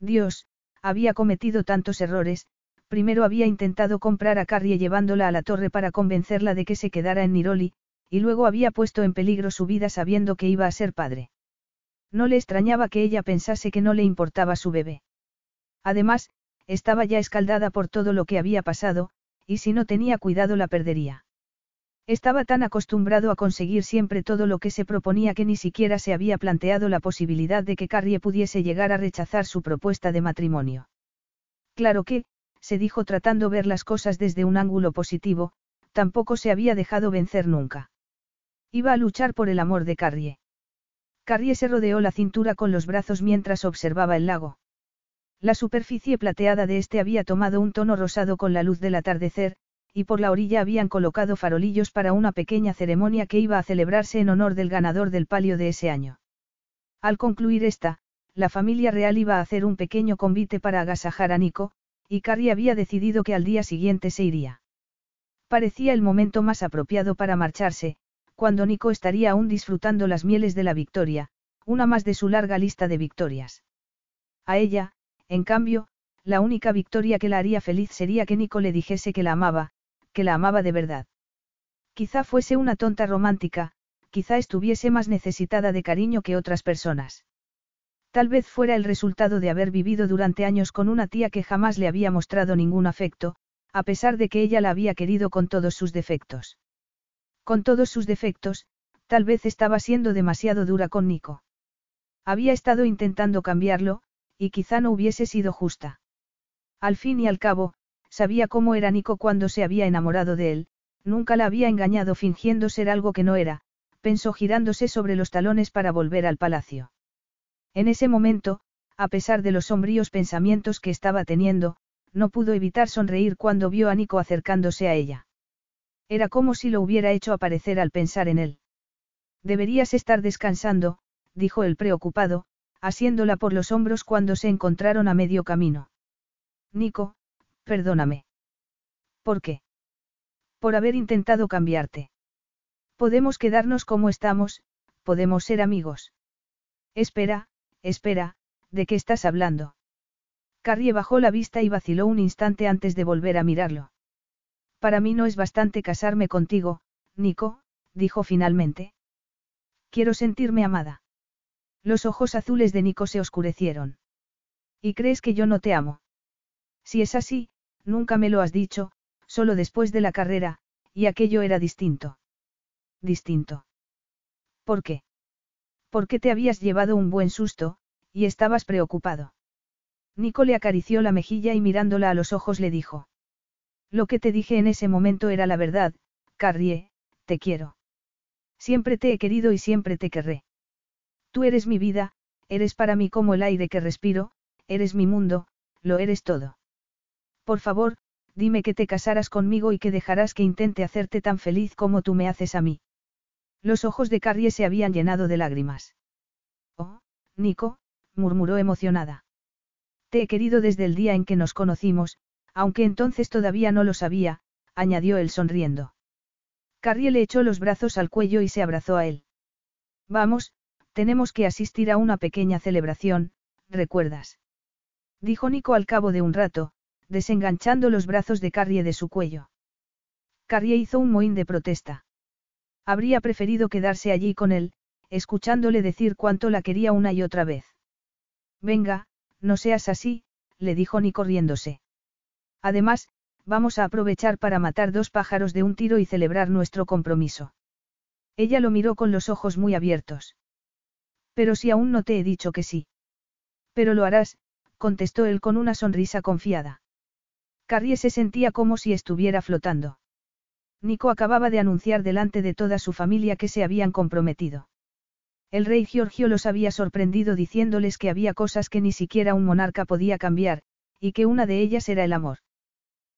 Dios, había cometido tantos errores, primero había intentado comprar a Carrie llevándola a la torre para convencerla de que se quedara en Niroli, y luego había puesto en peligro su vida sabiendo que iba a ser padre. No le extrañaba que ella pensase que no le importaba su bebé. Además, estaba ya escaldada por todo lo que había pasado, y si no tenía cuidado la perdería. Estaba tan acostumbrado a conseguir siempre todo lo que se proponía que ni siquiera se había planteado la posibilidad de que Carrie pudiese llegar a rechazar su propuesta de matrimonio. Claro que, se dijo tratando ver las cosas desde un ángulo positivo, tampoco se había dejado vencer nunca. Iba a luchar por el amor de Carrie. Carrie se rodeó la cintura con los brazos mientras observaba el lago. La superficie plateada de este había tomado un tono rosado con la luz del atardecer, y por la orilla habían colocado farolillos para una pequeña ceremonia que iba a celebrarse en honor del ganador del palio de ese año. Al concluir esta, la familia real iba a hacer un pequeño convite para agasajar a Nico, y Carrie había decidido que al día siguiente se iría. Parecía el momento más apropiado para marcharse, cuando Nico estaría aún disfrutando las mieles de la victoria, una más de su larga lista de victorias. A ella, en cambio, la única victoria que la haría feliz sería que Nico le dijese que la amaba, que la amaba de verdad. Quizá fuese una tonta romántica, quizá estuviese más necesitada de cariño que otras personas. Tal vez fuera el resultado de haber vivido durante años con una tía que jamás le había mostrado ningún afecto, a pesar de que ella la había querido con todos sus defectos. Con todos sus defectos, tal vez estaba siendo demasiado dura con Nico. Había estado intentando cambiarlo, y quizá no hubiese sido justa. Al fin y al cabo, sabía cómo era Nico cuando se había enamorado de él, nunca la había engañado fingiendo ser algo que no era, pensó girándose sobre los talones para volver al palacio. En ese momento, a pesar de los sombríos pensamientos que estaba teniendo, no pudo evitar sonreír cuando vio a Nico acercándose a ella. Era como si lo hubiera hecho aparecer al pensar en él. Deberías estar descansando, dijo el preocupado, asiéndola por los hombros cuando se encontraron a medio camino. Nico, perdóname. ¿Por qué? Por haber intentado cambiarte. Podemos quedarnos como estamos, podemos ser amigos. Espera, Espera, ¿de qué estás hablando? Carrie bajó la vista y vaciló un instante antes de volver a mirarlo. Para mí no es bastante casarme contigo, Nico, dijo finalmente. Quiero sentirme amada. Los ojos azules de Nico se oscurecieron. ¿Y crees que yo no te amo? Si es así, nunca me lo has dicho, solo después de la carrera, y aquello era distinto. Distinto. ¿Por qué? Porque te habías llevado un buen susto, y estabas preocupado. Nico le acarició la mejilla y mirándola a los ojos le dijo. Lo que te dije en ese momento era la verdad, Carrie, te quiero. Siempre te he querido y siempre te querré. Tú eres mi vida, eres para mí como el aire que respiro, eres mi mundo, lo eres todo. Por favor, dime que te casarás conmigo y que dejarás que intente hacerte tan feliz como tú me haces a mí. Los ojos de Carrie se habían llenado de lágrimas. Oh, Nico, murmuró emocionada. Te he querido desde el día en que nos conocimos, aunque entonces todavía no lo sabía, añadió él sonriendo. Carrie le echó los brazos al cuello y se abrazó a él. Vamos, tenemos que asistir a una pequeña celebración, ¿recuerdas? Dijo Nico al cabo de un rato, desenganchando los brazos de Carrie de su cuello. Carrie hizo un mohín de protesta. Habría preferido quedarse allí con él, escuchándole decir cuánto la quería una y otra vez. Venga, no seas así, le dijo ni corriéndose. Además, vamos a aprovechar para matar dos pájaros de un tiro y celebrar nuestro compromiso. Ella lo miró con los ojos muy abiertos. Pero si aún no te he dicho que sí. Pero lo harás, contestó él con una sonrisa confiada. Carrie se sentía como si estuviera flotando. Nico acababa de anunciar delante de toda su familia que se habían comprometido. El rey Giorgio los había sorprendido diciéndoles que había cosas que ni siquiera un monarca podía cambiar, y que una de ellas era el amor.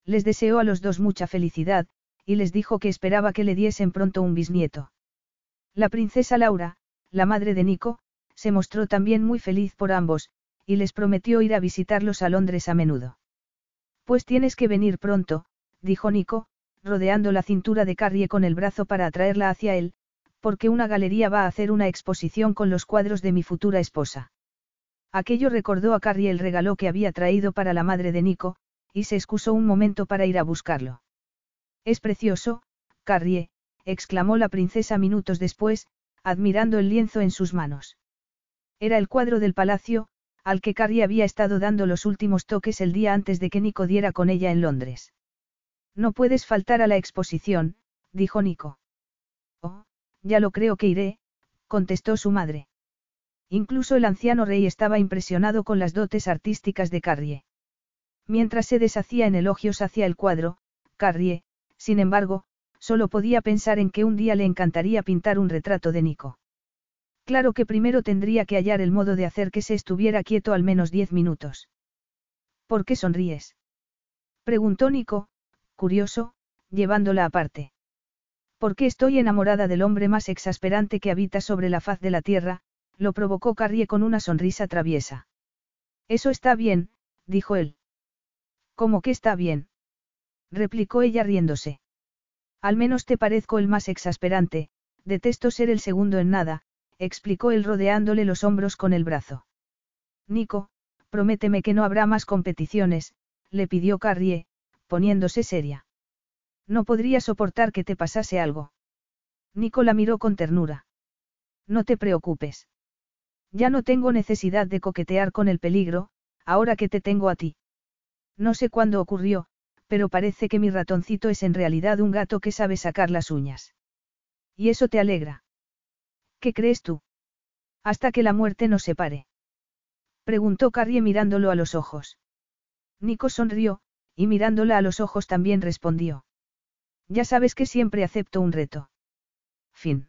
Les deseó a los dos mucha felicidad, y les dijo que esperaba que le diesen pronto un bisnieto. La princesa Laura, la madre de Nico, se mostró también muy feliz por ambos, y les prometió ir a visitarlos a Londres a menudo. Pues tienes que venir pronto, dijo Nico, rodeando la cintura de Carrie con el brazo para atraerla hacia él, porque una galería va a hacer una exposición con los cuadros de mi futura esposa. Aquello recordó a Carrie el regalo que había traído para la madre de Nico, y se excusó un momento para ir a buscarlo. Es precioso, Carrie, exclamó la princesa minutos después, admirando el lienzo en sus manos. Era el cuadro del palacio, al que Carrie había estado dando los últimos toques el día antes de que Nico diera con ella en Londres. No puedes faltar a la exposición, dijo Nico. Oh, ya lo creo que iré, contestó su madre. Incluso el anciano rey estaba impresionado con las dotes artísticas de Carrie. Mientras se deshacía en elogios hacia el cuadro, Carrie, sin embargo, solo podía pensar en que un día le encantaría pintar un retrato de Nico. Claro que primero tendría que hallar el modo de hacer que se estuviera quieto al menos diez minutos. ¿Por qué sonríes? Preguntó Nico, curioso, llevándola aparte. Porque estoy enamorada del hombre más exasperante que habita sobre la faz de la tierra, lo provocó Carrie con una sonrisa traviesa. Eso está bien, dijo él. ¿Cómo que está bien? replicó ella riéndose. Al menos te parezco el más exasperante, detesto ser el segundo en nada, explicó él rodeándole los hombros con el brazo. Nico, prométeme que no habrá más competiciones, le pidió Carrie, poniéndose seria. No podría soportar que te pasase algo. Nico la miró con ternura. No te preocupes. Ya no tengo necesidad de coquetear con el peligro, ahora que te tengo a ti. No sé cuándo ocurrió, pero parece que mi ratoncito es en realidad un gato que sabe sacar las uñas. ¿Y eso te alegra? ¿Qué crees tú? Hasta que la muerte nos separe. Preguntó Carrie mirándolo a los ojos. Nico sonrió, y mirándola a los ojos también respondió. Ya sabes que siempre acepto un reto. Fin.